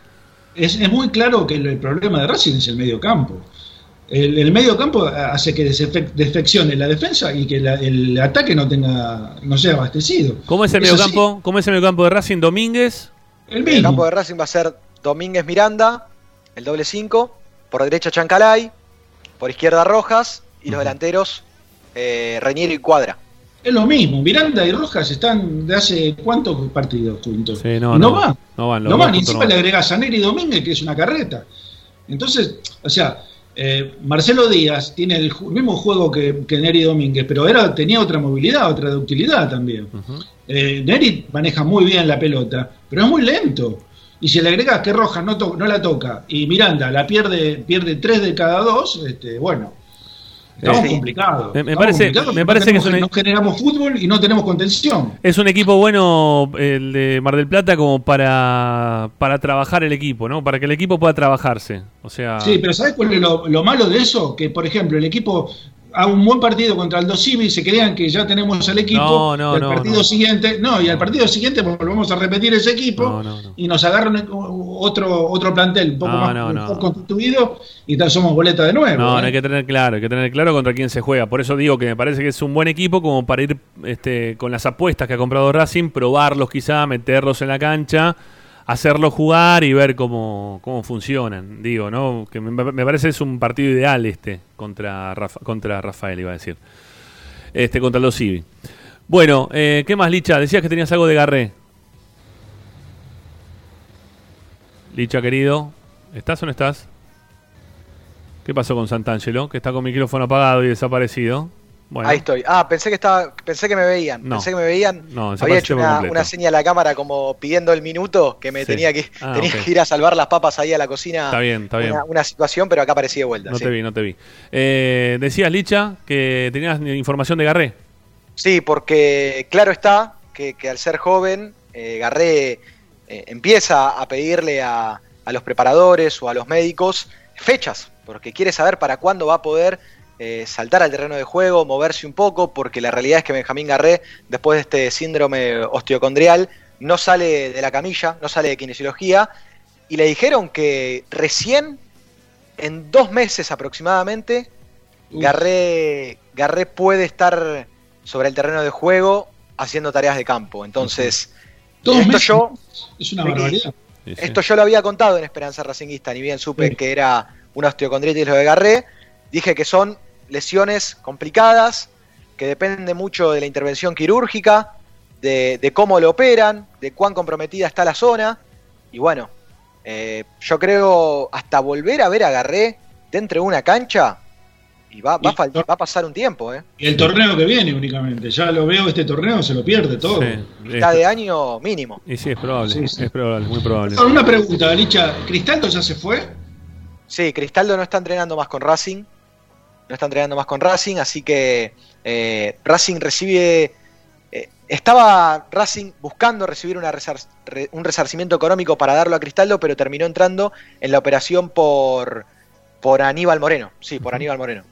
Es, es muy claro que el, el problema de Racing es el medio campo. El, el medio campo hace que defeccione la defensa y que la- el ataque no tenga no sea abastecido. ¿Cómo es el Eso sí, mediocampo? ¿Cómo es el mediocampo de Racing? Domínguez. El El campo de Racing va a ser Domínguez Miranda, el doble 5, por derecha Chancalay, por izquierda Rojas y los delanteros eh, Reñero y Cuadra. Es lo mismo. Miranda y Rojas están de hace cuántos partidos juntos. Sí, no, no, no, van. no van, No van. Encima no le van. agregás a Neri Domínguez, que es una carreta. Entonces, o sea, eh, Marcelo Díaz tiene el mismo juego que, que Neri Domínguez, pero era, tenía otra movilidad, otra ductilidad también. Eh, Neri maneja muy bien la pelota, pero es muy lento. Y si le agregas que Rojas no, no la toca y Miranda la pierde, pierde tres de cada dos, este, bueno, estamos Sí. complicados. Me- me Estamos parece- complicados me parece no que es tenemos- una- no generamos fútbol y no tenemos contención. Es un equipo bueno el de Mar del Plata como para, para trabajar el equipo, ¿no? Para que el equipo pueda trabajarse. O sea, Sí, pero ¿sabes cuál es lo, lo malo de eso? Que, por ejemplo, el equipo haga un buen partido contra el Dosivi y se crean que ya tenemos al equipo. No, no, y al no, partido siguiente, no, y al partido siguiente volvemos a repetir ese equipo y nos agarran otro otro plantel un poco más constituido y tal somos boleta de nuevo. No, ¿eh? no hay que tener claro, hay que tener claro contra quién se juega. Por eso digo que me parece que es un buen equipo como para ir este, con las apuestas que ha comprado Racing, probarlos quizá, meterlos en la cancha, hacerlos jugar y ver cómo, cómo funcionan. Digo, ¿no? Que me, me parece es un partido ideal este contra, Rafa- contra Rafael, iba a decir. Este, contra los Civi. Bueno, eh, ¿qué más, Licha? Decías que tenías algo de Garré. Licha, querido, ¿estás o no estás? ¿Qué pasó con Santangelo? Que está con micrófono apagado y desaparecido. Bueno, Ahí estoy. Ah, pensé que estaba, pensé que me veían. No. Pensé que me veían. No, Había hecho una, una señal a la cámara como pidiendo el minuto que me Sí. tenía que Ah, tenía que ir a salvar las papas ahí a la cocina. Está bien, está bien. Una, una situación, pero acá aparecí de vuelta. no sí. te vi, no te vi. Eh, decías, Licha, que tenías información de Garré. Sí, porque claro está que, que al ser joven, eh, Garré eh, empieza a pedirle a, a los preparadores o a los médicos fechas, porque quiere saber para cuándo va a poder eh, saltar al terreno de juego, moverse un poco, porque la realidad es que Benjamín Garré, después de este síndrome osteocondrial, no sale de la camilla, no sale de kinesiología, y le dijeron que recién, en dos meses aproximadamente, Garré, Garré puede estar sobre el terreno de juego haciendo tareas de campo. Entonces, Dos esto meses yo, es una Sí. barbaridad. esto yo lo había contado en Esperanza Racinguista, ni bien supe Sí. que era una osteocondritis lo de Garré. Dije que son lesiones complicadas, que depende mucho de la intervención quirúrgica, de, de cómo lo operan, de cuán comprometida está la zona. Y bueno, eh, yo creo hasta volver a ver a Garré dentro de una cancha, y va, va, a, fal- va a pasar un tiempo, ¿eh? Y el torneo que viene únicamente. Ya lo veo, este torneo se lo pierde todo. Mitad de año mínimo. Y sí, es probable. Sí, sí. Es probable, muy probable. Ahora, Una pregunta, Licha. ¿Cristaldo ya se fue? Sí, Cristaldo no está entrenando más con Racing. No está entrenando más con Racing, así que eh, Racing recibe. eh, estaba Racing buscando recibir una resar- re- un resarcimiento económico para darlo a Cristaldo, pero terminó entrando en la operación por, por Aníbal Moreno. Sí, por Aníbal Moreno.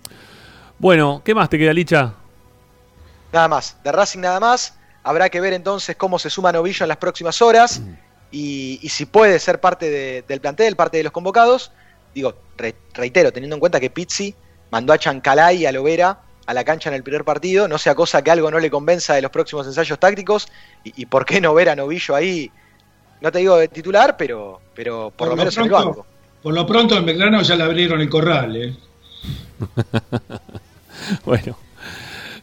Bueno, ¿qué más te queda, Licha? Nada más. De Racing nada más. Habrá que ver entonces cómo se suma Novillo en las próximas horas y, y si puede ser parte de- del plantel, parte de los convocados. Digo, re- reitero, teniendo en cuenta que Pizzi mandó a Chancalay y a Lovera a la cancha en el primer partido, no sea cosa que algo no le convenza de los próximos ensayos tácticos y, y por qué no ver a Novillo ahí, no te digo de titular, pero, pero por, lo menos en el pronto, banco. por lo pronto en Belgrano ya le abrieron el corral. ¿eh? bueno,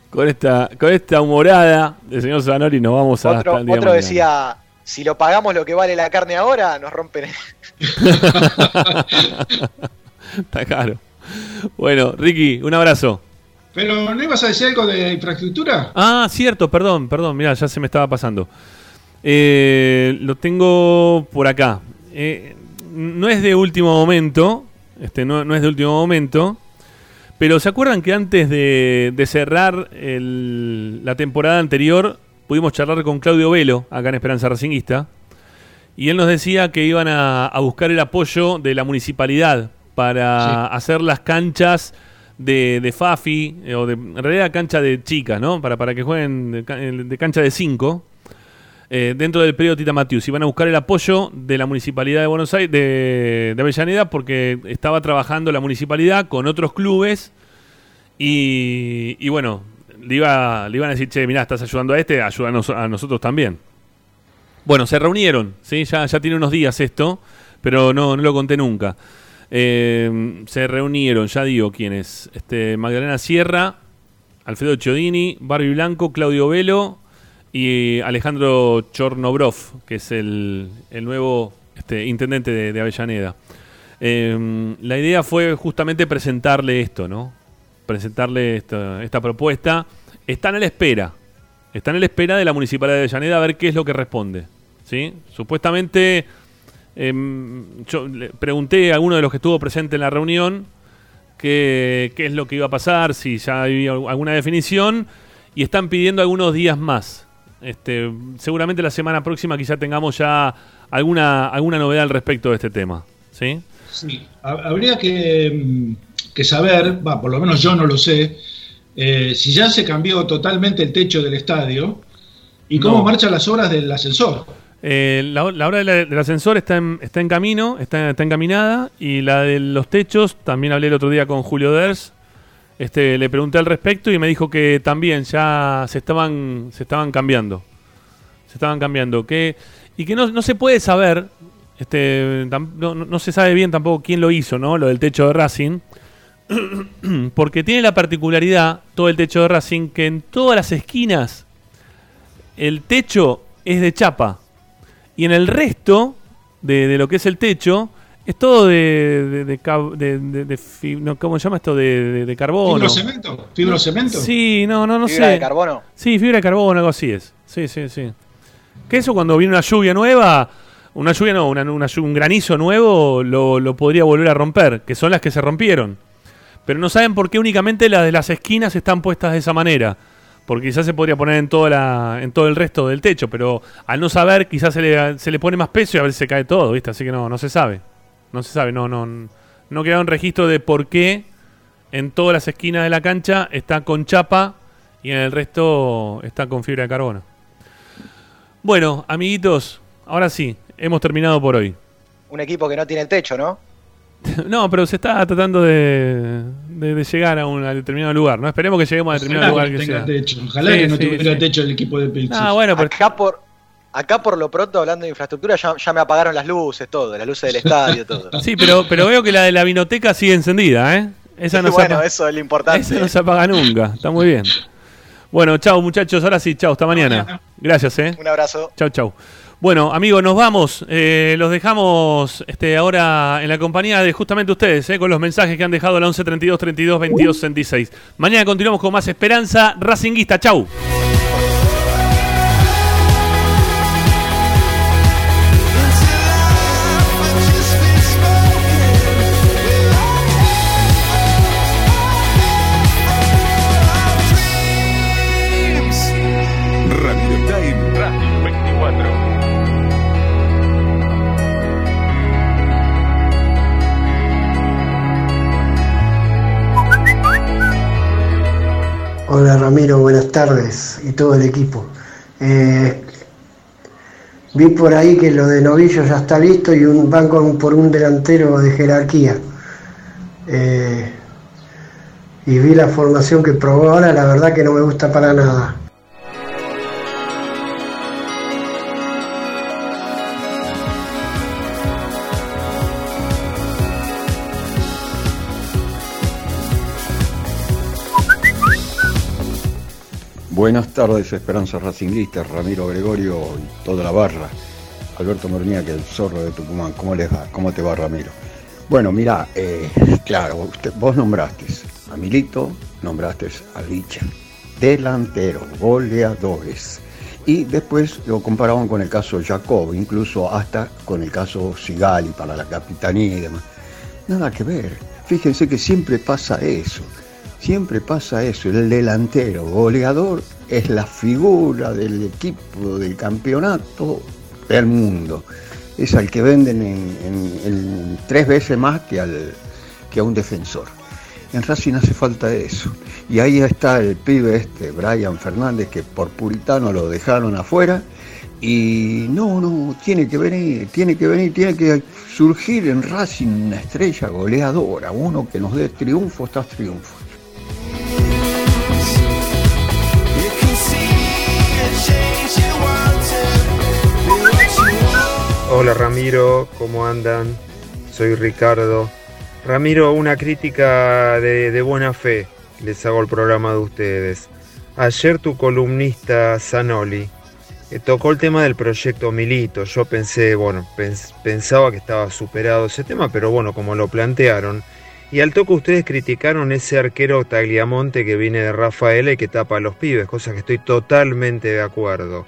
con esta, con esta humorada del señor Zanori nos vamos a Otro, hasta el día de otro mañana. decía, si lo pagamos lo que vale la carne ahora, nos rompen. Está caro. Bueno, Ricky, un abrazo. Pero ¿no ibas a decir algo de infraestructura? Ah, cierto, perdón, perdón, mira, ya se me estaba pasando. Eh, lo tengo por acá. Eh, no es de último momento, este, no, no es de último momento, pero ¿se acuerdan que antes de, de cerrar el- la temporada anterior pudimos charlar con Claudio Velo, acá en Esperanza Racinguista, y él nos decía que iban a, a buscar el apoyo de la municipalidad para hacer las canchas de, de Fafi, eh, o de, en realidad cancha de chicas, ¿no? Para, para que jueguen de, de cancha de 5. dentro del periodo Tita Matius y van a buscar el apoyo de la municipalidad de Buenos Aires, de, de Avellaneda, porque estaba trabajando la municipalidad con otros clubes y, y bueno, le, iba, le iban a decir, che, mirá, estás ayudando a este, ayúdanos a nosotros también. Bueno, se reunieron, ¿sí? ya, ya tiene unos días esto, pero no, no lo conté nunca. Eh, se reunieron, ya digo quiénes. Este, Magdalena Sierra, Alfredo Chiodini, Barbie Blanco, Claudio Velo y Alejandro Chornobrov, que es el, el nuevo este, intendente de, Avellaneda. Eh, la idea fue justamente presentarle esto, ¿no? Presentarle esta, esta propuesta. Están a la espera. Están a la espera de la Municipalidad de Avellaneda a ver qué es lo que responde. ¿sí? Supuestamente, em, yo le pregunté a alguno de los que estuvo presente en la reunión qué, qué es lo que iba a pasar, si ya había alguna definición, y están pidiendo algunos días más. Este, seguramente la semana próxima quizá tengamos ya alguna, alguna novedad al respecto de este tema. ¿sí? Sí, ha- habría que, mm, que saber, va, por lo menos yo no lo sé, eh, si ya se cambió totalmente el techo del estadio y cómo No. marchan las obras del ascensor. Eh, la, la obra del ascensor está en, está en camino, está, está encaminada, y la de los techos, también hablé el otro día con Julio Ders, este, le pregunté al respecto y me dijo que también ya se estaban, se estaban cambiando. Se estaban cambiando. Que, y que no, no se puede saber, este, no- no se sabe bien tampoco quién lo hizo, ¿no? Lo del techo de Racing. Porque tiene la particularidad, todo el techo de Racing, que en todas las esquinas el techo es de chapa. Y en el resto de, de lo que es el techo es todo de. de, de cab- de- de- de fi- no, ¿Cómo se llama esto? De, de- de carbono. ¿Fibrocemento? ¿Fibrocemento? Sí, no, no, no Fibra sé. de carbono. Sí, fibra de carbono, algo así es. Sí, sí, sí. Que eso cuando viene una lluvia nueva, una lluvia no, una- un granizo nuevo lo, lo podría volver a romper, que son las que se rompieron. Pero no saben por qué únicamente las de las esquinas están puestas de esa manera. Porque quizás se podría poner en, toda la, en todo el resto del techo, pero al no saber, quizás se le, se le pone más peso y a veces se cae todo, ¿viste? Así que no, no se sabe. No se sabe, no, no, no queda un registro de por qué en todas las esquinas de la cancha está con chapa y en el resto está con fibra de carbono. Bueno, amiguitos, ahora sí, hemos terminado por hoy. Un equipo que no tiene el techo, ¿no? No, pero se está tratando de, de- de llegar a un a determinado lugar, ¿no? Esperemos que lleguemos a determinado Ojalá lugar que que tenga sea. techo. Ojalá Sí, que no sí, tuviera sí. techo el equipo de Pilsen. Ah, bueno, pero Acá por, acá por lo pronto, hablando de infraestructura, ya, ya me apagaron las luces, todo, las luces del estadio, todo. Sí, pero, pero veo que la de la vinoteca sigue encendida, ¿eh? Esa no, se, bueno, apa- eso es lo importante. esa no se apaga nunca. Está muy bien. Bueno, chao muchachos. Ahora sí, chao. Hasta mañana. Gracias, ¿eh? Un abrazo. Chau, chau. Bueno, amigos, nos vamos. Eh, los dejamos este, ahora en la compañía de justamente ustedes, eh, con los mensajes que han dejado al 11 32 32 22 66. Mañana continuamos con más esperanza racinguista. Chau. Tardes y todo el equipo. Eh, vi por ahí que lo de Novillo ya está listo y un, van por un delantero de jerarquía. Eh, y vi la formación que probó ahora, la verdad que no me gusta para nada. Buenas tardes, Esperanza Racinguista, Ramiro Gregorio y toda la barra. Alberto Mornía, que el zorro de Tucumán. ¿Cómo les va? ¿Cómo te va, Ramiro? Bueno, mira, eh, claro, vos nombraste a Milito, nombraste a Licha. Delantero, goleadores. Y después lo comparaban con el caso Jacob, incluso hasta con el caso Sigali para la capitanía y demás. Nada que ver. Fíjense que siempre pasa eso. Siempre pasa eso. El delantero goleador es la figura del equipo del campeonato del mundo. Es al que venden en, tres veces más que, al, que a un defensor. En Racing hace falta eso. Y ahí está el pibe este, Brian Fernández, que por puritano lo dejaron afuera. Y no, no, tiene que venir, tiene que venir, tiene que surgir en Racing una estrella goleadora, uno que nos dé triunfos tras triunfos. Hola Ramiro, ¿cómo andan? Soy Ricardo. Ramiro, una crítica de, de buena fe les hago el programa de ustedes. Ayer tu columnista Zanoli eh, tocó el tema del proyecto Milito. Yo pensé, bueno, pens- pensaba que estaba superado ese tema, pero bueno, como lo plantearon. Y al toque ustedes criticaron ese arquero Tagliamonte que viene de Rafaela y que tapa a los pibes, cosa que estoy totalmente de acuerdo.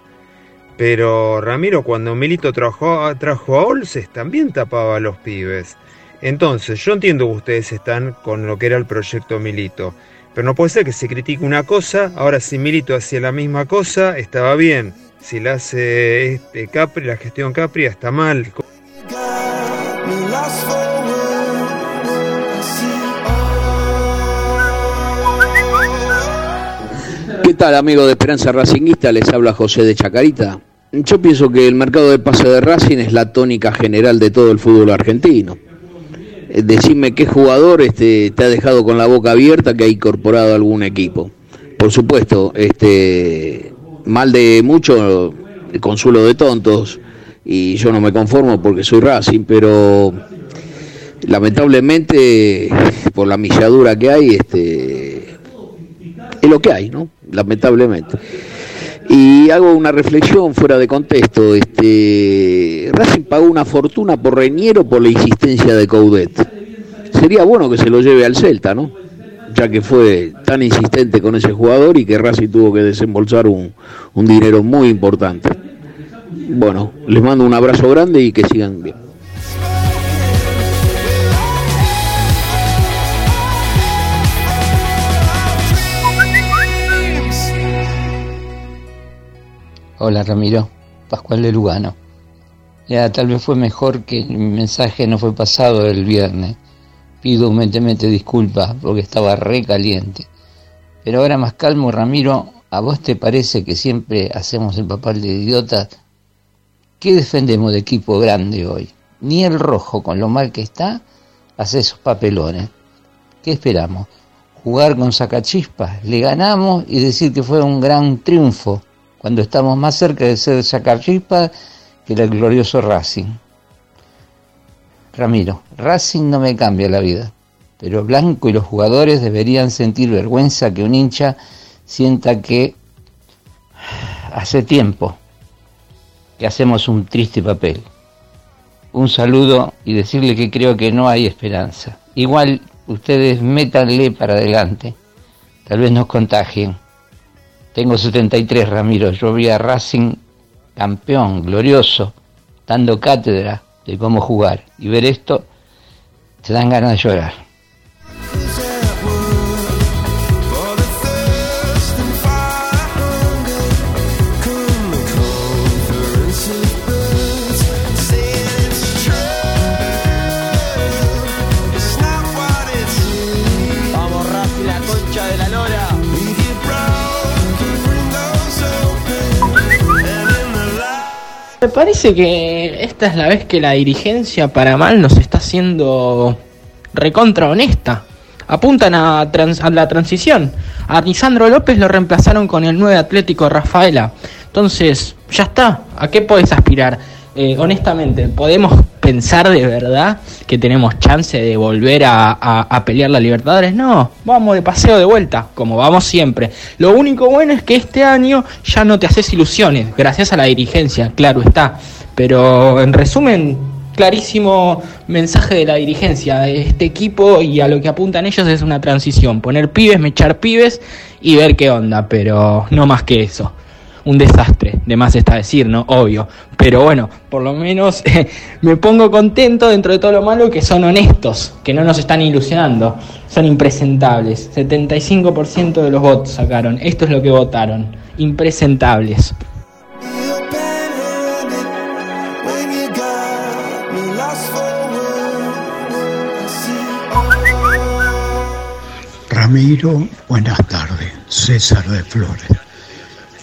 Pero Ramiro, cuando Milito trajo, trajo a Olses, también tapaba a los pibes. Entonces, yo entiendo que ustedes están con lo que era el proyecto Milito. Pero no puede ser que se critique una cosa, ahora si Milito hacía la misma cosa, estaba bien. Si la hace este Capri, la gestión Capri, está mal. Tal, amigo de Esperanza Racinguista? Les habla José de Chacarita. Yo pienso que el mercado de pase de Racing es la tónica general de todo el fútbol argentino. Eh, Decime qué jugador este, te ha dejado con la boca abierta que ha incorporado a algún equipo. Por supuesto, este, mal de mucho, el consuelo de tontos, y yo no me conformo porque soy Racing, pero lamentablemente, por la milladura que hay, este, es lo que hay, ¿no? Lamentablemente. Y hago una reflexión fuera de contexto. Este, Racing pagó una fortuna por Reñero por la insistencia de Coudet. Sería bueno que se lo lleve al Celta, ¿no? Ya que fue tan insistente con ese jugador y que Racing tuvo que desembolsar un, un dinero muy importante. Bueno, les mando un abrazo grande y que sigan bien. Hola Ramiro, Pascual de Lugano. Ya, tal vez fue mejor que el mensaje no fue pasado el viernes. Pido humildemente disculpas porque estaba re caliente. Pero ahora más calmo, Ramiro, ¿a vos te parece que siempre hacemos el papel de idiotas? ¿Qué defendemos de equipo grande hoy? Ni el rojo, con lo mal que está, hace esos papelones. ¿Qué esperamos? Jugar con sacachispas, le ganamos y decir que fue un gran triunfo cuando estamos más cerca de ser sacachispas que el glorioso Racing. Ramiro, Racing no me cambia la vida, pero Blanco y los jugadores deberían sentir vergüenza que un hincha sienta que hace tiempo que hacemos un triste papel. Un saludo y decirle que creo que no hay esperanza. Igual ustedes métanle para adelante, tal vez nos contagien. Tengo 73, Ramiro. Yo vi a Racing campeón, glorioso, dando cátedra de cómo jugar. Y ver esto, te dan ganas de llorar. Me parece que esta es la vez que la dirigencia para mal nos está haciendo recontra honesta. Apuntan a, a la transición. A Lisandro López lo reemplazaron con el 9 Atlético Rafaela. Entonces, ya está. ¿A qué podés aspirar? Eh, honestamente, ¿podemos pensar de verdad que tenemos chance de volver a, pelear la Libertadores? No, vamos de paseo de vuelta, como vamos siempre. Lo único bueno es que este año ya no te haces ilusiones, gracias a la dirigencia, claro está. Pero en resumen, clarísimo mensaje de la dirigencia. Este equipo y a lo que apuntan ellos es una transición. Poner pibes, mechar pibes y ver qué onda, pero no más que eso. Un desastre, de más está decir, ¿no? Obvio. Pero bueno, por lo menos me pongo contento dentro de todo lo malo que son honestos, que no nos están ilusionando. Son impresentables. 75% de los votos sacaron. Esto es lo que votaron. Impresentables. Ramiro, buenas tardes. César de Flores.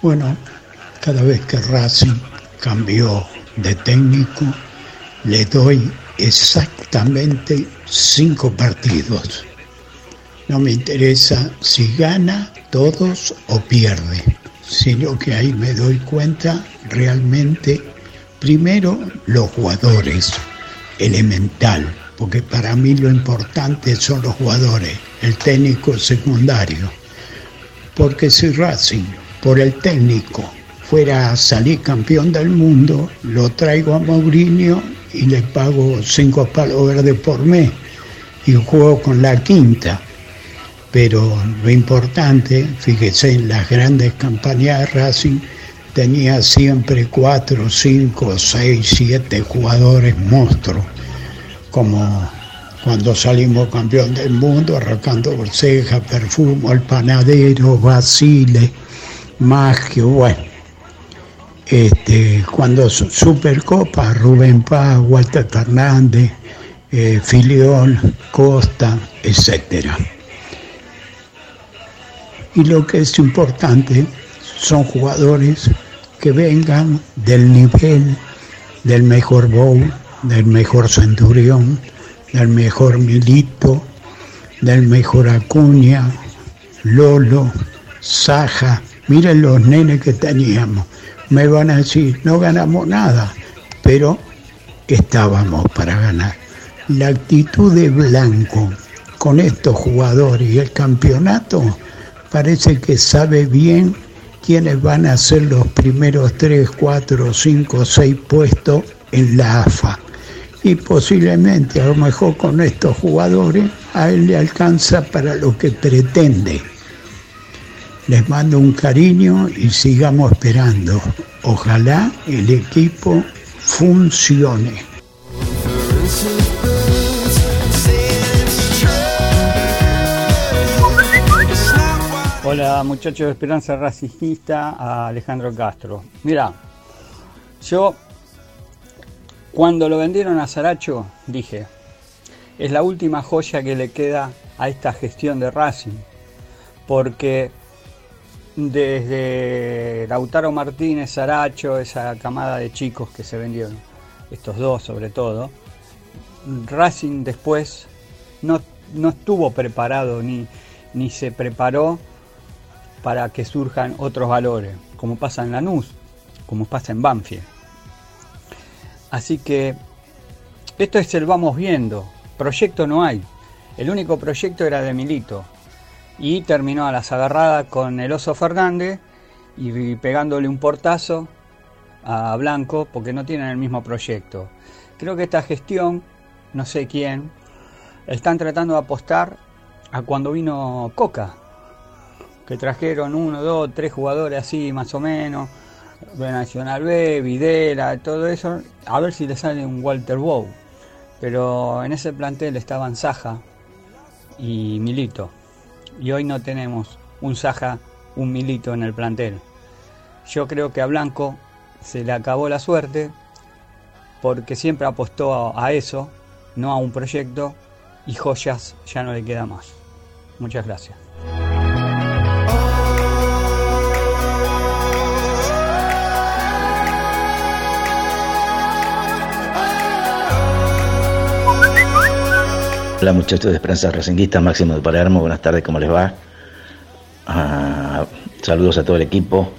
Bueno, cada vez que Racing cambió de técnico, le doy exactamente cinco partidos. No me interesa si gana todos o pierde, sino que ahí me doy cuenta realmente, primero, los jugadores, elemental, porque para mí lo importante son los jugadores, el técnico secundario. Porque si Racing, por el técnico, fuera salir campeón del mundo, lo traigo a Mourinho y le pago cinco palos verdes por mes y juego con la quinta. Pero lo importante, fíjese, en las grandes campañas de Racing tenía siempre cuatro, cinco, seis, siete jugadores monstruos, como cuando salimos campeón del mundo, arrancando Borceja, Perfumo, El Panadero, Basile, Magio, bueno. Este, cuando su- Supercopa, Rubén Paz, Walter Fernández, eh, Filiol, Costa, etcétera. Y lo que es importante son jugadores que vengan del nivel del mejor Bowl, del mejor Centurión, del mejor Milito, del mejor Acuña, Lolo, Saja. Miren los nenes que teníamos. Me van a decir, no ganamos nada, pero estábamos para ganar. La actitud de Blanco con estos jugadores y el campeonato parece que sabe bien quiénes van a ser los primeros 3, 4, 5, 6 puestos en la AFA. Y posiblemente, a lo mejor con estos jugadores, a él le alcanza para lo que pretende. Les mando un cariño y sigamos esperando. Ojalá el equipo funcione. Hola muchachos de Esperanza Racingista, a Alejandro Castro. Mira, yo cuando lo vendieron a Saracho dije, es la última joya que le queda a esta gestión de Racing, porque desde Lautaro Martínez, Saracho, esa camada de chicos que se vendieron, estos dos sobre todo, Racing después no, no estuvo preparado ni, ni se preparó para que surjan otros valores, como pasa en Lanús, como pasa en Banfield. Así que esto es el vamos viendo, proyecto no hay. El único proyecto era de Milito y terminó a las agarradas con el Oso Fernández y pegándole un portazo a Blanco porque no tienen el mismo proyecto. Creo que esta gestión, no sé quién, están tratando de apostar a cuando vino Coca, que trajeron uno, dos, tres jugadores así más o menos, de Nacional B, Videla, todo eso, a ver si le sale un Walter Bow. Pero en ese plantel estaban Saja y Milito. Y hoy no tenemos un Saja, un Milito en el plantel. Yo creo que a Blanco se le acabó la suerte porque siempre apostó a, a eso, no a un proyecto, y joyas ya no le queda más. Muchas gracias. Hola muchachos de Esperanza Racinguista, Máximo de Palermo, buenas tardes, ¿cómo les va? Ah, saludos a todo el equipo.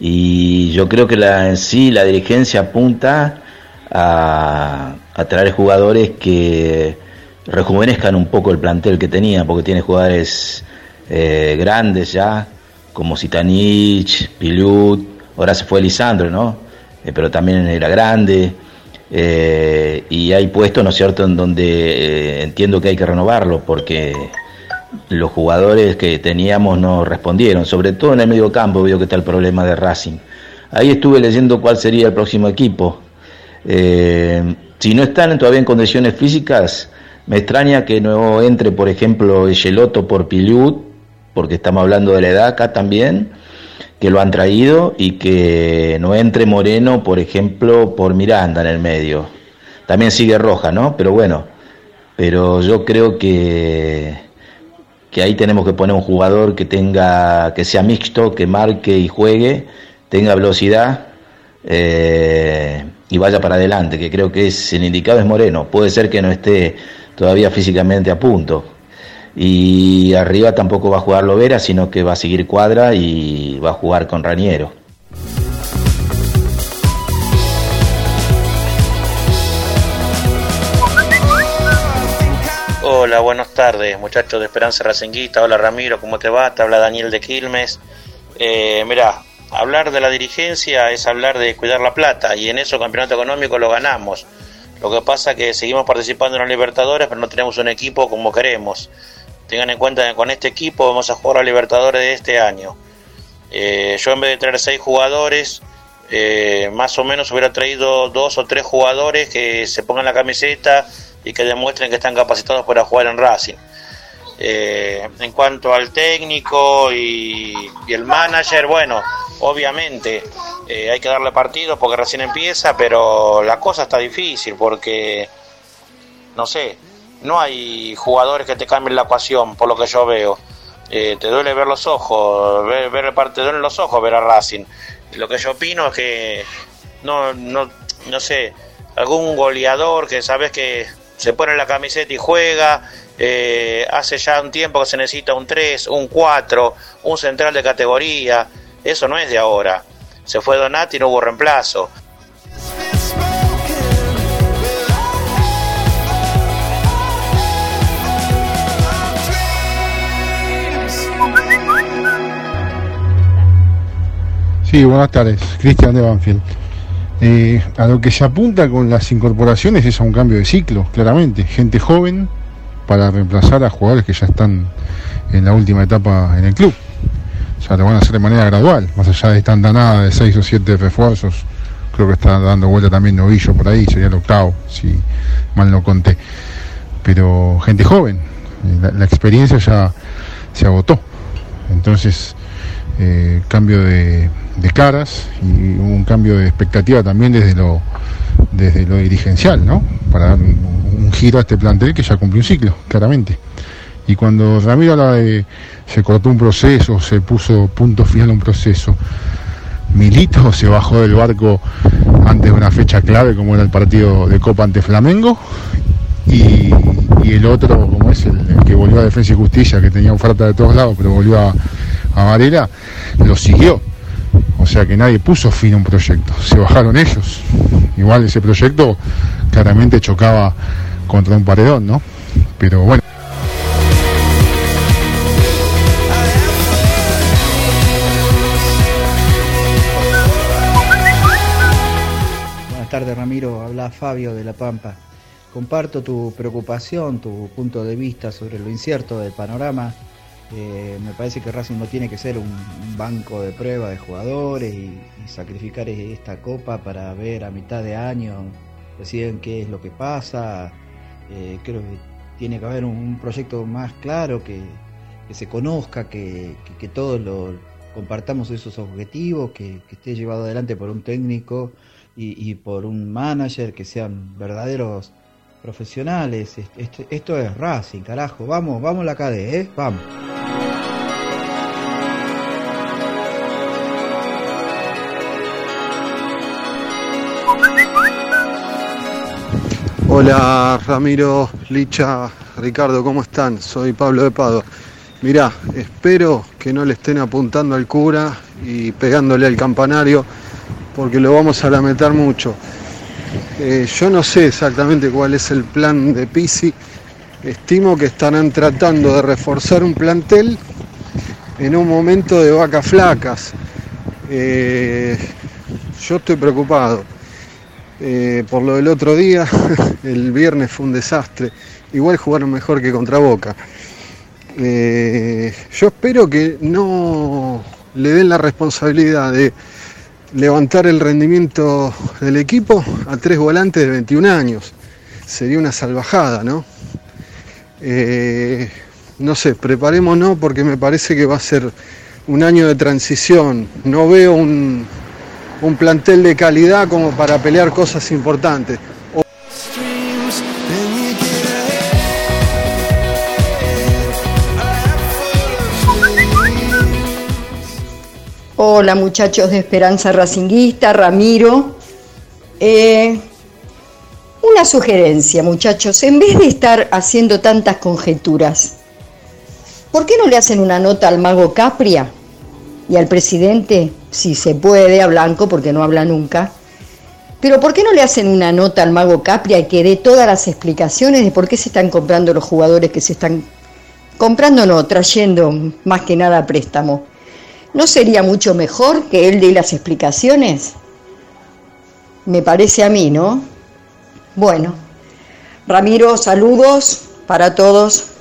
Y yo creo que la, en sí la dirigencia apunta a, a traer jugadores que rejuvenezcan un poco el plantel que tenía, porque tiene jugadores eh, grandes ya, como Sitanich, Pilut, ahora se fue Lisandro, ¿no? Eh, pero también era grande. Eh, y hay puestos, ¿no es cierto?, en donde eh, entiendo que hay que renovarlo, porque los jugadores que teníamos no respondieron, sobre todo en el medio campo veo que está el problema de Racing. Ahí estuve leyendo cuál sería el próximo equipo. Eh, si no están todavía en condiciones físicas, me extraña que no entre, por ejemplo, Echeloto por Pilut, porque estamos hablando de la edad acá también, que lo han traído, y que no entre Moreno, por ejemplo, por Miranda en el medio. También sigue Roja, ¿no? Pero bueno, pero yo creo que que ahí tenemos que poner un jugador que tenga, que sea mixto, que marque y juegue, tenga velocidad eh, y vaya para adelante, que creo que es el indicado es Moreno. Puede ser que no esté todavía físicamente a punto. Y arriba tampoco va a jugar Lovera, sino que va a seguir Cuadra y va a jugar con Raniero. Hola, buenas tardes, muchachos de Esperanza Racinguista. Hola Ramiro, ¿cómo te va? Te habla Daniel de Quilmes. Eh, mirá, hablar de la dirigencia es hablar de cuidar la plata y en eso campeonato económico lo ganamos. Lo que pasa es que seguimos participando en los Libertadores, pero no tenemos un equipo como queremos. Tengan en cuenta que con este equipo vamos a jugar a Libertadores de este año. Eh, yo en vez de traer seis jugadores, eh, más o menos hubiera traído dos o tres jugadores que se pongan la camiseta y que demuestren que están capacitados para jugar en Racing. Eh, en cuanto al técnico y, y el manager, bueno, obviamente hay que darle partido porque recién empieza, pero la cosa está difícil porque, no sé, no hay jugadores que te cambien la ecuación, por lo que yo veo. Eh, te duele ver los ojos, ver, ver el partido en los ojos, ver a Racing. Lo que yo opino es que, no, no, no sé, algún goleador que sabes que se pone la camiseta y juega. Eh, hace ya un tiempo que se necesita un 3, un 4, un central de categoría. Eso no es de ahora. Se fue Donati y no hubo reemplazo. Sí, buenas tardes. Cristian de Banfield. Eh, a lo que se apunta con las incorporaciones es a un cambio de ciclo, claramente. Gente joven para reemplazar a jugadores que ya están en la última etapa en el club. O sea, lo van a hacer de manera gradual, más allá de esta andanada de seis o siete refuerzos. Creo que está dando vuelta también Novillo por ahí, sería el octavo, si mal no conté. Pero gente joven, eh, la, la experiencia ya se agotó. Entonces, eh, cambio de, de caras y un cambio de expectativa también desde lo desde lo dirigencial, ¿no? Para dar un, giro a este plantel que ya cumplió un ciclo, claramente. Y cuando Ramiro habla de se cortó un proceso, se puso punto final a un proceso, Milito se bajó del barco antes de una fecha clave como era el partido de Copa ante Flamengo y, el otro, como es el, el que volvió a Defensa y Justicia, que tenía oferta de todos lados, pero volvió a, a Varela, lo siguió. O sea que nadie puso fin a un proyecto, se bajaron ellos. Igual ese proyecto claramente chocaba contra un paredón, ¿no? Pero bueno. Buenas tardes Ramiro, habla Fabio de La Pampa. Comparto tu preocupación, tu punto de vista sobre lo incierto del panorama. Eh, me parece que Racing no tiene que ser un, banco de prueba de jugadores y, sacrificar esta copa para ver a mitad de año deciden qué es lo que pasa. Eh, creo que tiene que haber un, proyecto más claro que, se conozca, que, que, todos lo, compartamos esos objetivos, que, esté llevado adelante por un técnico y, por un manager, que sean verdaderos profesionales. Esto, esto, es Racing, carajo. Vamos, vamos la KD, ¿eh? Vamos. Hola Ramiro, Licha, Ricardo, ¿cómo están? Soy Pablo de Pado. Mirá, espero que no le estén apuntando al cura y pegándole al campanario porque lo vamos a lamentar mucho. Eh, yo no sé exactamente cuál es el plan de Pisi. Estimo que estarán tratando de reforzar un plantel en un momento de vacas flacas. Eh, yo estoy preocupado. Eh, por lo del otro día, el viernes fue un desastre. Igual jugaron mejor que contra Boca. Eh, yo espero que no le den la responsabilidad de levantar el rendimiento del equipo a tres volantes de 21 años. Sería una salvajada, ¿no? Eh, no sé, preparémonos porque me parece que va a ser un año de transición. No veo un, un plantel de calidad como para pelear cosas importantes. Hola muchachos de Esperanza Racinguista, Ramiro. Eh, una sugerencia muchachos, en vez de estar haciendo tantas conjeturas, ¿por qué no le hacen una nota al mago Capria? Y al presidente, si se puede, a Blanco, porque no habla nunca? Pero ¿por qué no le hacen una nota al mago Capria que dé todas las explicaciones de por qué se están comprando los jugadores que se están comprando, no, trayendo más que nada préstamo? ¿No sería mucho mejor que él dé las explicaciones? Me parece a mí, ¿no? Bueno, Ramiro, saludos para todos.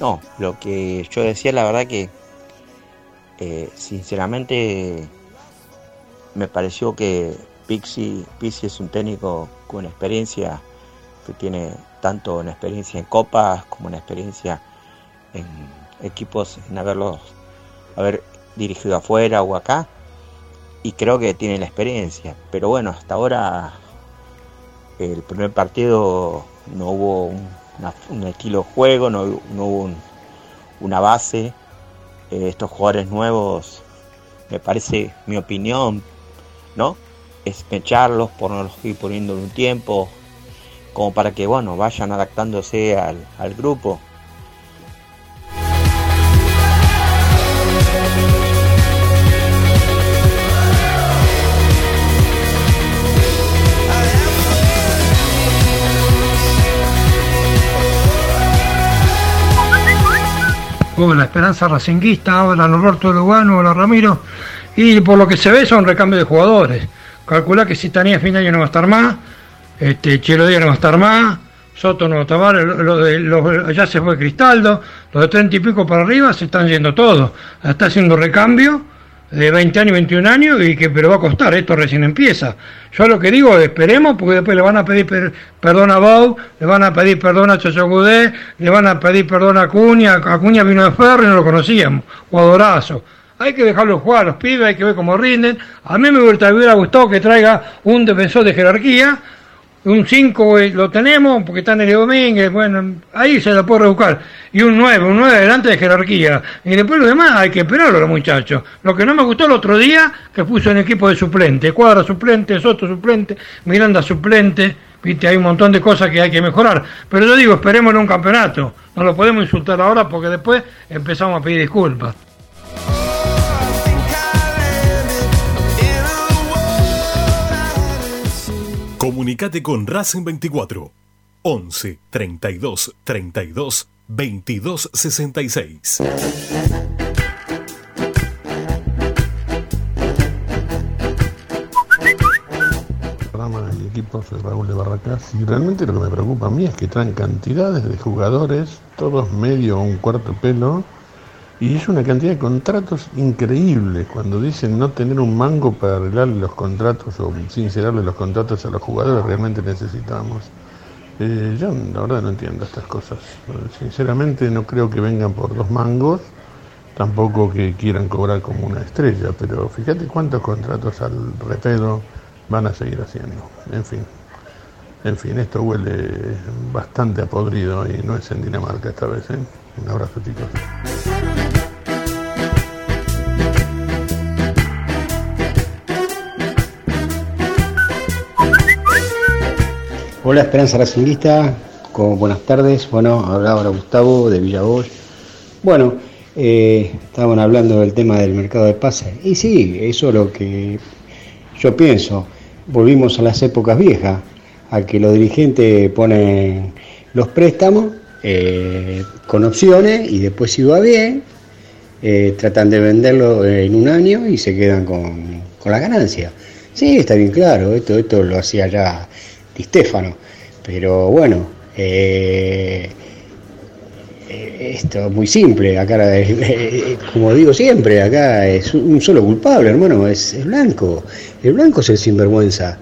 No, lo que yo decía, la verdad que eh, sinceramente me pareció que Pixie, Pixie es un técnico con experiencia, que tiene tanto en experiencia en copas como en experiencia en equipos, en haberlos haber dirigido afuera o acá. Y creo que tiene la experiencia. Pero bueno, hasta ahora el primer partido no hubo un, estilo de juego, no, hubo una base. Eh, estos jugadores nuevos, me parece, mi opinión, ¿no? Es mecharlos, ponerlos ir poniendo un tiempo, como para que, bueno, vayan adaptándose al, al grupo. La Esperanza Racinguista, hola Norberto Lugano, hola Ramiro, y por lo que se ve son recambios de jugadores. Calcula que si Tanía fin de año no va a estar más, este, no va a estar más, Soto no va a estar más, lo de, ya se fue Cristaldo, los de 30 y pico para arriba se están yendo todos, está haciendo recambio de 20 años, 21 años, y que pero va a costar, esto recién empieza. Yo lo que digo, esperemos, porque después le van a pedir perdón a Bau, le van a pedir perdón a Chocho Gudé, le van a pedir perdón a Acuña, Acuña vino de Ferro y no lo conocíamos, jugadorazo. Hay que dejarlo jugar a los pibes, hay que ver cómo rinden. A mí me hubiera gustado que traiga un defensor de jerarquía, un 5 lo tenemos porque está el Domínguez, bueno, ahí se lo puede rebuscar. Y un 9, un 9 adelante de jerarquía. Y después lo demás hay que esperarlo los muchachos. Lo que no me gustó el otro día, que puso en equipo de suplente. Cuadra suplente, Soto suplente, Miranda suplente. Viste, hay un montón de cosas que hay que mejorar. Pero yo digo, esperemos en un campeonato. No lo podemos insultar ahora porque después empezamos a pedir disculpas. Comunicate con Racing 24 11 32 32 22 66. y equipos de Raúl de Barracas y realmente lo que me preocupa a mí es que traen cantidades de jugadores, todos medio o un cuarto pelo, y es una cantidad de contratos increíble cuando dicen no tener un mango para arreglarle los contratos o sincerarle los contratos a los jugadores realmente necesitamos. Eh, yo la verdad no entiendo estas cosas. Sinceramente no creo que vengan por dos mangos, tampoco que quieran cobrar como una estrella, pero fíjate cuántos contratos al repedo van a seguir haciendo. En fin, en fin, esto huele bastante a podrido y no es en Dinamarca esta vez. ¿eh? Un abrazo chicos. Hola Esperanza Racinguista, buenas tardes. Bueno, hablaba ahora Gustavo de Villavoy. Bueno, eh, estaban hablando del tema del mercado de pases. Y sí, eso es lo que yo pienso. Volvimos a las épocas viejas, a que los dirigentes ponen los préstamos eh, con opciones y después si va bien, eh, tratan de venderlo en un año y se quedan con, con la ganancia. Sí, está bien claro, esto, esto lo hacía ya Di. Pero bueno, eh, esto es muy simple, acá como digo siempre, acá es un solo culpable, hermano, es, blanco, el blanco es el sinvergüenza.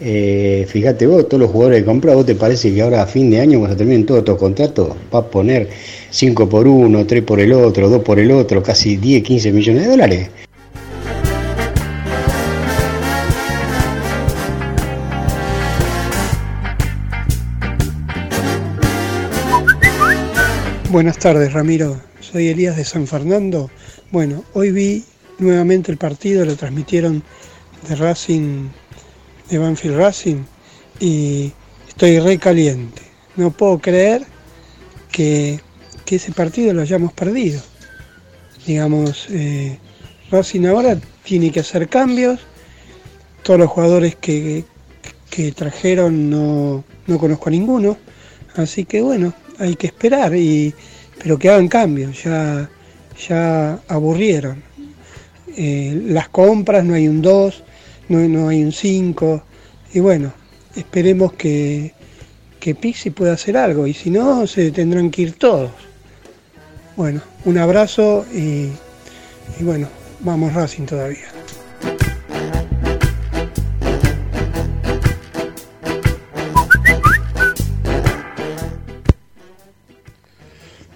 Eh, fíjate vos, todos los jugadores que compras, ¿vos te parece que ahora a fin de año, cuando terminen todos estos contratos, va a poner 5 por uno, 3 por el otro, 2 por el otro, casi 10, 15 millones de dólares? Buenas tardes, Ramiro. Soy Elías de San Fernando. Bueno, hoy vi nuevamente el partido, lo transmitieron de Racing, de Banfield Racing, y estoy re caliente. No puedo creer que, que ese partido lo hayamos perdido. Digamos, eh, Racing ahora tiene que hacer cambios. Todos los jugadores que, que trajeron no, no conozco a ninguno. Así que bueno, hay que esperar, y, pero que hagan cambios. Ya, ya aburrieron. Eh, las compras, no hay un 2, no, no hay un 5. Y bueno, esperemos que, que Pixi pueda hacer algo. Y si no, se tendrán que ir todos. Bueno, un abrazo y, y bueno, vamos Racing todavía.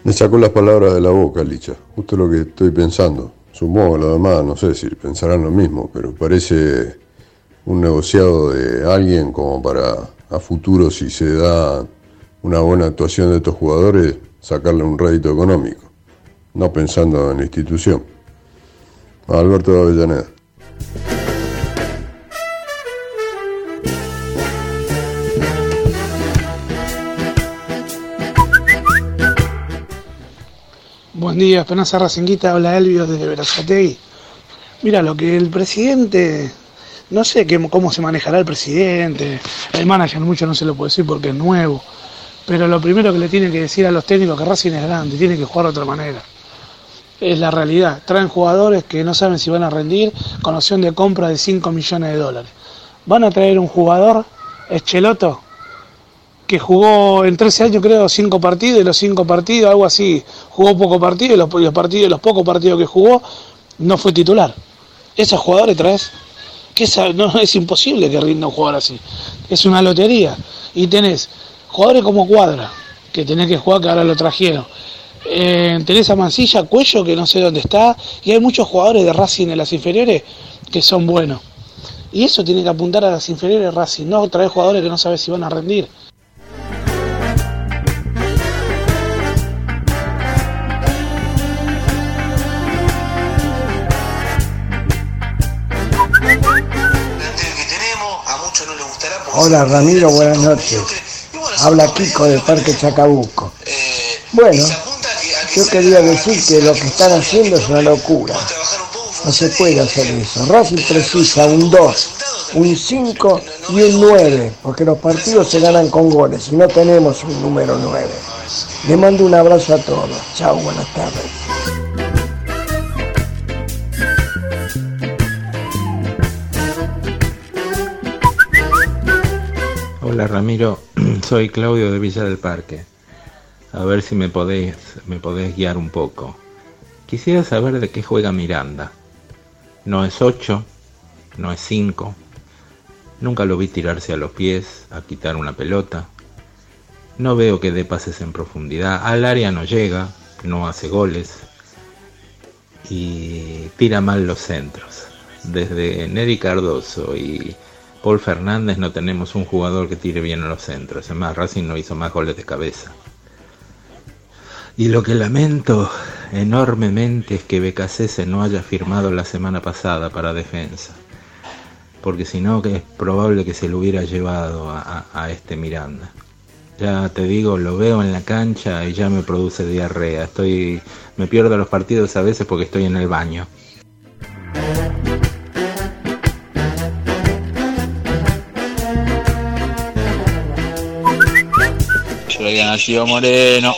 Me sacó las palabras de la boca, Licha. Justo lo que estoy pensando. Supongo lo demás, no sé si pensarán lo mismo, pero parece un negociado de alguien como para a futuro, si se da una buena actuación de estos jugadores, sacarle un rédito económico, no pensando en la institución. Alberto de Avellaneda. Buen día, Esperanza Racinguita, habla Elvio desde Verazategui. Mira, lo que el presidente, no sé cómo se manejará el presidente, el manager mucho no se lo puede decir porque es nuevo, pero lo primero que le tienen que decir a los técnicos que Racing es grande, tiene que jugar de otra manera. Es la realidad, traen jugadores que no saben si van a rendir con opción de compra de 5 millones de dólares. Van a traer un jugador, Echeloto, que jugó en 13 años creo 5 partidos y los 5 partidos, algo así, jugó poco partido y los, partidos, los pocos partidos que jugó no fue titular. Esos jugadores traes, que no, es imposible que rinda un jugador así. Es una lotería. Y tenés jugadores como Cuadra, que tenés que jugar, que ahora lo trajeron. Eh, tenés a Mancilla, Cuello, que no sé dónde está. Y hay muchos jugadores de Racing en las inferiores que son buenos. Y eso tiene que apuntar a las inferiores Racing, no traer jugadores que no sabes si van a rendir. Hola Ramiro, buenas noches. Habla Kiko del Parque Chacabuco. Bueno, yo quería decir que lo que están haciendo es una locura. No se puede hacer eso. Racing precisa un 2, un 5 y un 9, porque los partidos se ganan con goles y no tenemos un número 9. Le mando un abrazo a todos. Chao, buenas tardes. Hola Ramiro, soy Claudio de Villa del Parque. A ver si me podés, me podés guiar un poco. Quisiera saber de qué juega Miranda. No es 8, no es 5. Nunca lo vi tirarse a los pies, a quitar una pelota. No veo que dé pases en profundidad. Al área no llega, no hace goles. Y tira mal los centros. Desde Neri Cardoso y Paul Fernández no tenemos un jugador que tire bien a los centros. Además, Racing no hizo más goles de cabeza. Y lo que lamento enormemente es que Becasese no haya firmado la semana pasada para defensa. Porque si no, es probable que se lo hubiera llevado a- a este Miranda. Ya te digo, lo veo en la cancha y ya me produce diarrea. Estoy, me pierdo los partidos a veces porque estoy en el baño. Le había nacido Moreno.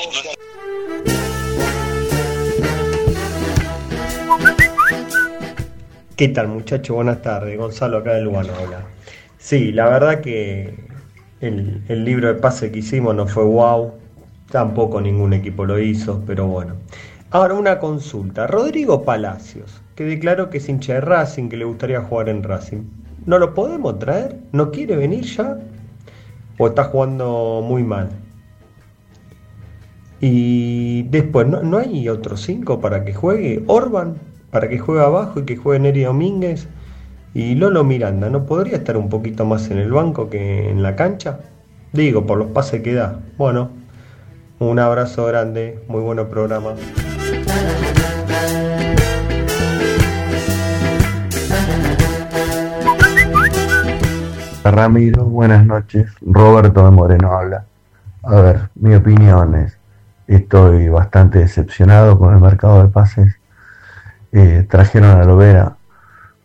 ¿Qué tal muchachos? Buenas tardes. Gonzalo acá de Lugano habla. Sí, la verdad que el, el libro de pase que hicimos no fue wow. Tampoco ningún equipo lo hizo, pero bueno. Ahora una consulta. Rodrigo Palacios, que declaró que es hincha de Racing, que le gustaría jugar en Racing. ¿No lo podemos traer? ¿No quiere venir ya? ¿O está jugando muy mal? Y después, ¿no, no hay otros cinco para que juegue? Orban, para que juegue abajo y que juegue Neri Domínguez. Y Lolo Miranda, ¿no podría estar un poquito más en el banco que en la cancha? Digo, por los pases que da. Bueno, Un abrazo grande, muy buen programa. Ramiro, buenas noches. Roberto de Moreno habla. A ver, mi opinión es, estoy bastante decepcionado con el mercado de pases. Eh, trajeron a Lovera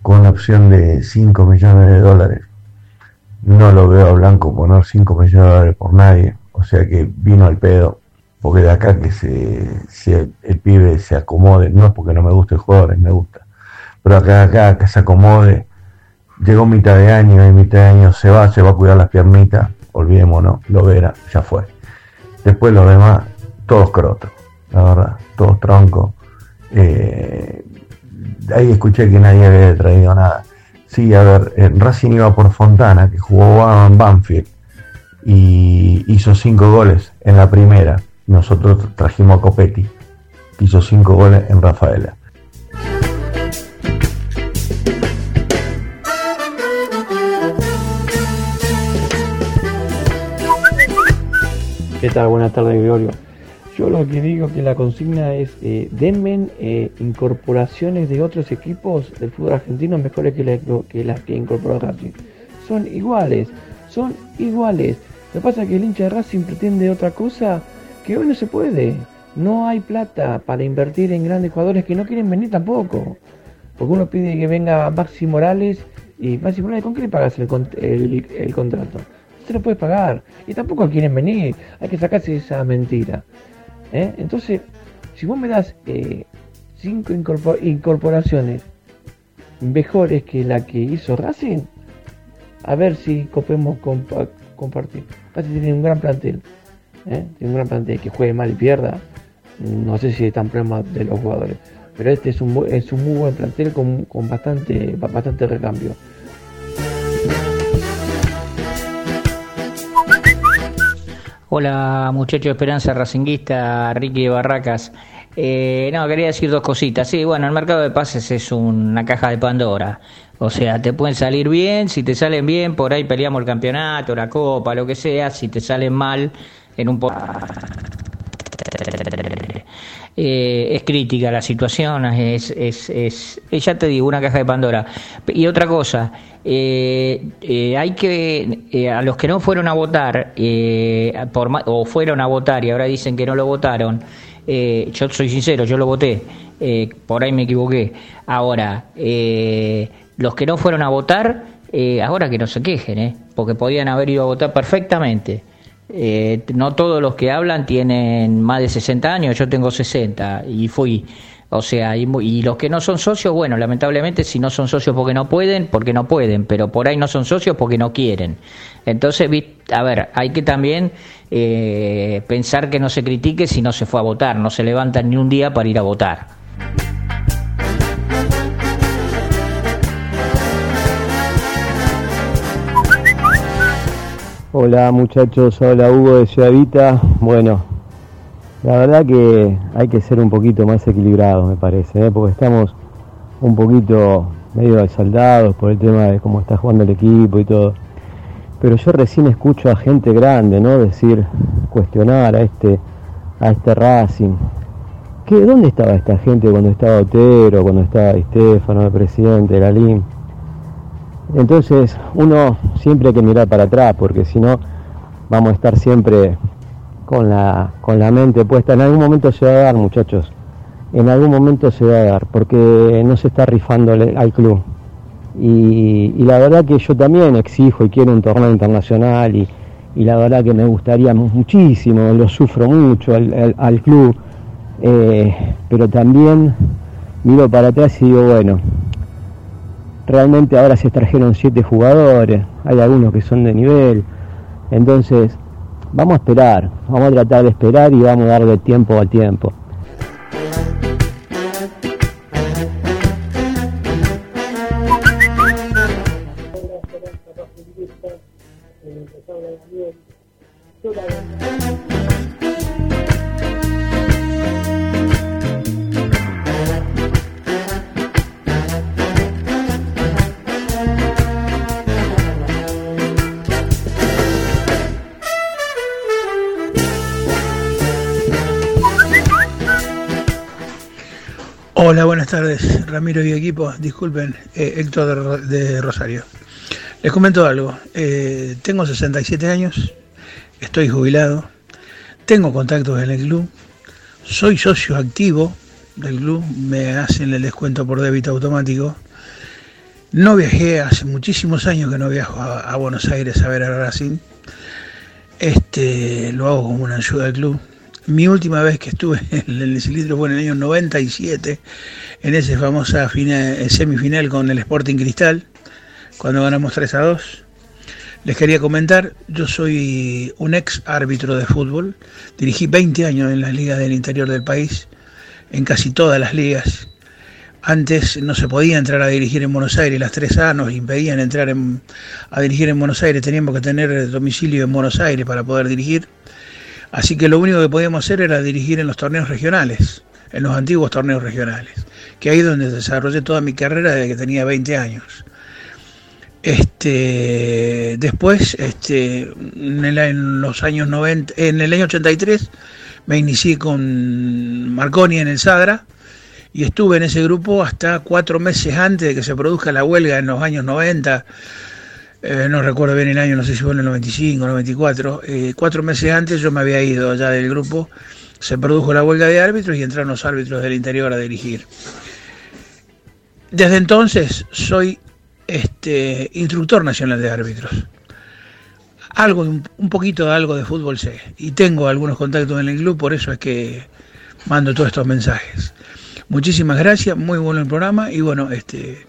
con la opción de 5 millones de dólares. No lo veo a Blanco poner 5 millones de dólares por nadie. O sea que vino al pedo. Porque de acá que se, el pibe se acomode, no es porque no me guste el jugador, me gusta. Pero acá, acá que se acomode llegó mitad de año y mitad de año se va, se va a cuidar las piernitas, olvidémonos, lo verá, ya fue. Después los demás, todos crotos, la verdad, todos troncos. Eh, ahí escuché que nadie había traído nada. Sí, a ver, Racing iba por Fontana, que jugó en Banfield y hizo cinco goles en la primera. Nosotros trajimos a Copetti, que hizo cinco goles en Rafaela. ¿Qué tal? Buenas tardes, Gregorio. Yo lo que digo que la consigna es, eh, denme eh, incorporaciones de otros equipos del fútbol argentino mejores que, que las que incorporó Racing. Son iguales, son iguales. Lo que pasa es que el hincha de Racing pretende otra cosa que hoy no se puede. No hay plata para invertir en grandes jugadores que no quieren venir tampoco. Porque uno pide que venga Maxi Morales y Maxi Morales, ¿con qué le pagas el, el, el contrato? se lo puedes pagar. Y tampoco quieren venir. Hay que sacarse esa mentira. ¿Eh? Entonces, si vos me das eh, cinco incorporaciones mejores que la que hizo Racing, a ver si copemos compartir. Racing tiene un gran plantel. ¿eh? Tiene un gran plantel que juegue mal y pierda. No sé si están problemas de los jugadores. Pero este es un, es un muy buen plantel con, con bastante, bastante recambio. Hola muchachos de Esperanza Racinguista, Ricky Barracas. Eh, no, quería decir dos cositas. Sí, bueno, el mercado de pases es una caja de Pandora. O sea, te pueden salir bien, si te salen bien, por ahí peleamos el campeonato, la copa, lo que sea. Si te salen mal, en un eh, es crítica la situación, es, es, es, ya te digo, una caja de Pandora. Y otra cosa, eh, eh, hay que, a los que no fueron a votar, por, o fueron a votar y ahora dicen que no lo votaron, yo soy sincero, yo lo voté, por ahí me equivoqué. Ahora, los que no fueron a votar, ahora que no se quejen, porque podían haber ido a votar perfectamente. Eh, no todos los que hablan tienen más de 60 años, yo tengo 60 y fui. O sea, y, los que no son socios, bueno, lamentablemente si no son socios porque no pueden, porque no pueden, pero por ahí no son socios porque no quieren. Entonces, a ver, hay que también eh, pensar que no se critique si no se fue a votar, no se levantan ni un día para ir a votar. Hola muchachos, hola Hugo de Ciudadita. Bueno, la verdad que hay que ser un poquito más equilibrados, me parece, ¿eh? porque estamos un poquito medio exaltados por el tema de cómo está jugando el equipo y todo. Pero yo recién escucho a gente grande, ¿no? Decir, cuestionar a este, a este Racing. ¿Qué, ¿Dónde estaba esta gente cuando estaba Otero, cuando estaba Estefano, el presidente, Galín? Entonces uno siempre hay que mirar para atrás porque si no vamos a estar siempre con la, con la mente puesta. En algún momento se va a dar muchachos, en algún momento se va a dar porque no se está rifando al club. Y, la verdad que yo también exijo y quiero un torneo internacional y, la verdad que me gustaría muchísimo, lo sufro mucho al, club, eh, pero también miro para atrás y digo, bueno, realmente ahora se extrajeron siete jugadores, hay algunos que son de nivel, entonces vamos a esperar, vamos a tratar de esperar y vamos a darle tiempo a tiempo. Hola, buenas tardes, Ramiro y equipo. Disculpen, eh, Héctor de, Rosario. Les comento algo. Eh, tengo 67 años, estoy jubilado, tengo contactos en el club, soy socio activo del club, me hacen el descuento por débito automático. No viajé hace muchísimos años que no viajo a, Buenos Aires a ver a Racing. Este, lo hago como una ayuda al club. Mi última vez que estuve en el cilindro fue en el año 97, en esa famosa final, semifinal con el Sporting Cristal, cuando ganamos 3 a 2. Les quería comentar, yo soy un ex árbitro de fútbol, dirigí 20 años en las ligas del interior del país, en casi todas las ligas. Antes no se podía entrar a dirigir en Buenos Aires, las 3A nos impedían entrar en- a dirigir en Buenos Aires, teníamos que tener domicilio en Buenos Aires para poder dirigir. Así que lo único que podíamos hacer era dirigir en los torneos regionales, en los antiguos torneos regionales, que ahí es donde desarrollé toda mi carrera desde que tenía 20 años. Este, después, este, en, el- en los años 90, en el año 83, me inicié con Marconi en el Sadra y estuve en ese grupo hasta cuatro meses antes de que se produzca la huelga en los años 90. Eh, no recuerdo bien el año, no sé si fue en el 95, 94. eh, cuatro meses antes yo me había ido ya del grupo, se produjo la huelga de árbitros y entraron los árbitros del interior a dirigir. Desde entonces soy este, instructor nacional de árbitros. Algo, un poquito de algo de fútbol sé. Y tengo algunos contactos en el club, por eso es que mando todos estos mensajes. Muchísimas gracias, muy bueno el programa y bueno, este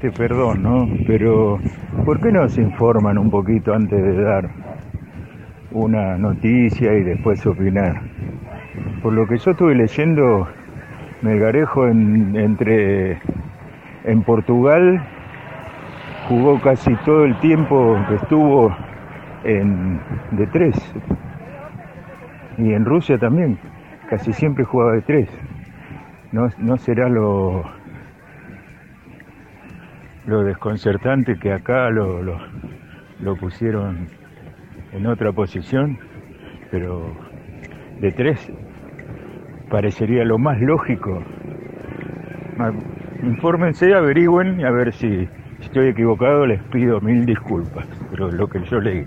Perdón, ¿no? Pero, ¿por qué no se informan un poquito antes de dar una noticia y después opinar? Por lo que yo estuve leyendo, Melgarejo en, entre en Portugal jugó casi todo el tiempo que estuvo en de tres y en Rusia también casi siempre jugaba de tres. No será lo lo desconcertante que acá lo, lo, pusieron en otra posición, pero de tres parecería lo más lógico. Infórmense, averigüen y a ver si estoy equivocado, les pido mil disculpas, pero lo que yo leí.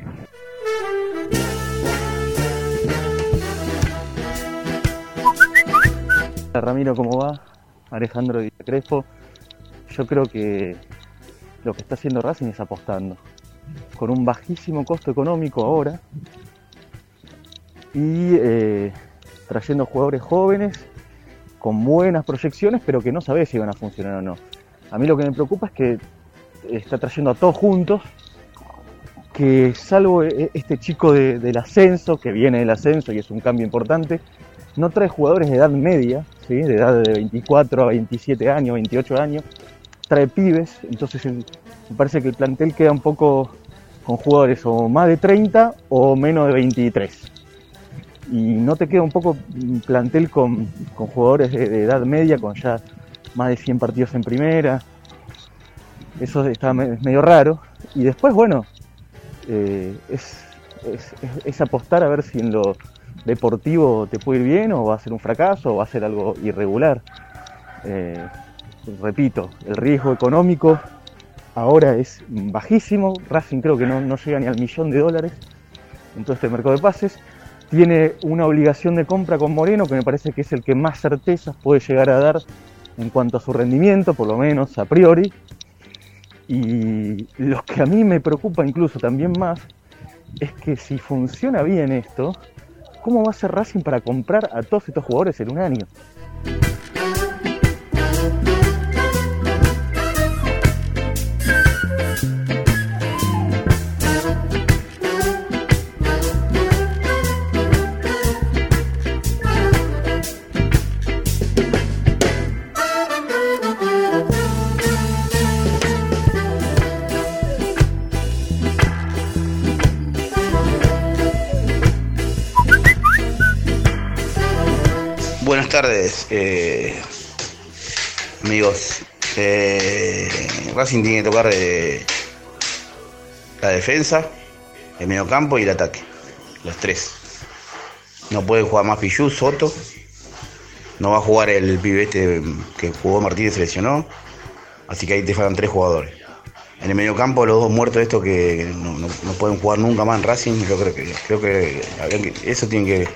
Ramiro, ¿cómo va? Alejandro Di Crespo. Yo creo que lo que está haciendo Racing es apostando. Con un bajísimo costo económico ahora. Y eh, trayendo jugadores jóvenes con buenas proyecciones, pero que no sabe si van a funcionar o no. A mí lo que me preocupa es que está trayendo a todos juntos, que salvo e- este chico de- del ascenso, que viene del ascenso y es un cambio importante, no trae jugadores de edad media, ¿sí? de edad de 24 a 27 años, 28 años, trae pibes, entonces me parece que el plantel queda un poco con jugadores o más de 30 o menos de 23. Y no te queda un poco plantel con, con jugadores de, edad media, con ya más de 100 partidos en primera. Eso está me- es medio raro. Y después, bueno, eh, es, es- es- es apostar a ver si en lo deportivo te puede ir bien o va a ser un fracaso o va a ser algo irregular. Eh, repito, el riesgo económico ahora es bajísimo. Racing creo que no, no llega ni al millón de dólares en todo este mercado de pases. Tiene una obligación de compra con Moreno que me parece que es el que más certezas puede llegar a dar en cuanto a su rendimiento, por lo menos a priori. Y lo que a mí me preocupa incluso también más es que si funciona bien esto, ¿cómo va a ser Racing para comprar a todos estos jugadores en un año? Tardes, eh, amigos. Eh, Racing tiene que tocar eh, la defensa, el mediocampo y el ataque. Los tres. No puede jugar más Pichu, Soto. No va a jugar el pibe este que jugó Martínez se lesionó. Así que ahí te faltan tres jugadores. En el mediocampo los dos muertos estos que no, pueden jugar nunca más en Racing, yo creo que, creo que, eso tiene que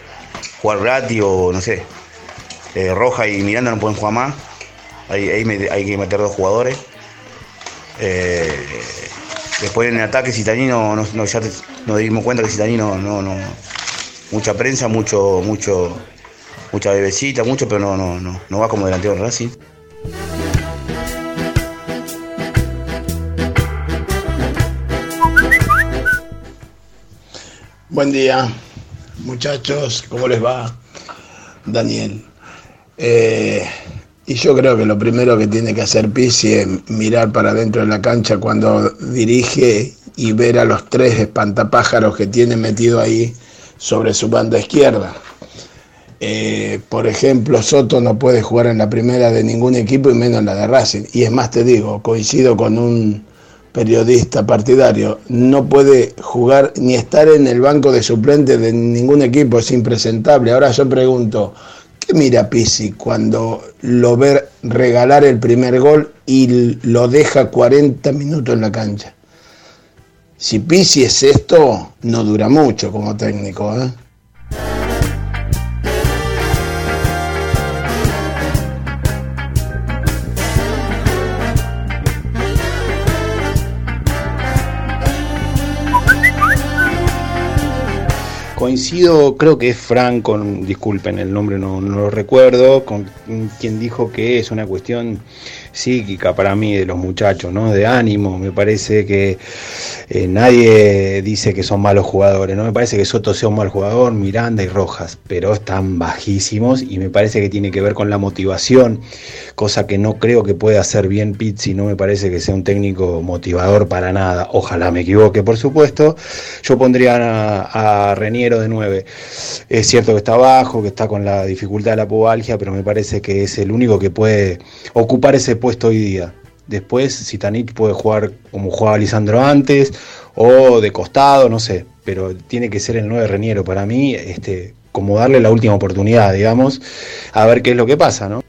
jugar Brati o no sé. Eh, Roja y Miranda no pueden jugar más. Ahí, hay que meter dos jugadores. Eh, después en el ataque Citanino, no, no, ya nos dimos cuenta que Citanino no, no, mucha prensa, mucho, mucho, mucha bebecita, mucho, pero no, no, no, no va como delantero en Racing. Buen día, muchachos, ¿cómo les va? Daniel. Eh, y yo creo que lo primero que tiene que hacer Pizzi es mirar para adentro de la cancha cuando dirige y ver a los tres espantapájaros que tiene metido ahí sobre su banda izquierda. Eh, por ejemplo, Soto no puede jugar en la primera de ningún equipo y menos en la de Racing. Y es más, te digo, coincido con un periodista partidario, no puede jugar ni estar en el banco de suplentes de ningún equipo, es impresentable. Ahora yo pregunto, ¿qué mira Pizzi cuando lo ve regalar el primer gol y lo deja 40 minutos en la cancha? Si Pizzi es esto, no dura mucho como técnico. ¿eh? Coincido, creo que es Frank, con, disculpen, el nombre no, no lo recuerdo, con quien dijo que es una cuestión psíquica para mí de los muchachos, ¿no? De ánimo. Me parece que eh, nadie dice que son malos jugadores, ¿no? Me parece que Soto sea un mal jugador, Miranda y Rojas, pero están bajísimos y me parece que tiene que ver con la motivación, cosa que no creo que pueda hacer bien Pizzi, no me parece que sea un técnico motivador para nada. Ojalá me equivoque, por supuesto. Yo pondría a, Reniero de 9. Es cierto que está bajo, que está con la dificultad de la pubalgia, pero me parece que es el único que puede ocupar ese puesto hoy día. Después, Sitanich puede jugar como jugaba Lisandro antes, o de costado, no sé, pero tiene que ser el 9 Reniero para mí, este, como darle la última oportunidad, digamos, a ver qué es lo que pasa, ¿no?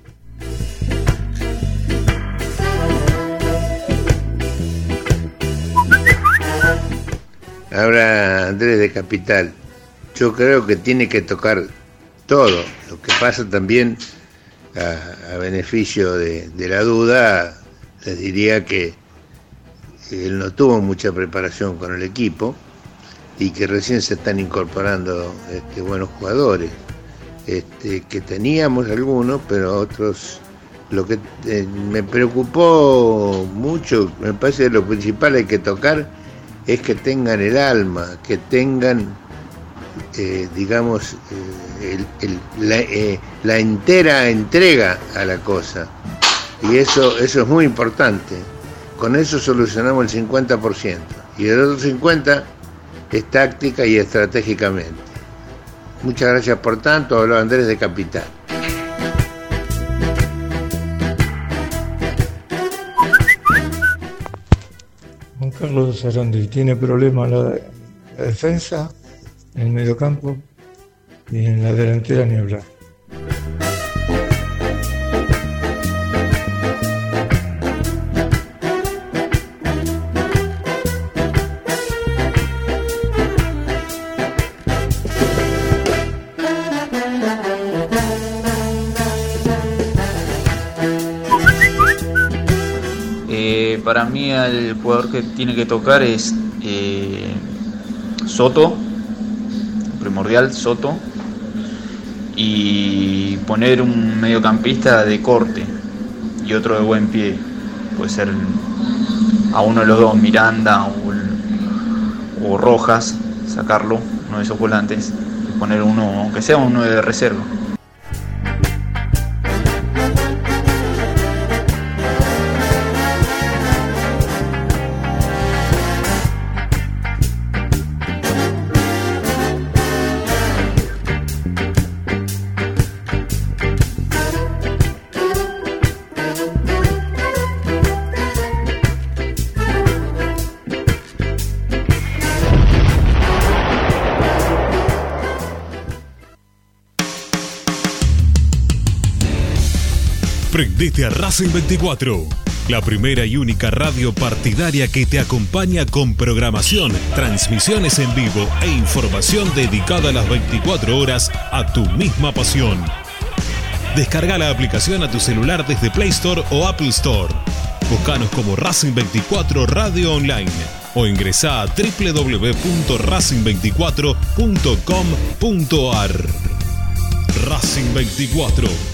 Ahora Andrés de Capital, yo creo que tiene que tocar todo. Lo que pasa también a, beneficio de, de la duda, les diría que él no tuvo mucha preparación con el equipo y que recién se están incorporando este, buenos jugadores. Este, que teníamos algunos, pero otros. Lo que eh, me preocupó mucho, me parece que lo principal hay que tocar es que tengan el alma, que tengan, eh, digamos, eh, el- eh, la entera entrega a la cosa. Y eso, eso es muy importante. Con eso solucionamos el 50%. Y el otro 50% es táctica y estratégicamente. Muchas gracias por tanto. Habló Andrés de Capital. Juan Carlos Sarandí tiene problemas la, la defensa, en el mediocampo y en la delantera ni hablar. Eh, para mí el jugador que tiene que tocar es eh, Soto, primordial Soto, y poner un mediocampista de corte y otro de buen pie. Puede ser a uno de los dos, Miranda o, Rojas, sacarlo, uno de esos volantes, y poner uno, aunque sea uno de reserva. A Racing 24, la primera y única radio partidaria que te acompaña con programación, transmisiones en vivo e información dedicada a las 24 horas a tu misma pasión. Descarga la aplicación a tu celular desde Play Store o Apple Store. Búscanos como Racing 24 Radio Online o ingresa a www.racing24.com.ar. Racing 24,